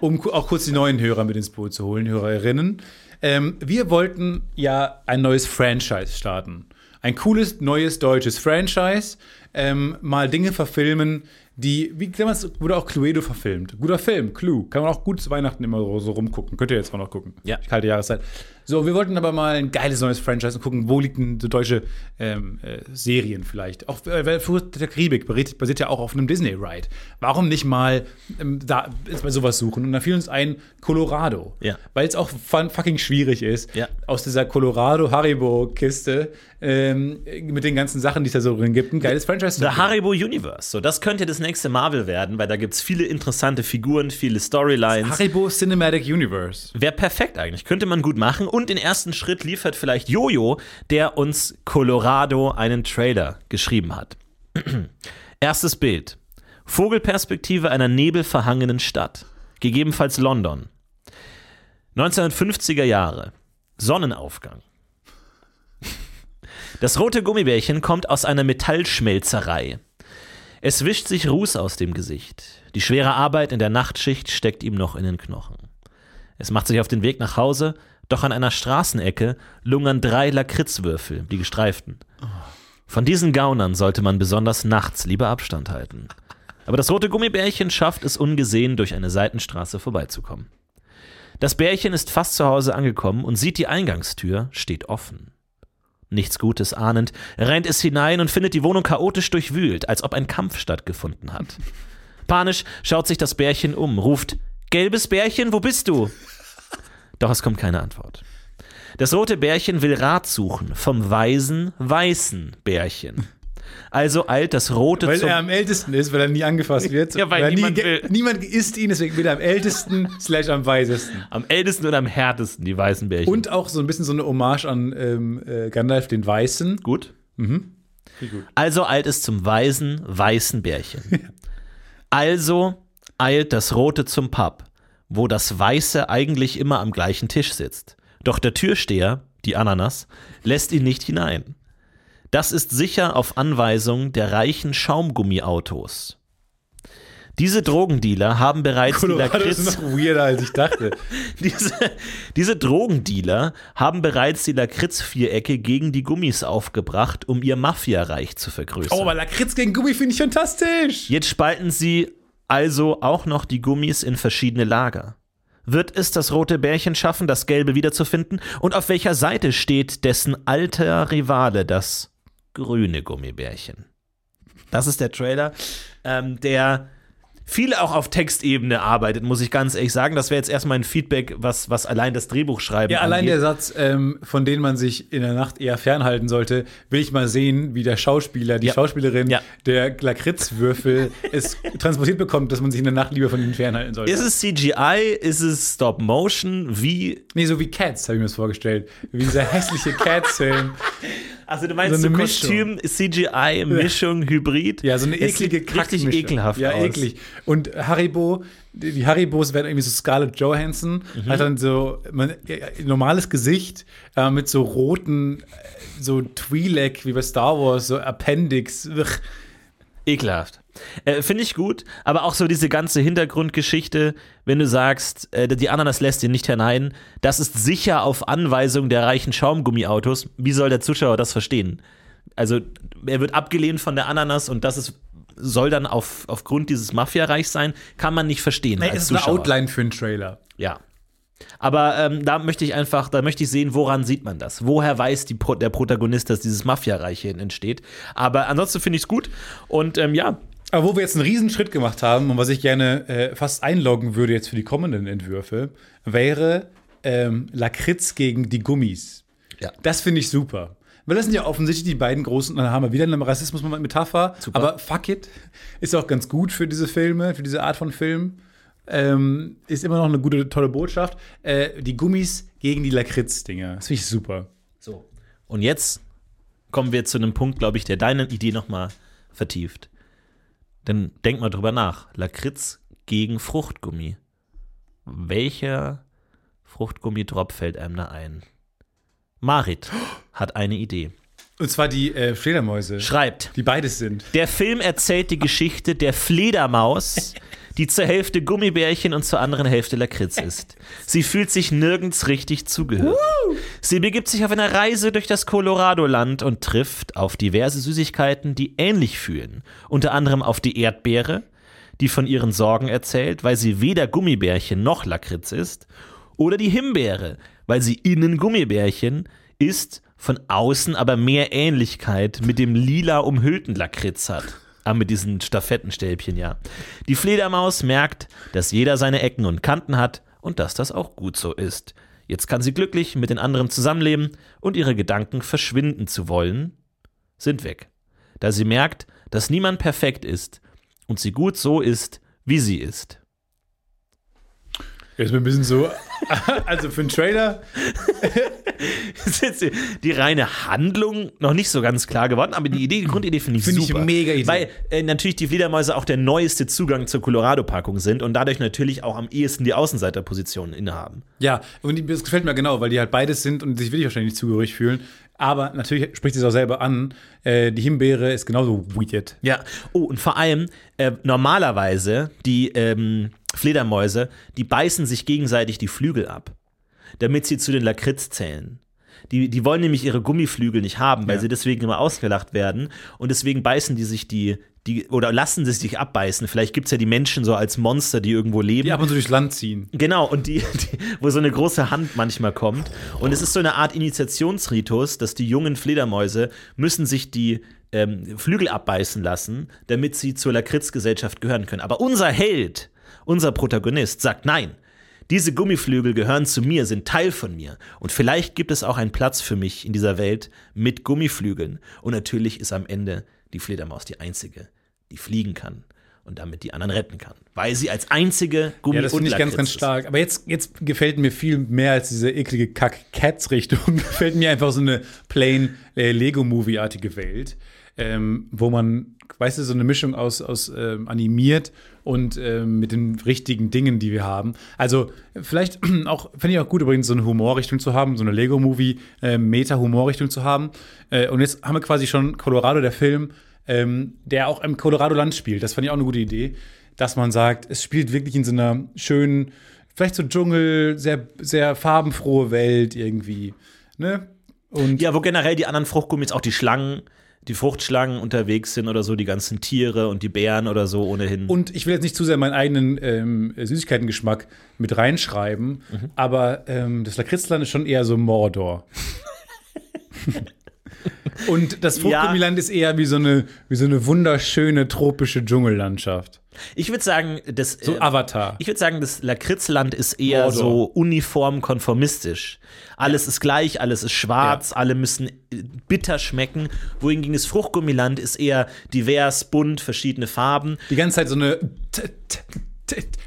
[SPEAKER 4] um auch kurz die neuen Hörer mit ins Boot zu holen, Hörerinnen. Ähm, wir wollten ja ein neues Franchise starten. ein cooles, neues deutsches Franchise, ähm, mal Dinge verfilmen, die, wie damals wurde auch Cluedo verfilmt. Guter Film, Clue. Kann man auch gut zu Weihnachten immer so, so rumgucken. Könnt ihr jetzt auch noch gucken.
[SPEAKER 3] Ja.
[SPEAKER 4] Kalte Jahreszeit. So, wir wollten aber mal ein geiles neues Franchise und gucken, wo liegen so deutsche ähm, äh, Serien vielleicht. Auch äh, Flucht der Karibik basiert, basiert ja auch auf einem Disney-Ride. Warum nicht mal ähm, da bei sowas suchen? Und da fiel uns ein Colorado.
[SPEAKER 3] Ja.
[SPEAKER 4] Weil es auch fun, fucking schwierig ist,
[SPEAKER 3] Ja.
[SPEAKER 4] aus dieser Colorado-Haribo-Kiste ähm, mit den ganzen Sachen, die es da so drin gibt, ein geiles Franchise zu
[SPEAKER 3] The
[SPEAKER 4] finden.
[SPEAKER 3] Haribo Universe. So, das könnte das nächste Marvel werden, weil da gibt es viele interessante Figuren, viele Storylines.
[SPEAKER 4] Haribo Cinematic Universe.
[SPEAKER 3] Wäre perfekt eigentlich. Könnte man gut machen. Und den ersten Schritt liefert vielleicht Jojo, der uns Colorado einen Trailer geschrieben hat. Erstes Bild. Vogelperspektive einer nebelverhangenen Stadt. Gegebenenfalls London. 1950er Jahre. Sonnenaufgang. Das rote Gummibärchen kommt aus einer Metallschmelzerei. Es wischt sich Ruß aus dem Gesicht. Die schwere Arbeit in der Nachtschicht steckt ihm noch in den Knochen. Es macht sich auf den Weg nach Hause, doch an einer Straßenecke lungern drei Lakritzwürfel, die gestreiften. Von diesen Gaunern sollte man besonders nachts lieber Abstand halten. Aber das rote Gummibärchen schafft es ungesehen, durch eine Seitenstraße vorbeizukommen. Das Bärchen ist fast zu Hause angekommen und sieht die Eingangstür steht offen. Nichts Gutes ahnend, rennt es hinein und findet die Wohnung chaotisch durchwühlt, als ob ein Kampf stattgefunden hat. Panisch schaut sich das Bärchen um, ruft: Gelbes Bärchen, wo bist du? Doch es kommt keine Antwort. Das rote Bärchen will Rat suchen vom weisen, weißen Bärchen. Also eilt das rote
[SPEAKER 4] Weil
[SPEAKER 3] zum
[SPEAKER 4] er am ältesten ist, weil er nie angefasst wird.
[SPEAKER 3] Ja, weil
[SPEAKER 4] er
[SPEAKER 3] niemand
[SPEAKER 4] nie,
[SPEAKER 3] will.
[SPEAKER 4] niemand isst ihn, deswegen will er am ältesten slash am weisesten.
[SPEAKER 3] am ältesten und am härtesten, die weißen Bärchen.
[SPEAKER 4] Und auch so ein bisschen so eine Hommage an ähm, äh, Gandalf den Weißen.
[SPEAKER 3] gut?
[SPEAKER 4] Wie gut.
[SPEAKER 3] Also eilt es zum weisen, weißen Bärchen. Also eilt das Rote zum Pub, wo das Weiße eigentlich immer am gleichen Tisch sitzt. Doch der Türsteher, die Ananas, lässt ihn nicht hinein. Das ist sicher auf Anweisung der reichen Schaumgummiautos. Diese Drogendealer haben bereits die
[SPEAKER 4] Colorado
[SPEAKER 3] Lakritz
[SPEAKER 4] ist noch weirder, als ich dachte.
[SPEAKER 3] diese, diese Drogendealer haben bereits die Lakritz-Vierecke gegen die Gummis aufgebracht, um ihr Mafiareich zu vergrößern.
[SPEAKER 4] Oh, aber Lakritz gegen Gummi finde ich fantastisch.
[SPEAKER 3] Jetzt spalten sie also auch noch die Gummis in verschiedene Lager. Wird es das rote Bärchen schaffen, das gelbe wiederzufinden? Und auf welcher Seite steht dessen alter Rivale, das grüne Gummibärchen? Das ist der Trailer, ähm, der viel auch auf Textebene arbeitet, muss ich ganz ehrlich sagen. Das wäre jetzt erstmal ein Feedback, was, was allein das Drehbuchschreiben
[SPEAKER 4] Ja, allein
[SPEAKER 3] angeht.
[SPEAKER 4] der Satz, ähm, von dem man sich in der Nacht eher fernhalten sollte, will ich mal sehen, wie der Schauspieler, die
[SPEAKER 3] Ja.
[SPEAKER 4] Schauspielerin,
[SPEAKER 3] Ja.
[SPEAKER 4] der Lakritzwürfel es transportiert bekommt, dass man sich in der Nacht lieber von ihnen fernhalten sollte.
[SPEAKER 3] Ist es CGI? Ist es Stop Motion? Wie?
[SPEAKER 4] nee, so wie Cats, habe ich mir das vorgestellt. Wie dieser hässliche Cats-Film.
[SPEAKER 3] Also du meinst
[SPEAKER 4] So
[SPEAKER 3] so,
[SPEAKER 4] eine
[SPEAKER 3] Kostüm, CGI, Mischung, Hybrid?
[SPEAKER 4] Ja, so eine eklige
[SPEAKER 3] richtig
[SPEAKER 4] Kackmischung.
[SPEAKER 3] ekelhaft
[SPEAKER 4] Ja,
[SPEAKER 3] aus.
[SPEAKER 4] eklig. Und Haribo, die Haribos werden irgendwie so Scarlett Johansson,
[SPEAKER 3] Mhm.
[SPEAKER 4] hat dann so man, ja, normales Gesicht äh, mit so roten, äh, so Twi'lek wie bei Star Wars, so Appendix. Ugh.
[SPEAKER 3] Ekelhaft. Äh, Finde ich gut, aber auch so diese ganze Hintergrundgeschichte, wenn du sagst, äh, die Ananas lässt ihn nicht hinein, das ist sicher auf Anweisung der reichen Schaumgummiautos. Wie soll der Zuschauer das verstehen? Also, er wird abgelehnt von der Ananas und das ist, soll dann auf, aufgrund dieses Mafia-Reichs sein, kann man nicht verstehen.
[SPEAKER 4] Nee,
[SPEAKER 3] als
[SPEAKER 4] ist eine
[SPEAKER 3] Zuschauer.
[SPEAKER 4] Outline für einen Trailer.
[SPEAKER 3] Ja. Aber ähm, da möchte ich einfach, da möchte ich sehen, woran sieht man das? Woher weiß die, der Protagonist, dass dieses Mafia-Reich hier entsteht? Aber ansonsten finde ich es gut. Und ähm, ja,
[SPEAKER 4] Aber wo wir jetzt einen riesen Schritt gemacht haben und was ich gerne äh, fast einloggen würde jetzt für die kommenden Entwürfe, wäre ähm, Lakritz gegen die Gummis.
[SPEAKER 3] Ja.
[SPEAKER 4] Das finde ich super. Weil das sind ja offensichtlich die beiden großen, dann haben wir wieder eine Rassismus-Metapher,
[SPEAKER 3] Super.
[SPEAKER 4] aber fuck it, ist auch ganz gut für diese Filme, für diese Art von Film. Ähm, ist immer noch eine gute, tolle Botschaft. Äh, die Gummis gegen die Lakritz-Dinger. Das finde ich super.
[SPEAKER 3] so. Und jetzt kommen wir zu einem Punkt, glaube ich, der deine Idee nochmal vertieft. Denn denk mal drüber nach. Lakritz gegen Fruchtgummi. Welcher Fruchtgummidrop fällt einem da ein? Marit hat eine Idee.
[SPEAKER 4] Und zwar die äh, Fledermäuse,
[SPEAKER 3] Schreibt.
[SPEAKER 4] die beides sind.
[SPEAKER 3] Der Film erzählt die Geschichte der Fledermaus, die zur Hälfte Gummibärchen und zur anderen Hälfte Lakritz ist. Sie fühlt sich nirgends richtig zugehörig. Sie begibt sich auf eine Reise durch das Colorado-Land und trifft auf diverse Süßigkeiten, die ähnlich fühlen. Unter anderem auf die Erdbeere, die von ihren Sorgen erzählt, weil sie weder Gummibärchen noch Lakritz ist. Oder die Himbeere, weil sie innen Gummibärchen ist, von außen aber mehr Ähnlichkeit mit dem lila umhüllten Lakritz hat. Ah, mit diesen Stafettenstäbchen, ja. Die Fledermaus merkt, dass jeder seine Ecken und Kanten hat und dass das auch gut so ist. Jetzt kann sie glücklich mit den anderen zusammenleben und ihre Gedanken verschwinden zu wollen, sind weg. Da sie merkt, dass niemand perfekt ist und sie gut so ist, wie sie ist.
[SPEAKER 4] Ist mir ein bisschen so, also für einen Trailer,
[SPEAKER 3] ist jetzt die, die reine Handlung noch nicht so ganz klar geworden, aber die Idee, die Grundidee finde ich
[SPEAKER 4] Finde ich
[SPEAKER 3] super.
[SPEAKER 4] mega Idee.
[SPEAKER 3] Weil äh, natürlich die Fledermäuse auch der neueste Zugang zur Colorado-Packung sind und dadurch natürlich auch am ehesten die Außenseiterposition innehaben.
[SPEAKER 4] ja, und die- das gefällt mir genau, weil die halt beides sind und sich wirklich wahrscheinlich nicht zugehörig fühlen. Aber natürlich spricht es auch selber an, äh, die Himbeere ist genauso weird.
[SPEAKER 3] Ja. Oh, und vor allem, äh, normalerweise, die ähm, Fledermäuse, die beißen sich gegenseitig die Flügel ab, damit sie zu den Lakritz zählen. Die, die wollen nämlich ihre Gummiflügel nicht haben, weil
[SPEAKER 4] Ja.
[SPEAKER 3] sie deswegen immer ausgelacht werden. Und deswegen beißen die sich die, die oder lassen sie sich abbeißen. Vielleicht gibt es ja die Menschen so als Monster, die irgendwo leben.
[SPEAKER 4] Die ab und zu durchs Land ziehen.
[SPEAKER 3] Genau, und die, die, wo so eine große Hand manchmal kommt. Und es ist so eine Art Initiationsritus, dass die jungen Fledermäuse müssen sich die ähm, Flügel abbeißen lassen, damit sie zur Lakritzgesellschaft gehören können. Aber unser Held, unser Protagonist, sagt nein. Diese Gummiflügel gehören zu mir, sind Teil von mir. Und vielleicht gibt es auch einen Platz für mich in dieser Welt mit Gummiflügeln. Und natürlich ist am Ende die Fledermaus die einzige, die fliegen kann und damit die anderen retten kann. Weil sie als einzige Gummi
[SPEAKER 4] Ja, das finde ich ganz, ganz stark. Aber jetzt, jetzt gefällt mir viel mehr als diese eklige Kack-Cats-Richtung. gefällt mir einfach so eine plain äh, Lego-Movie-artige Welt, ähm, wo man, weißt du, so eine Mischung aus, aus ähm, animiert und ähm, mit den richtigen Dingen, die wir haben. Also vielleicht auch, finde ich auch gut übrigens, so eine Humorrichtung zu haben, so eine Lego-Movie, äh, zu haben. Äh, und jetzt haben wir quasi schon Colorado, der Film, ähm, der auch im Colorado-Land spielt. Das fand ich auch eine gute Idee, dass man sagt, es spielt wirklich in so einer schönen, vielleicht so Dschungel, sehr, sehr farbenfrohe Welt irgendwie. Ne? Und
[SPEAKER 3] Ja, wo generell die anderen Fruchtgummis, auch die Schlangen, die Fruchtschlangen unterwegs sind oder so, die ganzen Tiere und die Bären oder so ohnehin.
[SPEAKER 4] Und ich will jetzt nicht zu sehr meinen eigenen ähm, Süßigkeitengeschmack mit reinschreiben, aber ähm, das Lakritzland ist schon eher so Mordor. Und das Fruchtgummiland ist eher wie so, eine, wie so eine wunderschöne tropische Dschungellandschaft.
[SPEAKER 3] ich würde sagen, das,
[SPEAKER 4] So
[SPEAKER 3] äh,
[SPEAKER 4] Avatar.
[SPEAKER 3] ich würde sagen, das Lakritzland ist eher
[SPEAKER 4] Mordor.
[SPEAKER 3] so uniform konformistisch. Alles ist gleich, alles ist schwarz, alle müssen äh, bitter schmecken. Wohingegen das Fruchtgummiland ist eher divers, bunt, verschiedene Farben.
[SPEAKER 4] Die ganze Zeit so eine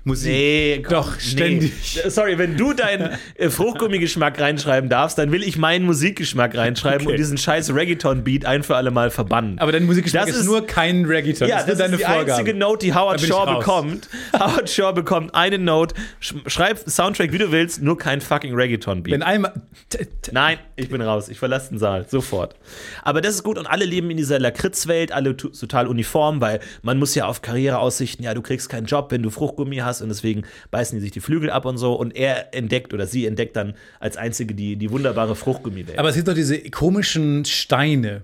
[SPEAKER 4] Musik.
[SPEAKER 3] Nee, komm,
[SPEAKER 4] Doch, ständig.
[SPEAKER 3] Nee. Sorry, wenn du deinen Fruchtgummigeschmack reinschreiben darfst, dann will ich meinen Musikgeschmack reinschreiben
[SPEAKER 4] Okay.
[SPEAKER 3] und diesen scheiß Reggaeton-Beat ein für alle Mal verbannen.
[SPEAKER 4] Aber dein Musikgeschmack
[SPEAKER 3] Das
[SPEAKER 4] ist, nur kein Reggaeton.
[SPEAKER 3] ja,
[SPEAKER 4] das
[SPEAKER 3] das
[SPEAKER 4] ist deine
[SPEAKER 3] ist die
[SPEAKER 4] Vorgabe.
[SPEAKER 3] einzige Note, die Howard Shaw
[SPEAKER 4] raus.
[SPEAKER 3] bekommt. Howard Shaw bekommt eine Note. Sch schreib Soundtrack, wie du willst, nur kein fucking Reggaeton-Beat.
[SPEAKER 4] Wenn einmal.
[SPEAKER 3] Nein, ich bin raus. Ich verlasse den Saal. Sofort. Aber das ist gut und alle leben in dieser Lakritzwelt, alle total uniform, weil man muss ja auf Karriereaussichten, ja, du kriegst keinen Job, wenn du Fruchtgummi hast und deswegen beißen die sich die Flügel ab und so. Und er entdeckt oder sie entdeckt dann als einzige die, die wunderbare Fruchtgummiwelt.
[SPEAKER 4] Aber es gibt doch diese komischen Steine,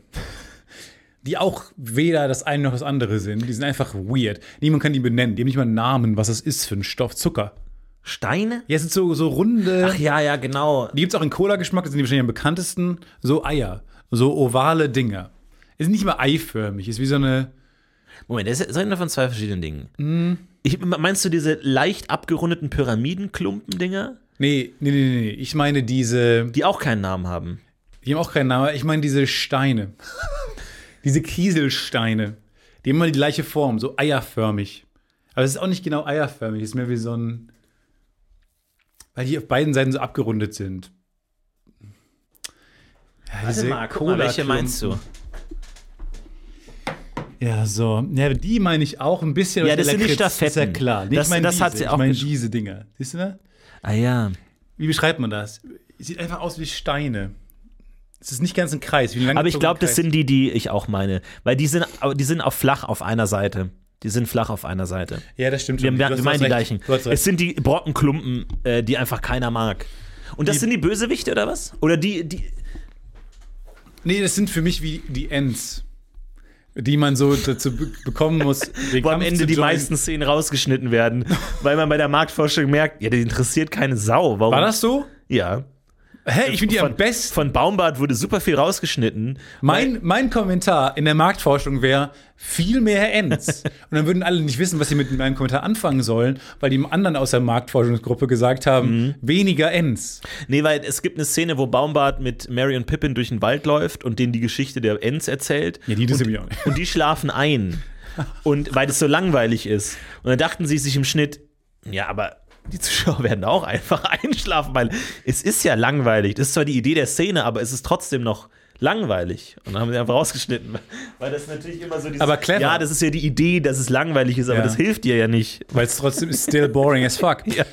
[SPEAKER 4] die auch weder das eine noch das andere sind. Die sind einfach weird. Niemand kann die benennen. Die haben nicht mal einen Namen, was das ist für ein Stoff. Zucker.
[SPEAKER 3] Steine?
[SPEAKER 4] Ja, es sind so, so runde.
[SPEAKER 3] Ach ja, ja, genau.
[SPEAKER 4] Die gibt es auch in Cola-Geschmack, das sind die wahrscheinlich am bekanntesten. So Eier. So ovale Dinger. Es sind nicht mal eiförmig, ist wie so eine.
[SPEAKER 3] Moment, das ist einer von zwei verschiedenen Dingen.
[SPEAKER 4] Mhm.
[SPEAKER 3] Ich, meinst du diese leicht abgerundeten Pyramidenklumpen-Dinger,
[SPEAKER 4] Nee, nee, nee, nee. Ich meine diese.
[SPEAKER 3] die auch keinen Namen haben?
[SPEAKER 4] Die haben auch keinen Namen. Ich meine diese Steine. diese Kieselsteine. Die haben immer die gleiche Form, so eierförmig. Aber es ist auch nicht genau eierförmig. Es ist mehr wie so ein. Weil die auf beiden Seiten so abgerundet sind. Ja, diese
[SPEAKER 3] welche meinst du?
[SPEAKER 4] Ja, so. Ja, die meine ich auch ein bisschen.
[SPEAKER 3] Ja, das sind die
[SPEAKER 4] Lakritz Ist ja klar. Nee,
[SPEAKER 3] Das-
[SPEAKER 4] ich meine
[SPEAKER 3] das
[SPEAKER 4] diese.
[SPEAKER 3] hat sie
[SPEAKER 4] ich
[SPEAKER 3] auch
[SPEAKER 4] meine
[SPEAKER 3] gesch-
[SPEAKER 4] diese Dinger. Siehst du das?
[SPEAKER 3] Ah ja.
[SPEAKER 4] Wie beschreibt man das? Sieht einfach aus wie Steine. Es ist nicht ganz ein Kreis.
[SPEAKER 3] Aber ich glaube, das sind die, die ich auch meine. Weil die sind, die sind auch flach auf einer Seite. Die sind flach auf einer Seite.
[SPEAKER 4] Ja, das stimmt.
[SPEAKER 3] Wir, wir, meinen die gleichen. Es sind die Brockenklumpen, äh, die einfach keiner mag. Und das
[SPEAKER 4] Die-
[SPEAKER 3] sind die Bösewichte oder was? Oder die, die.
[SPEAKER 4] Nee, das sind für mich wie die Ends, die man so dazu be bekommen muss.
[SPEAKER 3] Wo am Ende die
[SPEAKER 4] joinen.
[SPEAKER 3] meisten Szenen rausgeschnitten werden, weil man bei der Marktforschung merkt, ja, die interessiert keine Sau. Warum?
[SPEAKER 4] War das so?
[SPEAKER 3] Ja.
[SPEAKER 4] Hä, ich finde die
[SPEAKER 3] von,
[SPEAKER 4] am besten.
[SPEAKER 3] Von Baumbart wurde super viel rausgeschnitten.
[SPEAKER 4] Mein, mein Kommentar in der Marktforschung wäre viel mehr Ends. Und dann würden alle nicht wissen, was sie mit meinem Kommentar anfangen sollen, weil die anderen aus der Marktforschungsgruppe gesagt haben,
[SPEAKER 3] Mhm.
[SPEAKER 4] weniger Ends.
[SPEAKER 3] Nee, weil es gibt eine Szene, wo Baumbart mit Mary und Pippin durch den Wald läuft und denen die Geschichte der Ents erzählt.
[SPEAKER 4] Ja, die interessiert
[SPEAKER 3] und,
[SPEAKER 4] auch nicht.
[SPEAKER 3] Und die schlafen ein. Und weil das so langweilig ist. Und dann dachten sie sich im Schnitt, ja, aber die Zuschauer werden auch einfach einschlafen, weil es ist ja langweilig. Das ist zwar die Idee der Szene, aber es ist trotzdem noch langweilig. Und dann haben sie einfach rausgeschnitten, weil das natürlich immer so dieses,
[SPEAKER 4] Aber clever.
[SPEAKER 3] Ja, das ist ja die Idee, dass es langweilig ist, aber
[SPEAKER 4] Ja.
[SPEAKER 3] das hilft dir ja nicht.
[SPEAKER 4] Weil es trotzdem ist still boring as fuck.
[SPEAKER 3] Ja.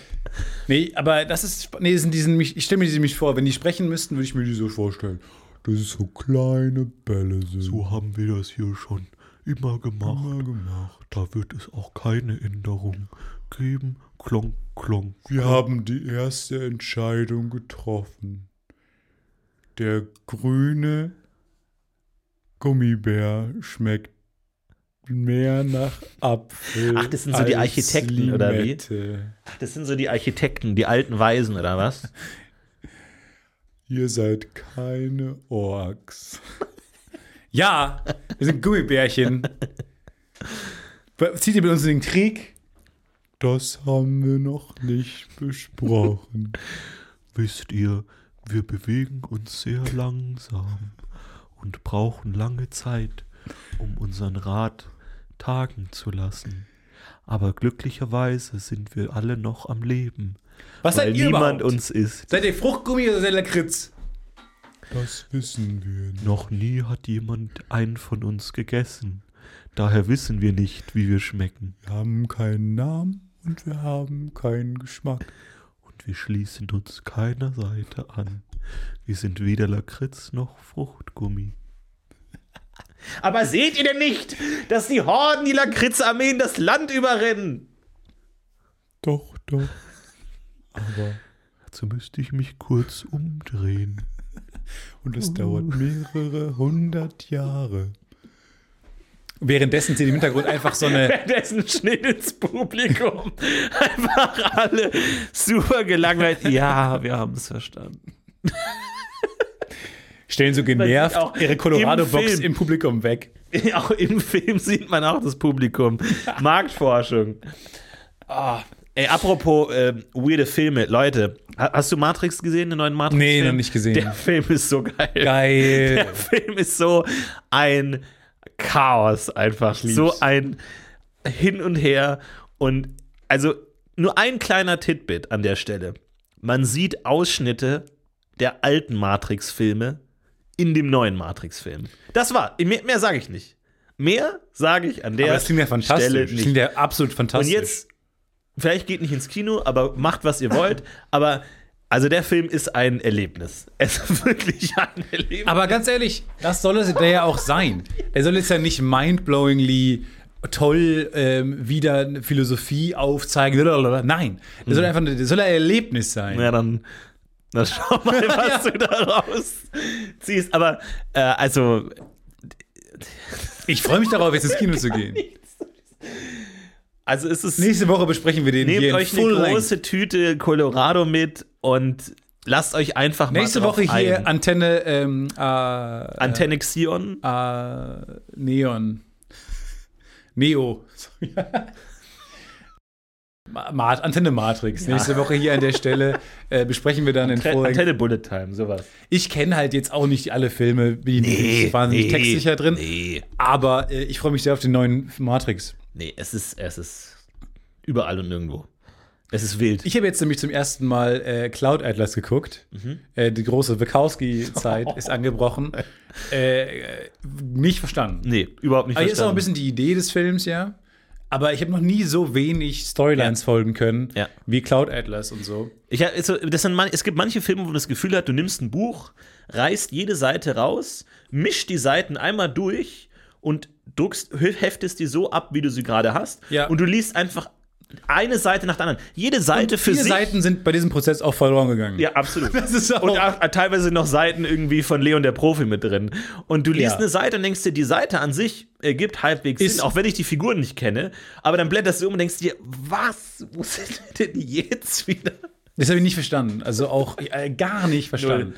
[SPEAKER 4] Nee, aber das ist. Nee, sind diesen, ich stelle mir die mich vor, wenn die sprechen müssten, würde ich mir die so vorstellen. Das ist so kleine Bälle sind.
[SPEAKER 5] So haben wir das hier schon immer gemacht.
[SPEAKER 4] Immer gemacht.
[SPEAKER 5] Da wird es auch keine Änderung geben. Klonk, klonk.
[SPEAKER 4] Wir haben die erste Entscheidung getroffen. Der grüne Gummibär schmeckt mehr nach Apfel.
[SPEAKER 3] Ach, das sind so die Architekten, oder wie?
[SPEAKER 4] Limette.
[SPEAKER 3] Das sind so die Architekten, die alten Weisen, oder was?
[SPEAKER 4] Ihr seid keine Orks. ja, wir sind Gummibärchen. Zieht ihr mit uns in den Krieg? Das haben wir noch nicht besprochen.
[SPEAKER 5] Wisst ihr, wir bewegen uns sehr langsam und brauchen lange Zeit, um unseren Rat tagen zu lassen. Aber glücklicherweise sind wir alle noch am Leben,
[SPEAKER 4] Was
[SPEAKER 5] weil
[SPEAKER 4] seid ihr
[SPEAKER 5] niemand
[SPEAKER 4] überhaupt?
[SPEAKER 5] uns ist.
[SPEAKER 4] Seid ihr Fruchtgummi oder seid ihr Lakritz?
[SPEAKER 5] Das wissen wir nicht. Noch nie hat jemand einen von uns gegessen. Daher wissen wir nicht, wie wir schmecken.
[SPEAKER 4] Wir haben keinen Namen und wir haben keinen Geschmack.
[SPEAKER 5] Und wir schließen uns keiner Seite an. Wir sind weder Lakritz noch Fruchtgummi.
[SPEAKER 3] Aber seht ihr denn nicht, dass die Horden, die Lakritzarmeen das Land überrennen?
[SPEAKER 5] Doch, doch. Aber dazu müsste ich mich kurz umdrehen.
[SPEAKER 4] Und es dauert mehrere hundert Jahre. Währenddessen sind im Hintergrund einfach so eine.
[SPEAKER 3] Währenddessen Schnitt ins Publikum. Einfach alle super gelangweilt. Ja, wir haben es verstanden.
[SPEAKER 4] stellen so genervt
[SPEAKER 3] auch
[SPEAKER 4] ihre
[SPEAKER 3] im
[SPEAKER 4] Colorado-Box
[SPEAKER 3] Film.
[SPEAKER 4] im Publikum weg.
[SPEAKER 3] Auch im Film sieht man auch das Publikum. Marktforschung. Ah, ey, apropos äh, weirde Filme, Leute, ha- hast du Matrix gesehen, den neuen Matrix?
[SPEAKER 4] Nee,
[SPEAKER 3] Film?
[SPEAKER 4] noch nicht gesehen.
[SPEAKER 3] Der Film ist so geil.
[SPEAKER 4] Geil.
[SPEAKER 3] Der Film ist so ein Chaos einfach. So ein Hin und Her. Und also nur ein kleiner Titbit an der Stelle. Man sieht Ausschnitte der alten Matrix-Filme in dem neuen Matrix-Film. Das war. Mehr, mehr sage ich nicht. Mehr sage ich an der
[SPEAKER 4] Aber das klingt ja
[SPEAKER 3] Stelle
[SPEAKER 4] fantastisch. Das
[SPEAKER 3] nicht.
[SPEAKER 4] klingt ja absolut
[SPEAKER 3] Und
[SPEAKER 4] fantastisch.
[SPEAKER 3] jetzt, vielleicht geht nicht ins Kino, aber macht, was ihr wollt. Aber also der Film ist ein Erlebnis. Es ist wirklich ein Erlebnis.
[SPEAKER 4] Aber ganz ehrlich, das soll es der ja auch sein. Der soll jetzt ja nicht mindblowingly toll ähm, wieder eine Philosophie aufzeigen. blablabla. Nein, der soll einfach eine, der soll ein Erlebnis sein.
[SPEAKER 3] Ja, dann, dann schau mal, was du daraus ziehst. Aber, äh, also,
[SPEAKER 4] Ich freue mich darauf, jetzt ins Kino zu gehen.
[SPEAKER 3] Also ist es.
[SPEAKER 4] Nächste Woche besprechen wir den
[SPEAKER 3] nehmt
[SPEAKER 4] hier in
[SPEAKER 3] euch eine
[SPEAKER 4] Full Length.
[SPEAKER 3] große Tüte Colorado mit und lasst euch einfach mal
[SPEAKER 4] Nächste Woche hier
[SPEAKER 3] ein.
[SPEAKER 4] Antenne ähm, äh,
[SPEAKER 3] Antenne Xion.
[SPEAKER 4] äh, Neon. Neo. Ma Ma Antenne Matrix. Nächste Woche hier an der Stelle äh, besprechen wir dann in Full Length.
[SPEAKER 3] Antenne Bullet Time, sowas.
[SPEAKER 4] Ich kenne halt jetzt auch nicht alle Filme, bin nee, wahnsinnig textsicher drin.
[SPEAKER 3] Nee.
[SPEAKER 4] Aber äh, ich freue mich sehr auf den neuen Matrix.
[SPEAKER 3] Nee, es ist, es ist überall und nirgendwo. Es ist wild.
[SPEAKER 4] Ich habe jetzt nämlich zum ersten Mal äh, Cloud Atlas geguckt.
[SPEAKER 3] Mhm.
[SPEAKER 4] Äh, die große Wachowski-Zeit ist angebrochen. Äh, nicht verstanden.
[SPEAKER 3] nee, überhaupt nicht
[SPEAKER 4] Aber ist auch ein
[SPEAKER 3] verstanden.
[SPEAKER 4] bisschen die Idee des Films, ja. Aber ich habe noch nie so wenig Storylines folgen können
[SPEAKER 3] Ja.
[SPEAKER 4] wie Cloud Atlas und so.
[SPEAKER 3] Ich, also, das sind man, es gibt manche Filme, wo man das Gefühl hat, du nimmst ein Buch, reißt jede Seite raus, mischt die Seiten einmal durch und druckst, heftest die so ab, wie du sie gerade hast.
[SPEAKER 4] Ja.
[SPEAKER 3] Und du liest einfach eine Seite nach der anderen. Jede Seite für
[SPEAKER 4] Vier
[SPEAKER 3] sich.
[SPEAKER 4] Seiten sind bei diesem Prozess auch verloren gegangen.
[SPEAKER 3] Ja, absolut.
[SPEAKER 4] Das ist auch-
[SPEAKER 3] und auch, äh, teilweise noch Seiten irgendwie von Leon der Profi mit drin. Und du liest
[SPEAKER 4] Ja.
[SPEAKER 3] eine Seite und denkst dir, die Seite an sich ergibt halbwegs
[SPEAKER 4] Ist-
[SPEAKER 3] Sinn, auch wenn ich die Figuren nicht kenne. Aber dann blätterst du um und denkst dir, was? Wo sind wir denn jetzt wieder?
[SPEAKER 4] Das habe ich nicht verstanden. Also auch äh, gar nicht verstanden.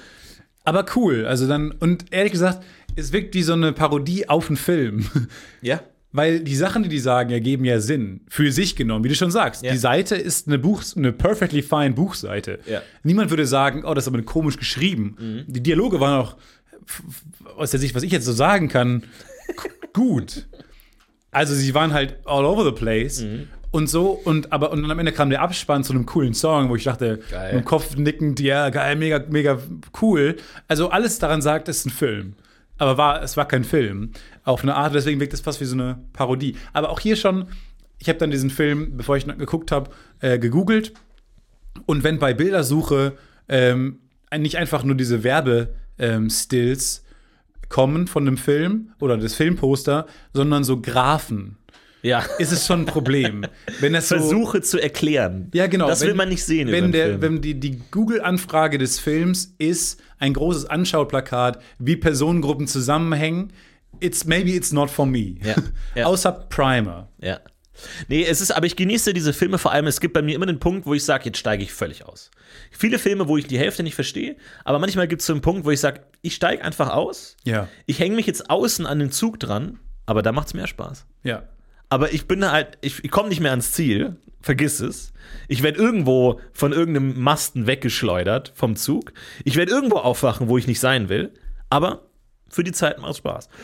[SPEAKER 4] Aber cool. Also dann, und ehrlich gesagt, es wirkt wie so eine Parodie auf einen Film.
[SPEAKER 3] Ja.
[SPEAKER 4] Weil die Sachen, die die sagen, ergeben ja Sinn. Für sich genommen, wie du schon sagst.
[SPEAKER 3] Ja.
[SPEAKER 4] Die Seite ist eine, Buch, eine perfectly fine Buchseite.
[SPEAKER 3] Ja.
[SPEAKER 4] Niemand würde sagen, oh, das ist aber komisch geschrieben. Die Dialoge waren auch, aus der Sicht, was ich jetzt so sagen kann, gut. Also sie waren halt all over the place.
[SPEAKER 3] Mhm.
[SPEAKER 4] Und so, und aber und dann am Ende kam der Abspann zu einem coolen Song, wo ich dachte,
[SPEAKER 3] Geil.
[SPEAKER 4] mit dem Kopf nickend, ja, geil, mega, mega cool. Also alles daran sagt, es ist ein Film. Aber war, es war kein Film. Auf eine Art, deswegen wirkt es fast wie so eine Parodie. Aber auch hier schon, ich habe dann diesen Film, bevor ich ihn geguckt habe, äh, gegoogelt. Und wenn bei Bildersuche ähm, nicht einfach nur diese Werbe-Stills kommen von dem Film oder das Filmposter, sondern so Graphen,
[SPEAKER 3] Ja.
[SPEAKER 4] ist es schon ein Problem. wenn das so,
[SPEAKER 3] Versuche zu erklären.
[SPEAKER 4] ja, genau.
[SPEAKER 3] Das will
[SPEAKER 4] wenn-
[SPEAKER 3] man nicht sehen.
[SPEAKER 4] Wenn, der, wenn die, die Google-Anfrage des Films ist ein großes Anschauplakat, wie Personengruppen zusammenhängen, it's maybe it's not for me.
[SPEAKER 3] Ja, ja.
[SPEAKER 4] Außer Primer.
[SPEAKER 3] Ja. Nee, es ist, aber ich genieße diese Filme vor allem. Es gibt bei mir immer den Punkt, wo ich sage, jetzt steige ich völlig aus. Viele Filme, wo ich die Hälfte nicht verstehe, aber manchmal gibt es so einen Punkt, wo ich sage, ich steige einfach aus.
[SPEAKER 4] Ja.
[SPEAKER 3] Ich hänge mich jetzt außen an den Zug dran, aber da macht es mehr Spaß.
[SPEAKER 4] Ja.
[SPEAKER 3] Aber ich bin halt, ich, ich komme nicht mehr ans Ziel, vergiss es. Ich werde irgendwo von irgendeinem Masten weggeschleudert vom Zug. Ich werde irgendwo aufwachen, wo ich nicht sein will, aber für die Zeit macht es Spaß.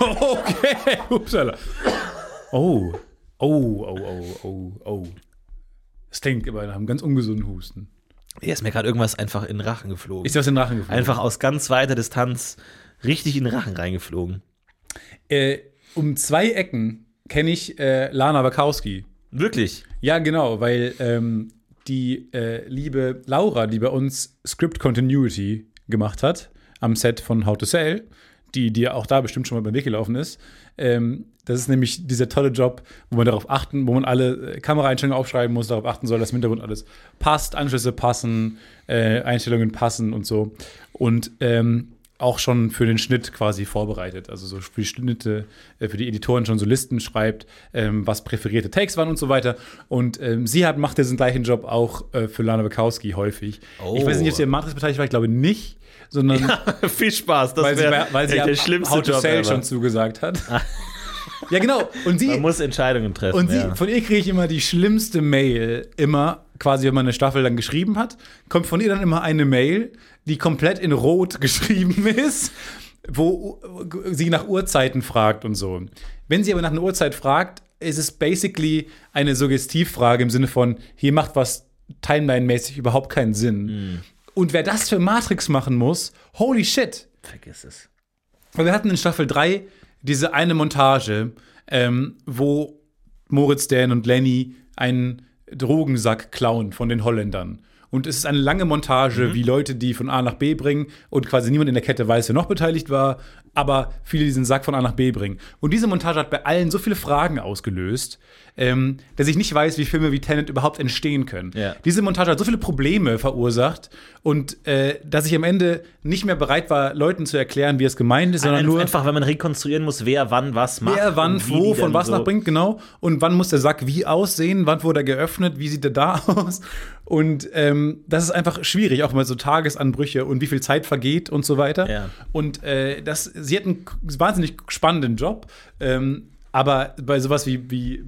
[SPEAKER 4] Okay. Upsala. Oh. Oh, oh, oh, oh, oh. Das klingt aber nach einem ganz ungesunden Husten.
[SPEAKER 3] Hier ist mir gerade irgendwas einfach in den Rachen geflogen.
[SPEAKER 4] Ist dir was in den Rachen gefallen?
[SPEAKER 3] Einfach aus ganz weiter Distanz richtig in den Rachen reingeflogen.
[SPEAKER 4] Äh, um zwei Ecken kenne ich äh, Lana Wachowski.
[SPEAKER 3] Wirklich?
[SPEAKER 4] Ja, genau, weil ähm, die äh, liebe Laura, die bei uns Script Continuity gemacht hat, am Set von How to Sell, die dir auch da bestimmt schon mal beim Weg gelaufen ist. Ähm, das ist nämlich dieser tolle Job, wo man darauf achten, wo man alle äh, Kameraeinstellungen aufschreiben muss, darauf achten soll, dass im Hintergrund alles passt, Anschlüsse passen, äh, Einstellungen passen und so. Und ähm, auch schon für den Schnitt quasi vorbereitet. Also so für die Schnitte, äh, für die Editoren schon so Listen schreibt, ähm, was präferierte Takes waren und so weiter. Und ähm, sie hat, macht diesen gleichen Job auch äh, für Lana Wachowski häufig.
[SPEAKER 3] Oh.
[SPEAKER 4] Ich weiß nicht, ob sie im Matrix beteiligt war, ich glaube nicht, sondern
[SPEAKER 3] Viel Spaß. Das
[SPEAKER 4] weil sie, weil sie
[SPEAKER 3] der
[SPEAKER 4] ja
[SPEAKER 3] schlimmste
[SPEAKER 4] How to
[SPEAKER 3] Job ever.
[SPEAKER 4] schon zugesagt hat. ja, genau. Und sie,
[SPEAKER 3] Man muss Entscheidungen treffen.
[SPEAKER 4] und sie,
[SPEAKER 3] ja.
[SPEAKER 4] von ihr kriege ich immer die schlimmste Mail, immer quasi, wenn man eine Staffel dann geschrieben hat, kommt von ihr dann immer eine Mail, die komplett in Rot geschrieben ist, wo sie nach Uhrzeiten fragt und so. Wenn sie aber nach einer Uhrzeit fragt, ist es basically eine Suggestivfrage im Sinne von, hier macht was timeline-mäßig überhaupt keinen Sinn. Und wer das für Matrix machen muss, holy shit,
[SPEAKER 3] Vergiss es.
[SPEAKER 4] wir hatten in Staffel 3 diese eine Montage, ähm, wo Moritz, Dan und Lenny einen Drogensack klauen von den Holländern. Und es ist eine lange Montage, wie Leute die von A nach B bringen und quasi niemand in der Kette weiß, wer noch beteiligt war, aber viele diesen Sack von A nach B bringen. Und diese Montage hat bei allen so viele Fragen ausgelöst, ähm, dass ich nicht weiß, wie Filme wie Tenet überhaupt entstehen können.
[SPEAKER 3] Ja.
[SPEAKER 4] Diese Montage hat so viele Probleme verursacht und äh, dass ich am Ende nicht mehr bereit war, Leuten zu erklären, wie es gemeint ist, sondern
[SPEAKER 3] Ein,
[SPEAKER 4] nur
[SPEAKER 3] einfach, wenn man rekonstruieren muss, wer wann was macht.
[SPEAKER 4] wer wann wo von was
[SPEAKER 3] so-
[SPEAKER 4] nach bringt, genau. Und wann muss der Sack wie aussehen, wann wurde er geöffnet, wie sieht er da aus. Und ähm, das ist einfach schwierig, auch mal so Tagesanbrüche und wie viel Zeit vergeht und so weiter.
[SPEAKER 3] Ja.
[SPEAKER 4] Und äh, das, sie hat einen wahnsinnig spannenden Job. Ähm, aber bei sowas wie, wie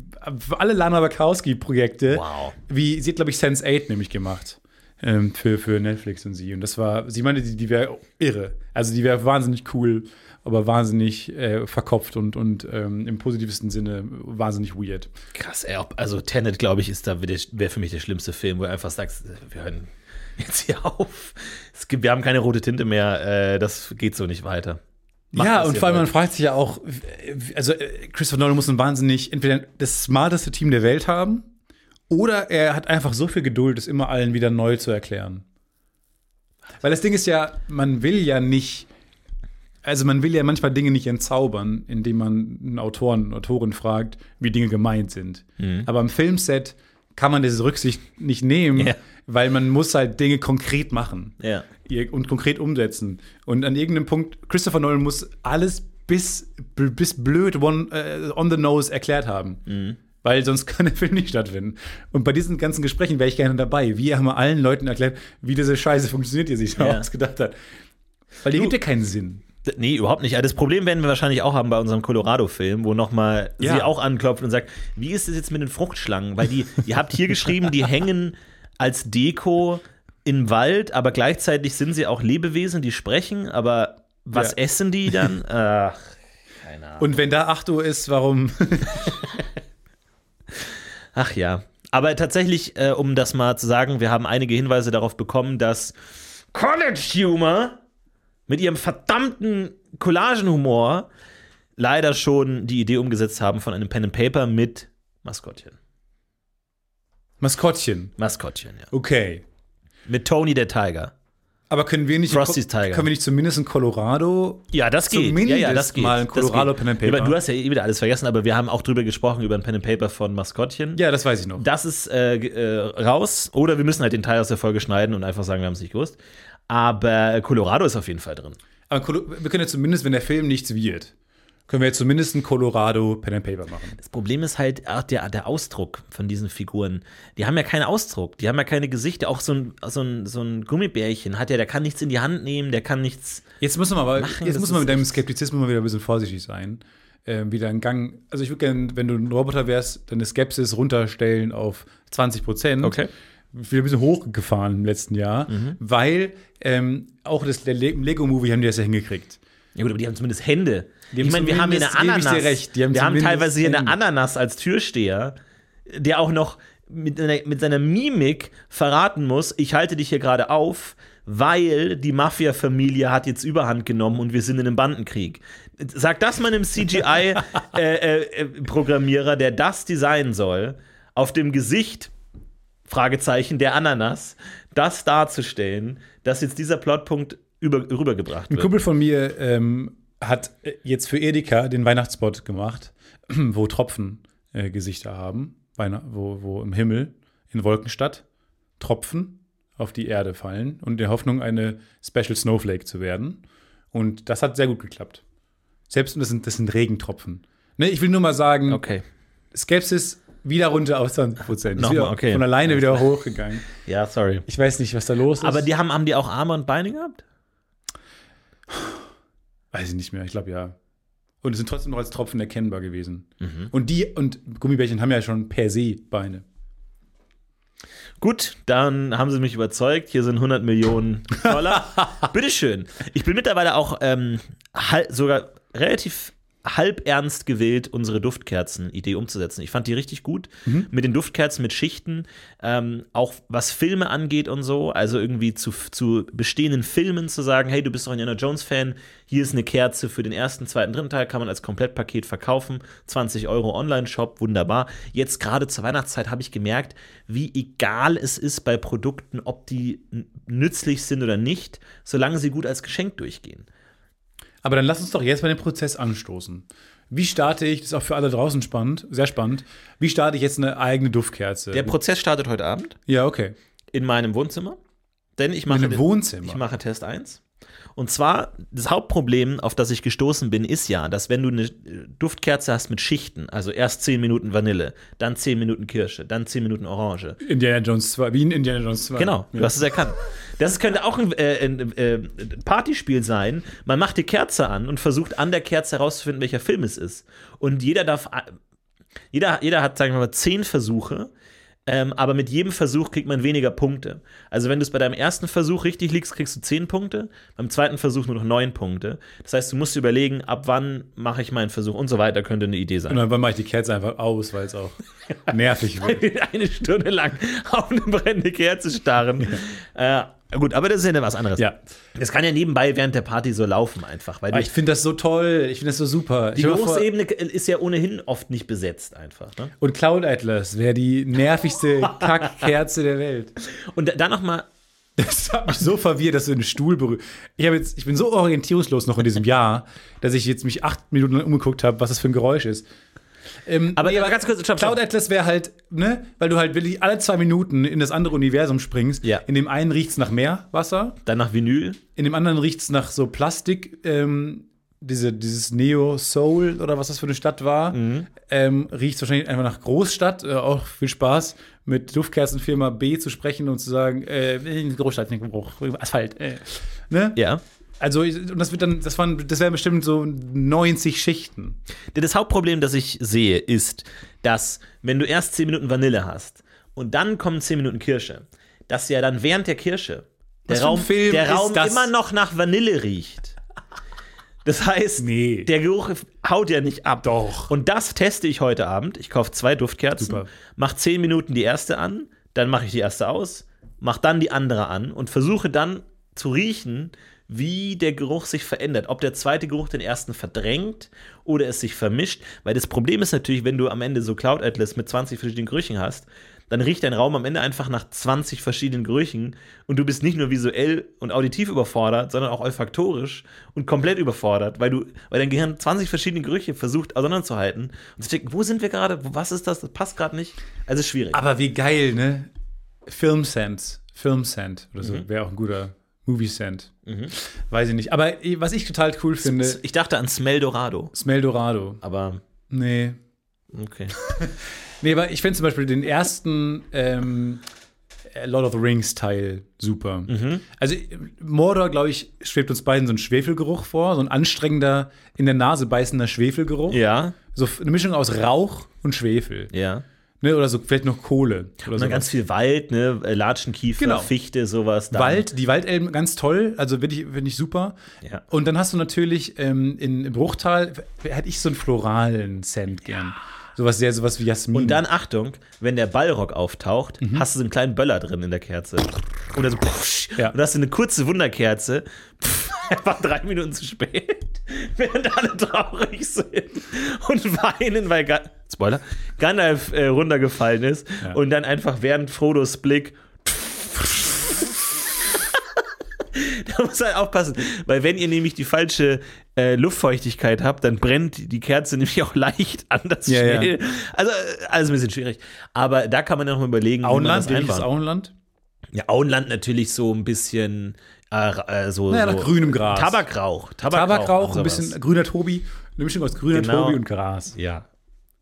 [SPEAKER 4] alle Lana Wachowski-Projekte,
[SPEAKER 3] Wow.
[SPEAKER 4] wie sie hat, glaube ich, Sense 8 nämlich gemacht. Ähm, für, für Netflix und sie. Und das war, sie meinte, die, die wäre irre. Also die wäre wahnsinnig cool, aber wahnsinnig äh, verkopft und, und ähm, im positivsten Sinne wahnsinnig weird.
[SPEAKER 3] Krass, ey, also Tenet, glaube ich, ist da wäre für mich der schlimmste Film, wo du einfach sagst, wir hören jetzt hier auf. Es gibt, wir haben keine rote Tinte mehr, äh, das geht so nicht weiter. Macht,
[SPEAKER 4] ja, und vor allem, man fragt sich ja auch, also äh, Christopher Nolan muss ein wahnsinnig, entweder das smarteste Team der Welt haben oder er hat einfach so viel Geduld, es immer allen wieder neu zu erklären. Weil das Ding ist ja, man will ja nicht also man will ja manchmal Dinge nicht entzaubern, indem man einen Autoren, Autorin fragt, wie Dinge gemeint sind.
[SPEAKER 3] Mhm.
[SPEAKER 4] Aber am Filmset kann man diese Rücksicht nicht nehmen,
[SPEAKER 3] Ja.
[SPEAKER 4] weil man muss halt Dinge konkret machen ihr- und konkret umsetzen. Und an irgendeinem Punkt, Christopher Nolan muss alles bis, bis blöd one, äh, on the nose erklärt haben.
[SPEAKER 3] Mhm.
[SPEAKER 4] Weil sonst kann der Film nicht stattfinden. Und bei diesen ganzen Gesprächen wäre ich gerne dabei. Wie haben wir allen Leuten erklärt, wie diese Scheiße funktioniert, die sich da
[SPEAKER 3] Ja.
[SPEAKER 4] ausgedacht hat. Weil die gibt ja keinen Sinn.
[SPEAKER 3] Nee, überhaupt nicht. Das Problem werden wir wahrscheinlich auch haben bei unserem Colorado-Film, wo nochmal
[SPEAKER 4] Ja.
[SPEAKER 3] sie auch anklopft und sagt, wie ist es jetzt mit den Fruchtschlangen? Weil die, ihr habt hier geschrieben, die hängen als Deko im Wald, aber gleichzeitig sind sie auch Lebewesen, die sprechen, aber was
[SPEAKER 4] Ja.
[SPEAKER 3] essen die dann? Ach, keine Ahnung.
[SPEAKER 4] Und wenn da 8 Uhr ist, warum?
[SPEAKER 3] Ach ja. Aber tatsächlich, äh, um das mal zu sagen, wir haben einige Hinweise darauf bekommen, dass College Humor mit ihrem verdammten Collagenhumor leider schon die Idee umgesetzt haben von einem Pen and Paper mit Maskottchen.
[SPEAKER 4] Maskottchen.
[SPEAKER 3] Maskottchen, ja.
[SPEAKER 4] Okay.
[SPEAKER 3] Mit Tony der Tiger.
[SPEAKER 4] Aber können wir nicht,
[SPEAKER 3] Frosty's Tiger.
[SPEAKER 4] können wir nicht zumindest in Colorado
[SPEAKER 3] Ja, das geht.
[SPEAKER 4] Zumindest
[SPEAKER 3] ja, ja, das geht.
[SPEAKER 4] mal ein
[SPEAKER 3] Das
[SPEAKER 4] Colorado. Pen and Paper.
[SPEAKER 3] Du hast ja eh wieder alles vergessen, aber wir haben auch drüber gesprochen, über ein Pen and Paper von Maskottchen.
[SPEAKER 4] Ja, das weiß ich noch.
[SPEAKER 3] Das ist äh, äh, raus. Oder wir müssen halt den Teil aus der Folge schneiden und einfach sagen, wir haben es nicht gewusst. Aber Colorado ist auf jeden Fall drin.
[SPEAKER 4] Aber Colo- wir können ja zumindest, wenn der Film nichts wird, können wir ja zumindest ein Colorado Pen and Paper machen.
[SPEAKER 3] Das Problem ist halt auch der, der Ausdruck von diesen Figuren. Die haben ja keinen Ausdruck, die haben ja keine Gesichter. Auch so ein, so ein, so ein Gummibärchen hat ja, der kann nichts in die Hand nehmen, der kann nichts.
[SPEAKER 4] Jetzt muss man aber,
[SPEAKER 3] Machen,
[SPEAKER 4] jetzt muss man mit deinem Skeptizismus mal wieder ein bisschen vorsichtig sein. Ähm, wieder einen Gang. Also ich würde gerne, wenn du ein Roboter wärst, deine Skepsis runterstellen auf 20 Prozent.
[SPEAKER 3] Okay.
[SPEAKER 4] Wieder ein bisschen hochgefahren im letzten Jahr, weil ähm, auch das, Lego-Movie haben die das ja hingekriegt.
[SPEAKER 3] Ja gut, aber die haben zumindest Hände.
[SPEAKER 4] Die
[SPEAKER 3] ich
[SPEAKER 4] haben
[SPEAKER 3] meine, wir haben hier eine Ananas.
[SPEAKER 4] recht, die haben
[SPEAKER 3] wir haben teilweise hier eine. Ananas als Türsteher, der auch noch mit, einer, mit seiner Mimik verraten muss, ich halte dich hier gerade auf, weil die Mafia-Familie hat jetzt Überhand genommen und wir sind in einem Bandenkrieg. Sag das mal einem CGI-Programmierer, der das designen soll, auf dem Gesicht Fragezeichen der Ananas, das darzustellen, dass jetzt dieser Plotpunkt über, rübergebracht
[SPEAKER 4] Ein
[SPEAKER 3] wird.
[SPEAKER 4] Kumpel von mir ähm, hat äh, jetzt für Edeka den Weihnachtsspot gemacht, wo Tropfen äh, Gesichter haben, Weihn wo, wo im Himmel in Wolkenstadt Tropfen auf die Erde fallen und in der Hoffnung, eine Special Snowflake zu werden. Und das hat sehr gut geklappt. Selbst das sind, das sind Regentropfen. Ne, ich will nur mal sagen,
[SPEAKER 3] Okay.
[SPEAKER 4] Skepsis wieder runter auf 20 Prozent.
[SPEAKER 3] Nochmal, okay.
[SPEAKER 4] Von alleine wieder hochgegangen.
[SPEAKER 3] Ja, sorry.
[SPEAKER 4] Ich weiß nicht, was da los ist.
[SPEAKER 3] Aber die haben, haben die auch Arme und Beine gehabt?
[SPEAKER 4] Weiß ich nicht mehr, ich glaube ja. Und es sind trotzdem noch als Tropfen erkennbar gewesen.
[SPEAKER 3] Mhm.
[SPEAKER 4] Und die und Gummibärchen haben ja schon per se Beine.
[SPEAKER 3] Gut, dann haben sie mich überzeugt. Hier sind 100 Millionen Dollar. Bitteschön. Ich bin mittlerweile auch ähm, hal- sogar relativ halb ernst gewählt, unsere Duftkerzen-Idee umzusetzen. Ich fand die richtig gut. Mit den Duftkerzen, mit Schichten, ähm, auch was Filme angeht und so. Also irgendwie zu, zu bestehenden Filmen zu sagen, hey, du bist doch ein Indiana Jones-Fan, hier ist eine Kerze für den ersten, zweiten, dritten Teil, kann man als Komplettpaket verkaufen. 20 Euro Online-Shop, wunderbar. Jetzt gerade zur Weihnachtszeit habe ich gemerkt, wie egal es ist bei Produkten, ob die nützlich sind oder nicht, solange sie gut als Geschenk durchgehen.
[SPEAKER 4] Aber dann lass uns doch jetzt mal den Prozess anstoßen. Wie starte ich, das ist auch für alle draußen spannend, sehr spannend, wie starte ich jetzt eine eigene Duftkerze?
[SPEAKER 3] Der Prozess startet heute Abend
[SPEAKER 4] ja, okay.
[SPEAKER 3] in meinem Wohnzimmer, denn ich mache
[SPEAKER 4] In Wohnzimmer.
[SPEAKER 3] Ich mache Test 1. Und zwar, das Hauptproblem, auf das ich gestoßen bin, ist ja, dass wenn du eine Duftkerze hast mit Schichten, also erst 10 Minuten Vanille, dann 10 Minuten Kirsche, dann 10 Minuten Orange.
[SPEAKER 4] Indiana Jones 2, wie in Indiana Jones 2.
[SPEAKER 3] Genau, du
[SPEAKER 4] Ja.
[SPEAKER 3] hast es erkannt. Das könnte auch ein, äh, ein äh, Partyspiel sein. Man macht die Kerze an und versucht an der Kerze herauszufinden, welcher Film es ist. Und jeder darf, äh, jeder, jeder hat, sagen wir mal, 10 Versuche. Ähm, aber mit jedem Versuch kriegt man weniger Punkte. Also wenn du es bei deinem ersten Versuch richtig liegst, kriegst du 10 Punkte, beim zweiten Versuch nur noch 9 Punkte. Das heißt, du musst dir überlegen, ab wann mache ich meinen Versuch und so weiter, könnte eine Idee sein.
[SPEAKER 4] Und dann mache ich die Kerze einfach aus, weil es auch nervig wird.
[SPEAKER 3] eine Stunde lang auf eine brennende Kerze starren. Äh, gut, aber das ist ja was anderes.
[SPEAKER 4] Ja.
[SPEAKER 3] Das kann ja nebenbei während der Party so laufen einfach, weil die,
[SPEAKER 4] ich finde das so toll, ich finde das so super.
[SPEAKER 3] die Geruchsebene ist ja ohnehin oft nicht besetzt einfach. Ne?
[SPEAKER 4] Und Cloud Atlas wäre die nervigste Kackkerze der Welt.
[SPEAKER 3] Und da, da noch mal
[SPEAKER 4] Das hat mich so verwirrt, dass du den Stuhl berührst. Ich, jetzt, ich bin so orientierungslos noch in diesem Jahr, dass ich jetzt mich acht Minuten lang umgeguckt habe, was das für ein Geräusch ist. Ähm,
[SPEAKER 3] Aber,
[SPEAKER 4] nee,
[SPEAKER 3] aber ganz kurz, stopp, stopp.
[SPEAKER 4] Cloud Atlas wäre halt, ne, weil du halt wirklich alle zwei Minuten in das andere Universum springst.
[SPEAKER 3] Ja.
[SPEAKER 4] In dem einen riecht's nach Meerwasser,
[SPEAKER 3] Dann nach Vinyl.
[SPEAKER 4] in dem anderen riecht's nach so Plastik, ähm, diese, dieses Neo Soul oder was das für eine Stadt war, ähm, riecht wahrscheinlich einfach nach Großstadt. Äh, auch viel Spaß, mit Duftkerzenfirma B zu sprechen und zu sagen, äh, Großstadt, Asphalt. Äh, ne?
[SPEAKER 3] Ja.
[SPEAKER 4] Also, und das wird dann, das waren, das wären bestimmt so 90 Schichten.
[SPEAKER 3] Denn Das Hauptproblem, das ich sehe, ist, dass wenn du erst 10 Minuten Vanille hast und dann kommen 10 Minuten Kirsche, dass ja dann während der Kirsche der
[SPEAKER 4] Was
[SPEAKER 3] Raum, der Raum
[SPEAKER 4] das?
[SPEAKER 3] immer noch nach Vanille riecht. Das heißt,
[SPEAKER 4] Nee.
[SPEAKER 3] der Geruch haut ja nicht ab.
[SPEAKER 4] Doch.
[SPEAKER 3] Und das teste ich heute Abend. Ich kaufe zwei Duftkerzen,
[SPEAKER 4] Super.
[SPEAKER 3] mache 10 Minuten die erste an, dann mache ich die erste aus, mache dann die andere an und versuche dann zu riechen, wie der Geruch sich verändert. Ob der zweite Geruch den ersten verdrängt oder es sich vermischt. Weil das Problem ist natürlich, wenn du am Ende so Cloud Atlas mit 20 verschiedenen Gerüchen hast, dann riecht dein Raum am Ende einfach nach 20 verschiedenen Gerüchen und du bist nicht nur visuell und auditiv überfordert, sondern auch olfaktorisch und komplett überfordert, weil du, weil dein Gehirn 20 verschiedene Gerüche versucht auseinanderzuhalten und zu checken, wo sind wir gerade, was ist das, das passt gerade nicht. Also ist schwierig.
[SPEAKER 4] Aber wie geil, ne? Film Sense. Film Scent oder so.
[SPEAKER 3] Mhm.
[SPEAKER 4] Wäre auch ein guter Movie Scent. Weiß ich nicht. Aber eh, was ich total cool finde,
[SPEAKER 3] ich dachte an Smell Dorado,
[SPEAKER 4] Smell Dorado.
[SPEAKER 3] aber
[SPEAKER 4] Nee.
[SPEAKER 3] okay.
[SPEAKER 4] Nee, aber ich finde zum Beispiel den ersten ähm, Lord of the Rings Teil super.
[SPEAKER 3] Mhm.
[SPEAKER 4] Also Mordor, glaube ich, schwebt uns beiden so ein Schwefelgeruch vor, so ein anstrengender, in der Nase beißender Schwefelgeruch.
[SPEAKER 3] Ja,
[SPEAKER 4] So eine Mischung aus Rauch und Schwefel.
[SPEAKER 3] ja.
[SPEAKER 4] Ne? Oder so vielleicht noch Kohle. Oder
[SPEAKER 3] Und dann ganz viel Wald, ne, Äh, Latschenkiefer,
[SPEAKER 4] Genau.
[SPEAKER 3] Fichte, sowas. Dann.
[SPEAKER 4] Wald, die Waldelben ganz toll, also finde ich, find ich super.
[SPEAKER 3] Ja.
[SPEAKER 4] Und dann hast du natürlich ähm, in, im Bruchtal, hätte ich so einen floralen Scent gern. Sowas sehr, sowas wie Jasmin.
[SPEAKER 3] Und dann, Achtung, wenn der Ballrock auftaucht, hast du so einen kleinen Böller drin in der Kerze. Und dann so,
[SPEAKER 4] Ja.
[SPEAKER 3] und hast du eine kurze Wunderkerze, pff, einfach drei Minuten zu spät, während alle traurig sind und weinen, weil, Ga Spoiler, Gandalf äh, runtergefallen ist
[SPEAKER 4] Ja.
[SPEAKER 3] und dann einfach während Frodos Blick Da muss halt aufpassen, weil wenn ihr nämlich die falsche äh, Luftfeuchtigkeit habt, dann brennt die Kerze nämlich auch leicht anders
[SPEAKER 4] Ja, ja.
[SPEAKER 3] schnell. Also äh, alles ein bisschen schwierig. Aber da kann man ja noch mal überlegen, wie man
[SPEAKER 4] Auenland,
[SPEAKER 3] das.
[SPEAKER 4] Auenland?
[SPEAKER 3] Ja, Auenland natürlich so ein bisschen äh, äh, so,
[SPEAKER 4] Naja,
[SPEAKER 3] so
[SPEAKER 4] nach grünem Gras.
[SPEAKER 3] Tabakrauch. Tabakrauch,
[SPEAKER 4] Tabakrauch, ein bisschen grüner Tobi, eine Mischung aus grüner
[SPEAKER 3] Genau.
[SPEAKER 4] Tobi und Gras.
[SPEAKER 3] Ja.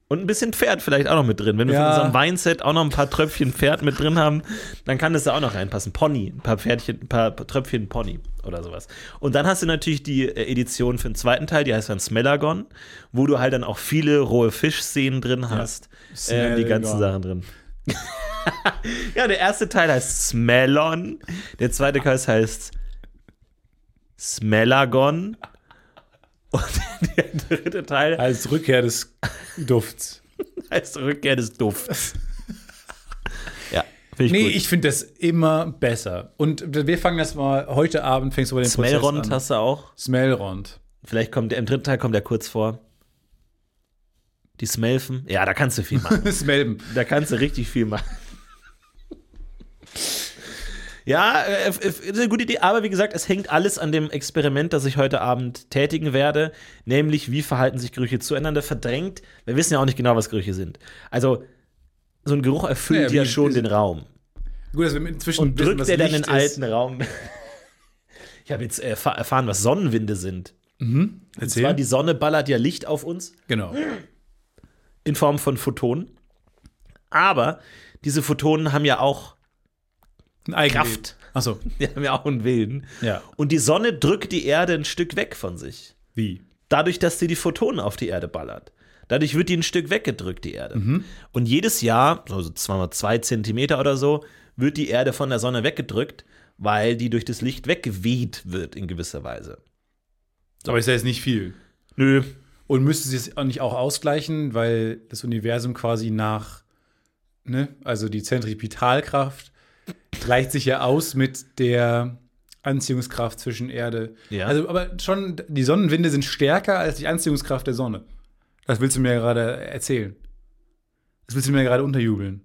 [SPEAKER 3] Und ein bisschen Pferd vielleicht auch noch mit drin. Wenn wir
[SPEAKER 4] Ja.
[SPEAKER 3] von unserem Weinset auch noch ein paar Tröpfchen Pferd mit drin haben, dann kann das da auch noch reinpassen. Pony, ein paar Pferdchen, ein paar Tröpfchen Pony oder sowas. Und dann hast du natürlich die äh, Edition für den zweiten Teil, die heißt dann Smellagon, wo du halt dann auch viele rohe Fischszenen drin hast. Äh, die ganzen. Sachen drin. ja, der erste Teil heißt Smellon, der zweite Teil heißt Smellagon. Und der dritte Teil
[SPEAKER 4] Als Rückkehr des Dufts.
[SPEAKER 3] heißt Rückkehr des Dufts. ja, ich
[SPEAKER 4] Nee,
[SPEAKER 3] gut.
[SPEAKER 4] ich finde das immer besser. Und wir fangen das mal, heute Abend fängst du bei den
[SPEAKER 3] Smellrond
[SPEAKER 4] Prozess an.
[SPEAKER 3] hast du auch.
[SPEAKER 4] Smellrond.
[SPEAKER 3] Vielleicht kommt der, im dritten Teil kommt der kurz vor. Die Smelfen. Ja, da kannst du viel machen.
[SPEAKER 4] Smelben.
[SPEAKER 3] da kannst du richtig viel machen. Ja, äh, ist eine gute Idee, aber wie gesagt, es hängt alles an dem Experiment, das ich heute Abend tätigen werde, nämlich wie verhalten sich Gerüche zueinander verdrängt. Wir wissen ja auch nicht genau, was Gerüche sind. Also, so ein Geruch erfüllt
[SPEAKER 4] Ja,
[SPEAKER 3] ja, schon den Raum.
[SPEAKER 4] Gut, dass wir inzwischen
[SPEAKER 3] Und
[SPEAKER 4] wissen,
[SPEAKER 3] drückt
[SPEAKER 4] was
[SPEAKER 3] er dann
[SPEAKER 4] Licht
[SPEAKER 3] den
[SPEAKER 4] ist.
[SPEAKER 3] alten Raum. Ich habe jetzt erfa erfahren, was Sonnenwinde sind. Und
[SPEAKER 4] Erzähl.
[SPEAKER 3] zwar die Sonne ballert ja Licht auf uns
[SPEAKER 4] genau.
[SPEAKER 3] in Form von Photonen. Aber diese Photonen haben ja auch
[SPEAKER 4] Ein Eigenleben.
[SPEAKER 3] Kraft.
[SPEAKER 4] Achso,
[SPEAKER 3] Die haben ja auch einen Willen.
[SPEAKER 4] ja.
[SPEAKER 3] Und die Sonne drückt die Erde ein Stück weg von sich.
[SPEAKER 4] Wie?
[SPEAKER 3] Dadurch, dass sie die Photonen auf die Erde ballert. Dadurch wird die ein Stück weggedrückt, die Erde. Und jedes Jahr, so so zweimal zwei Zentimeter oder so, wird die Erde von der Sonne weggedrückt, weil die durch das Licht weggeweht wird in gewisser Weise.
[SPEAKER 4] Aber ist ja jetzt nicht viel.
[SPEAKER 3] Nö.
[SPEAKER 4] Und müsste sie es auch nicht auch ausgleichen, weil das Universum quasi nach, ne, also die Zentripetalkraft gleicht sich ja aus mit der Anziehungskraft zwischen Erde.
[SPEAKER 3] Ja.
[SPEAKER 4] Also, aber schon, die Sonnenwinde sind stärker als die Anziehungskraft der Sonne. Das willst du mir gerade erzählen. Das willst du mir gerade unterjubeln.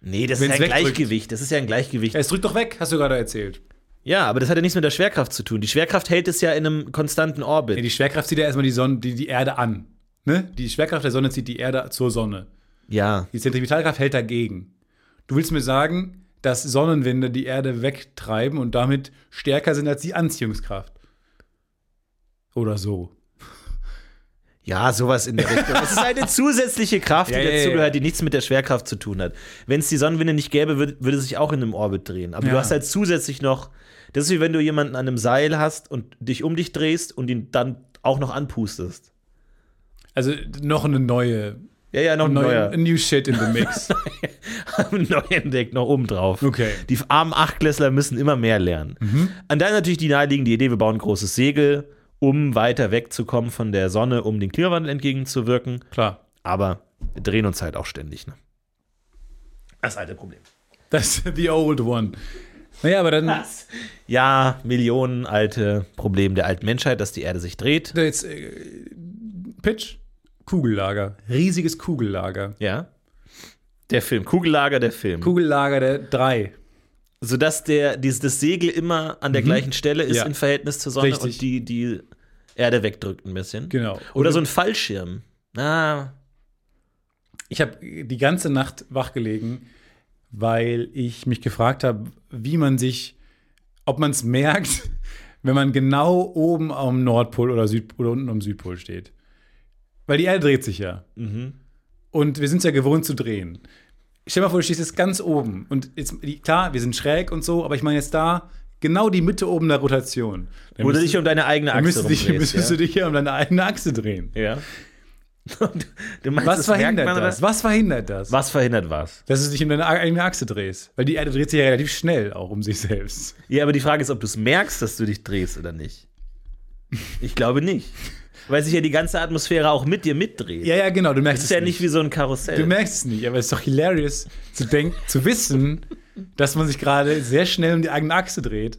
[SPEAKER 3] Nee, das
[SPEAKER 4] Wenn's
[SPEAKER 3] ist ja ein. Gleichgewicht. Das ist ja ein Gleichgewicht.
[SPEAKER 4] Es drückt doch weg, hast du gerade erzählt.
[SPEAKER 3] Ja, aber das hat ja nichts mit der Schwerkraft zu tun. Die Schwerkraft hält es ja in einem konstanten Orbit.
[SPEAKER 4] Ja, die Schwerkraft zieht ja erstmal die, Sonne, die, die Erde an. Ne? Die Schwerkraft der Sonne zieht die Erde zur Sonne.
[SPEAKER 3] ja.
[SPEAKER 4] Die Zentripetalkraft hält dagegen. Du willst mir sagen, dass Sonnenwinde die Erde wegtreiben und damit stärker sind als die Anziehungskraft. Oder so.
[SPEAKER 3] Ja, sowas in der Richtung. Es ist eine zusätzliche Kraft, die
[SPEAKER 4] Ja, ja, ja.
[SPEAKER 3] dazugehört, die nichts mit der Schwerkraft zu tun hat. Wenn es die Sonnenwinde nicht gäbe, würde, würde es sich auch in einem Orbit drehen. Aber du hast halt zusätzlich noch, das ist wie wenn du jemanden an einem Seil hast und dich um dich drehst und ihn dann auch noch anpustest.
[SPEAKER 4] Also noch eine neue,
[SPEAKER 3] Ja, ja, noch
[SPEAKER 4] neue
[SPEAKER 3] neuer.
[SPEAKER 4] new shit in the mix.
[SPEAKER 3] neu entdeckt, noch oben drauf.
[SPEAKER 4] Okay.
[SPEAKER 3] Die armen Achtklässler müssen immer mehr lernen. Und dann natürlich die naheliegende Idee, wir bauen ein großes Segel, um weiter wegzukommen von der Sonne, um den Klimawandel entgegenzuwirken.
[SPEAKER 4] Klar.
[SPEAKER 3] Aber wir drehen uns halt auch ständig. Ne? Das alte Problem.
[SPEAKER 4] Das ist the old one. Naja, aber dann.
[SPEAKER 3] Ja, Millionen alte Problem der alten Menschheit, dass die Erde sich dreht.
[SPEAKER 4] Jetzt, äh, Pitch. Kugellager. Riesiges Kugellager.
[SPEAKER 3] Ja. Der Film. Kugellager, der Film.
[SPEAKER 4] Kugellager der drei.
[SPEAKER 3] Sodass der, dieses, das Segel immer an der gleichen Stelle ist
[SPEAKER 4] Mhm. Ja.
[SPEAKER 3] im Verhältnis zur Sonne
[SPEAKER 4] Richtig.
[SPEAKER 3] und die, die Erde wegdrückt ein bisschen.
[SPEAKER 4] Genau.
[SPEAKER 3] Oder
[SPEAKER 4] Und-
[SPEAKER 3] so ein Fallschirm. Ah,
[SPEAKER 4] Ich habe die ganze Nacht wachgelegen, weil ich mich gefragt habe, wie man sich, ob man es merkt, wenn man genau oben am Nordpol oder, Süd, oder unten am Südpol steht. Weil die Erde dreht sich ja. Und wir sind es ja gewohnt zu drehen. Stell dir mal vor, du stehst jetzt ganz oben. Und jetzt, klar, wir sind schräg und so, aber ich meine jetzt da genau die Mitte oben der Rotation. Dann
[SPEAKER 3] wo du dich um deine eigene Achse
[SPEAKER 4] müsstest, dich, müsstest
[SPEAKER 3] ja.
[SPEAKER 4] du dich ja um deine eigene Achse drehen.
[SPEAKER 3] ja. Meinst,
[SPEAKER 4] Was
[SPEAKER 3] das
[SPEAKER 4] verhindert das?
[SPEAKER 3] oder?
[SPEAKER 4] Was verhindert das?
[SPEAKER 3] Was verhindert was?
[SPEAKER 4] Dass du dich um deine eigene Achse drehst. Weil die Erde dreht sich ja relativ schnell auch um sich selbst.
[SPEAKER 3] Ja, aber die Frage ist, ob du es merkst, dass du dich drehst oder nicht. Ich glaube nicht. Weil sich ja die ganze Atmosphäre auch mit dir mitdreht.
[SPEAKER 4] Ja, ja, genau, du merkst
[SPEAKER 3] Das ist
[SPEAKER 4] es
[SPEAKER 3] ja nicht wie so ein Karussell.
[SPEAKER 4] Du merkst es nicht, aber es ist doch hilarious zu denken, zu wissen, dass man sich gerade sehr schnell um die eigene Achse dreht.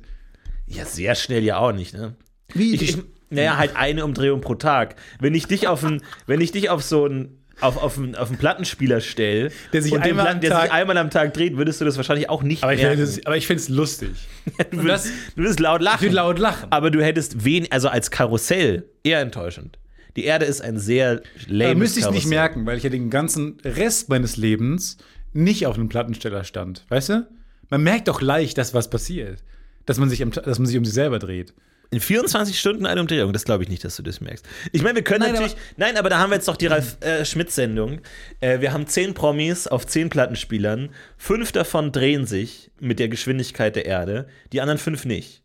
[SPEAKER 3] ja, sehr schnell ja auch nicht, ne?
[SPEAKER 4] Wie?
[SPEAKER 3] Ich, ich, naja, halt eine Umdrehung pro Tag. Wenn ich dich auf, ein, wenn ich dich auf so einen auf, auf, einen, auf einen Plattenspieler stelle,
[SPEAKER 4] Der sich einmal
[SPEAKER 3] Platten-
[SPEAKER 4] am
[SPEAKER 3] der sich
[SPEAKER 4] Tag-
[SPEAKER 3] einmal am Tag dreht, würdest du das wahrscheinlich auch nicht
[SPEAKER 4] aber ich
[SPEAKER 3] merken.
[SPEAKER 4] finde es aber ich find's lustig.
[SPEAKER 3] du, würdest, du würdest laut
[SPEAKER 4] Ich
[SPEAKER 3] lachen.
[SPEAKER 4] würde laut lachen.
[SPEAKER 3] aber du hättest wen, also als Karussell eher enttäuschend. Die Erde ist ein sehr lame
[SPEAKER 4] Aber müsste ich nicht merken, weil ich ja den ganzen Rest meines Lebens nicht auf einem Plattensteller stand. Weißt du? Man merkt doch leicht, dass was passiert. Dass man sich, am, dass man sich um sich selber dreht.
[SPEAKER 3] In 24 Stunden eine Umdrehung, das glaube ich nicht, dass du das merkst. Ich meine, wir können
[SPEAKER 4] Nein,
[SPEAKER 3] natürlich. nein, aber da haben wir jetzt doch die Ralf äh, Schmidt-Sendung. Äh, wir haben 10 Promis auf 10 Plattenspielern. Fünf davon drehen sich mit der Geschwindigkeit der Erde, die anderen fünf nicht.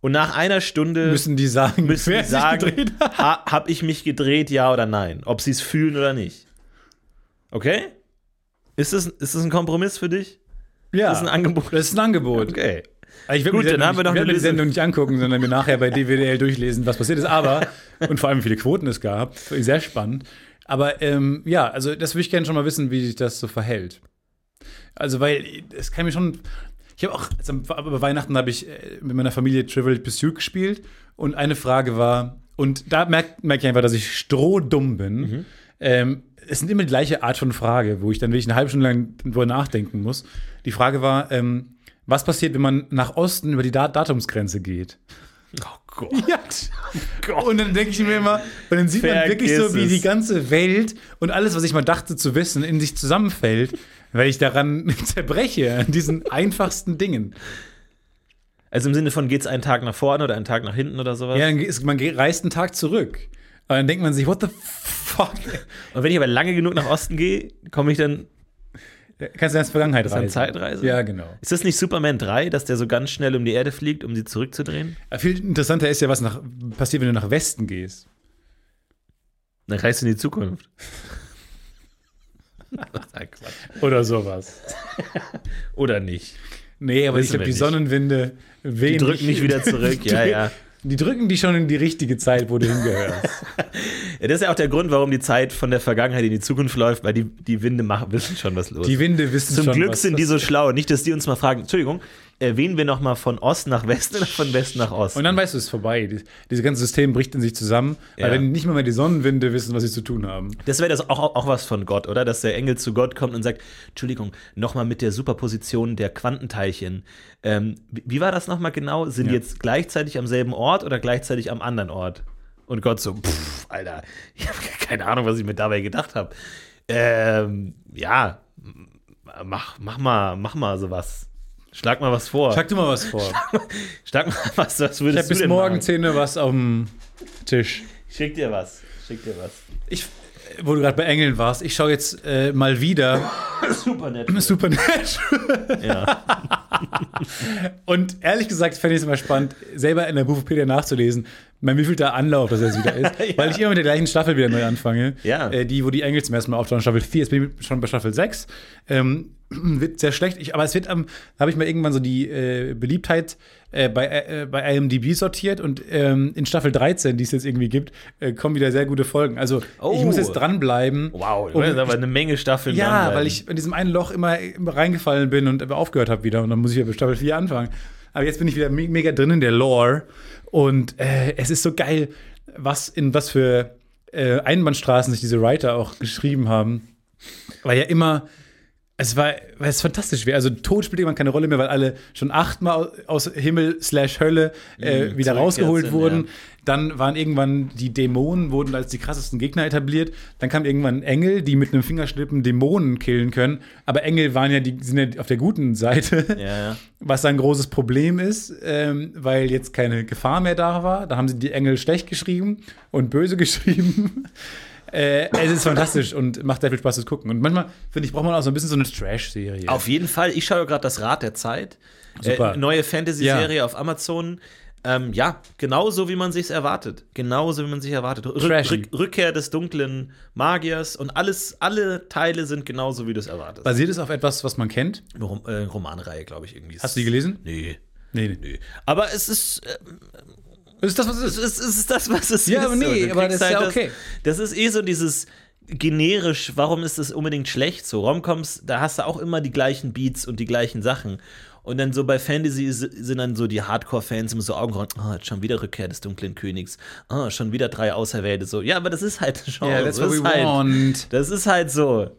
[SPEAKER 3] Und nach einer Stunde
[SPEAKER 4] Müssen die sagen,
[SPEAKER 3] müssen
[SPEAKER 4] wer
[SPEAKER 3] die
[SPEAKER 4] sich
[SPEAKER 3] sagen,
[SPEAKER 4] gedreht hat?
[SPEAKER 3] ha, hab ich mich gedreht, ja oder nein? Ob sie es fühlen oder nicht. Okay? Ist das, ist das ein Kompromiss für dich?
[SPEAKER 4] Ja.
[SPEAKER 3] Das ist ein Angebot.
[SPEAKER 4] Das ist ein Angebot.
[SPEAKER 3] Okay.
[SPEAKER 4] Also Ich werde
[SPEAKER 3] Gut,
[SPEAKER 4] mir, die
[SPEAKER 3] dann haben wir
[SPEAKER 4] Sendung-
[SPEAKER 3] noch
[SPEAKER 4] ich
[SPEAKER 3] eine.
[SPEAKER 4] Sendung nicht angucken, sondern mir nachher bei DWDL durchlesen, was passiert ist. Aber, und vor allem wie viele Quoten es gab, sehr spannend. Aber ähm, ja, also das würde ich gerne schon mal wissen, wie sich das so verhält. Also, weil es kann mir schon. Ich habe auch, also, bei Weihnachten habe ich äh, mit meiner Familie Trivial Pursuit gespielt und eine Frage war, und da merke merk ich einfach, dass ich strohdumm bin.
[SPEAKER 3] Mhm.
[SPEAKER 4] Ähm, es sind immer die gleiche Art von Frage, wo ich dann wirklich eine halbe Stunde lang drüber nachdenken muss. Die Frage war, ähm, was passiert, wenn man nach Osten über die Dat Datumsgrenze geht?
[SPEAKER 3] Oh Gott.
[SPEAKER 4] Ja. Und dann denke ich mir immer, und dann sieht man wirklich so,
[SPEAKER 3] Vergiss
[SPEAKER 4] wie die
[SPEAKER 3] es.
[SPEAKER 4] ganze Welt und alles, was ich mal dachte zu wissen, in sich zusammenfällt, weil ich daran zerbreche, an diesen einfachsten Dingen.
[SPEAKER 3] Also im Sinne von, geht's einen Tag nach vorne oder einen Tag nach hinten oder sowas?
[SPEAKER 4] Ja, dann ist, man geht- reist einen Tag zurück. Aber dann denkt man sich, what the fuck?
[SPEAKER 3] Und wenn ich aber lange genug nach Osten gehe, komme ich dann.
[SPEAKER 4] Kannst du ins Vergangenheit
[SPEAKER 3] ist eine
[SPEAKER 4] reisen?
[SPEAKER 3] Zeitreise?
[SPEAKER 4] Ja, genau.
[SPEAKER 3] Ist das nicht Superman 3, dass der so ganz schnell um die Erde fliegt, um sie zurückzudrehen?
[SPEAKER 4] Viel interessanter ist ja, was nach, passiert, wenn du nach Westen gehst.
[SPEAKER 3] Dann reist du in die Zukunft.
[SPEAKER 4] Oder sowas.
[SPEAKER 3] Oder nicht.
[SPEAKER 4] Nee, aber
[SPEAKER 3] Wissen
[SPEAKER 4] ich glaube, die
[SPEAKER 3] nicht.
[SPEAKER 4] Sonnenwinde
[SPEAKER 3] Die
[SPEAKER 4] wenig.
[SPEAKER 3] drücken nicht wieder zurück. Ja, ja.
[SPEAKER 4] Die drücken die schon in die richtige Zeit, wo du hingehörst.
[SPEAKER 3] ja. Das ist ja auch der Grund, warum die Zeit von der Vergangenheit in die Zukunft läuft, weil die, die Winde machen, wissen schon, was los
[SPEAKER 4] Die
[SPEAKER 3] ist.
[SPEAKER 4] Winde wissen
[SPEAKER 3] Zum
[SPEAKER 4] schon,
[SPEAKER 3] Glück
[SPEAKER 4] was
[SPEAKER 3] sind die so schlau. Nicht, dass die uns mal fragen, Entschuldigung, erwähnen wir nochmal von Ost nach West oder von West nach Ost.
[SPEAKER 4] Und dann weißt du, es ist vorbei. Dies- Dieses ganze System bricht in sich zusammen, weil
[SPEAKER 3] Ja.
[SPEAKER 4] wenn nicht mehr, mehr die Sonnenwinde wissen, was sie zu tun haben.
[SPEAKER 3] Das wäre das auch, auch, auch was von Gott, oder? Dass der Engel zu Gott kommt und sagt, Entschuldigung, nochmal mit der Superposition der Quantenteilchen. Ähm, wie, war das nochmal genau? Sind die
[SPEAKER 4] Ja.
[SPEAKER 3] jetzt gleichzeitig am selben Ort oder gleichzeitig am anderen Ort? Und Gott so, pff, Alter, ich habe keine Ahnung, was ich mir dabei gedacht habe. Ähm, ja, mach, mach mal, mach mal sowas. Schlag mal was vor.
[SPEAKER 4] Schlag du mal was vor.
[SPEAKER 3] Schlag mal was, was
[SPEAKER 4] Ich
[SPEAKER 3] würdest
[SPEAKER 4] habe
[SPEAKER 3] du
[SPEAKER 4] bis
[SPEAKER 3] denn
[SPEAKER 4] morgen
[SPEAKER 3] machen?
[SPEAKER 4] 10 Uhr was auf dem Tisch.
[SPEAKER 3] Schick dir was. Schick dir was.
[SPEAKER 4] Ich, wo du gerade bei Engeln warst, ich schaue jetzt äh, mal wieder
[SPEAKER 3] Super nett.
[SPEAKER 4] Supernatural.
[SPEAKER 3] Ja.
[SPEAKER 4] Und ehrlich gesagt fände ich es immer spannend, selber in der Buchwikipedia nachzulesen, mein wievielter Anlauf das jetzt wieder ist. Weil ich immer mit der gleichen Staffel wieder neu anfange.
[SPEAKER 3] Ja.
[SPEAKER 4] Äh, die, wo die Engel zum ersten Mal auftauchen, Staffel 4, jetzt bin ich schon bei Staffel 6. Ähm, wird sehr schlecht. Ich, aber es wird am, habe ich mal irgendwann so die äh, Beliebtheit äh, bei, äh, bei IMDb sortiert und ähm, in Staffel 13, die es jetzt irgendwie gibt, äh, kommen wieder sehr gute Folgen. Also ich
[SPEAKER 3] Oh.
[SPEAKER 4] muss jetzt dranbleiben.
[SPEAKER 3] Wow,
[SPEAKER 4] um-
[SPEAKER 3] hast aber eine Menge Staffeln
[SPEAKER 4] ja, weil ich in diesem einen Loch immer, reingefallen bin und aufgehört habe wieder. Und dann muss ich wieder bei Staffel 4 anfangen. Aber jetzt bin ich wieder me mega drin in der Lore. Und äh, es ist so geil, was in was für äh, Einbahnstraßen sich diese Writer auch geschrieben haben. Weil ja immer. Es war, weil es fantastisch. Also Tod spielt irgendwann keine Rolle mehr, weil alle schon achtmal aus Himmel slash Hölle äh,
[SPEAKER 3] Mhm,
[SPEAKER 4] wieder rausgeholt
[SPEAKER 3] sind,
[SPEAKER 4] wurden.
[SPEAKER 3] ja.
[SPEAKER 4] Dann waren irgendwann die Dämonen, wurden als die krassesten Gegner etabliert. Dann kam irgendwann Engel, die mit einem Fingerschnippen Dämonen killen können. Aber Engel waren ja, die sind ja auf der guten Seite.
[SPEAKER 3] Ja.
[SPEAKER 4] Was ein großes Problem ist, ähm, weil jetzt keine Gefahr mehr da war. Da haben sie die Engel schlecht geschrieben und böse geschrieben. Äh, es ist fantastisch und macht sehr viel Spaß zu gucken. Und manchmal, finde ich, braucht man auch so ein bisschen so eine Trash-Serie.
[SPEAKER 3] Auf jeden Fall. Ich schaue gerade das Rad der Zeit.
[SPEAKER 4] Super.
[SPEAKER 3] Äh, neue Fantasy-Serie auf Amazon. Ähm, ja, genauso wie man sich erwartet. Genauso wie man sich erwartet. Rück, Rückkehr des dunklen Magiers und alles, alle Teile sind genauso, wie du es erwartest.
[SPEAKER 4] Basiert es auf etwas, was man kennt?
[SPEAKER 3] Rom, äh, Romanreihe, glaube ich, irgendwie.
[SPEAKER 4] Hast du die gelesen?
[SPEAKER 3] Nee.
[SPEAKER 4] Nee, nee.
[SPEAKER 3] nee. Aber es ist, äh,
[SPEAKER 4] ist das, was es
[SPEAKER 3] ist, es ist das, was es
[SPEAKER 4] Ja,
[SPEAKER 3] ist.
[SPEAKER 4] aber nee, aber das ist ja
[SPEAKER 3] das,
[SPEAKER 4] okay.
[SPEAKER 3] Das ist eh so dieses generisch, warum ist das unbedingt schlecht so? Romcoms, da hast du auch immer die gleichen Beats und die gleichen Sachen. Und dann so bei Fantasy sind dann so die Hardcore-Fans immer so Augenrollen, oh, jetzt schon wieder Rückkehr des dunklen Königs, oh, schon wieder drei Auserwählte, so. Ja, aber das ist halt schon.
[SPEAKER 4] Yeah, that's
[SPEAKER 3] das
[SPEAKER 4] what
[SPEAKER 3] ist
[SPEAKER 4] we
[SPEAKER 3] halt,
[SPEAKER 4] want.
[SPEAKER 3] Das ist halt so.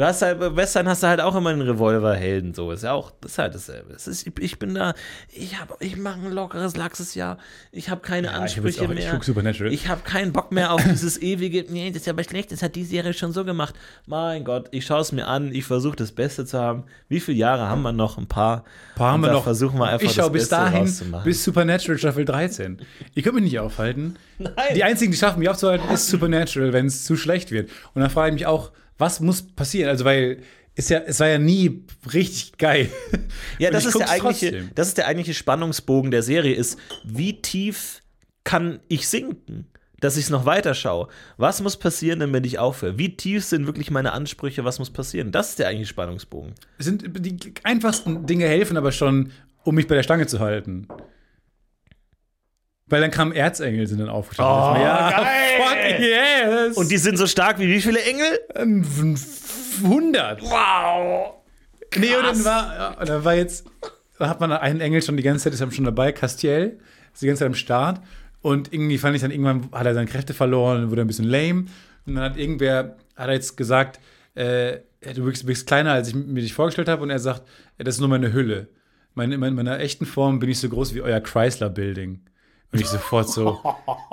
[SPEAKER 3] Du hast halt, bei Western hast du halt auch immer einen Revolverhelden, so. Ist ja auch, das ist halt dasselbe. Das ist, ich bin da, ich hab, ich mache ein lockeres, laxes Jahr. Ich habe keine
[SPEAKER 4] ich jetzt
[SPEAKER 3] Ansprüche
[SPEAKER 4] auch- ich
[SPEAKER 3] mehr.
[SPEAKER 4] guck Supernatural.
[SPEAKER 3] Ich habe keinen Bock mehr auf dieses ewige, nee, das ist aber schlecht, das hat die Serie schon so gemacht. Mein Gott, ich schaue es mir an, ich versuche das Beste zu haben. Wie viele Jahre haben wir noch? Ein paar.
[SPEAKER 4] paar haben wir noch.
[SPEAKER 3] Versuchen wir einfach
[SPEAKER 4] ich schaue
[SPEAKER 3] das
[SPEAKER 4] bis
[SPEAKER 3] Beste
[SPEAKER 4] dahin, bis Supernatural Staffel 13. Ich könnte mich nicht aufhalten.
[SPEAKER 3] Nein.
[SPEAKER 4] Die einzigen, die schaffen, mich aufzuhalten, ist Supernatural, wenn es zu schlecht wird. Und dann frage ich mich auch, was muss passieren? Also, weil ist ja, es war ja nie richtig geil.
[SPEAKER 3] Ja, das ist, der eigentliche,
[SPEAKER 4] trotzdem.
[SPEAKER 3] das ist der eigentliche Spannungsbogen der Serie, ist, wie tief kann ich sinken, dass ich es noch weiter schaue? Was muss passieren, damit ich aufhöre? Wie tief sind wirklich meine Ansprüche? Was muss passieren? Das ist der eigentliche Spannungsbogen.
[SPEAKER 4] Sind die einfachsten Dinge helfen aber schon, um mich bei der Stange zu halten. Weil dann kamen Erzengel, sind dann aufgestanden.
[SPEAKER 3] Oh,
[SPEAKER 4] ja,
[SPEAKER 3] geil!
[SPEAKER 4] fuck yes!
[SPEAKER 3] Und die sind so stark wie wie viele Engel?
[SPEAKER 4] Ähm, 100.
[SPEAKER 3] Wow!
[SPEAKER 4] Nee, und dann war, ja, dann war jetzt, da hat man einen Engel schon die ganze Zeit, ist er schon dabei, Castiel, ist die ganze Zeit am Start. Und irgendwie fand ich dann, irgendwann hat er seine Kräfte verloren und wurde ein bisschen lame. Und dann hat irgendwer, hat er jetzt gesagt, äh, du bist, bist kleiner, als ich mir dich vorgestellt habe. Und er sagt, das ist nur meine Hülle. Meine, in meiner echten Form bin ich so groß wie euer Chrysler-Building. Und ich sofort so,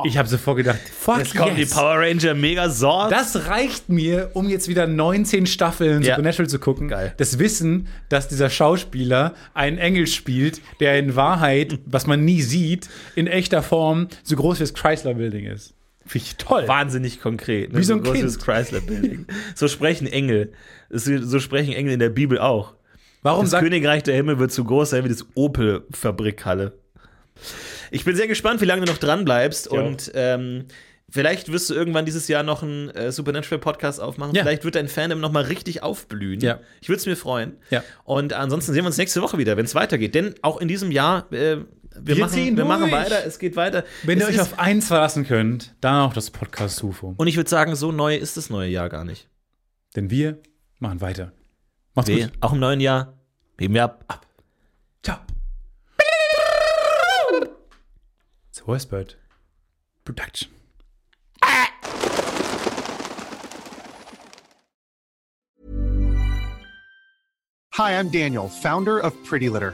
[SPEAKER 4] ich habe sofort gedacht, fuck
[SPEAKER 3] Jetzt kommen
[SPEAKER 4] yes.
[SPEAKER 3] die Power Ranger Megazord.
[SPEAKER 4] Das reicht mir, um jetzt wieder 19 Staffeln
[SPEAKER 3] Ja.
[SPEAKER 4] Supernatural zu gucken.
[SPEAKER 3] Geil.
[SPEAKER 4] Das Wissen, dass dieser Schauspieler einen Engel spielt, der in Wahrheit, was man nie sieht, in echter Form so groß wie das Chrysler Building ist. Finde ich toll.
[SPEAKER 3] Wahnsinnig konkret. Ne?
[SPEAKER 4] Wie so ein
[SPEAKER 3] groß wie
[SPEAKER 4] Kind.
[SPEAKER 3] das Chrysler Building. so sprechen Engel. So sprechen Engel in der Bibel auch.
[SPEAKER 4] Warum
[SPEAKER 3] Das Königreich der Himmel wird so groß sein wie das Opel-Fabrikhalle. Ich bin sehr gespannt, wie lange du noch dran bleibst
[SPEAKER 4] Ja.
[SPEAKER 3] und ähm, vielleicht wirst du irgendwann dieses Jahr noch einen äh, Supernatural-Podcast aufmachen.
[SPEAKER 4] Ja.
[SPEAKER 3] Vielleicht wird dein Fandom noch mal richtig aufblühen.
[SPEAKER 4] Ja.
[SPEAKER 3] Ich würde es mir freuen.
[SPEAKER 4] Ja.
[SPEAKER 3] Und ansonsten sehen wir uns nächste Woche wieder, wenn es weitergeht. Denn auch in diesem Jahr, äh, wir,
[SPEAKER 4] Wir
[SPEAKER 3] machen, wir machen weiter, es geht weiter.
[SPEAKER 4] Wenn
[SPEAKER 3] es
[SPEAKER 4] ihr euch auf eins verlassen könnt, dann auch das Podcast UFO.
[SPEAKER 3] und ich würde sagen, so neu ist das neue Jahr gar nicht.
[SPEAKER 4] Denn wir machen weiter. Macht's
[SPEAKER 3] Nee,
[SPEAKER 4] gut.
[SPEAKER 3] auch im neuen Jahr heben wir ab. ab.
[SPEAKER 4] Ciao. Voicebird Production.
[SPEAKER 6] Hi, I'm Daniel, founder of Pretty Litter.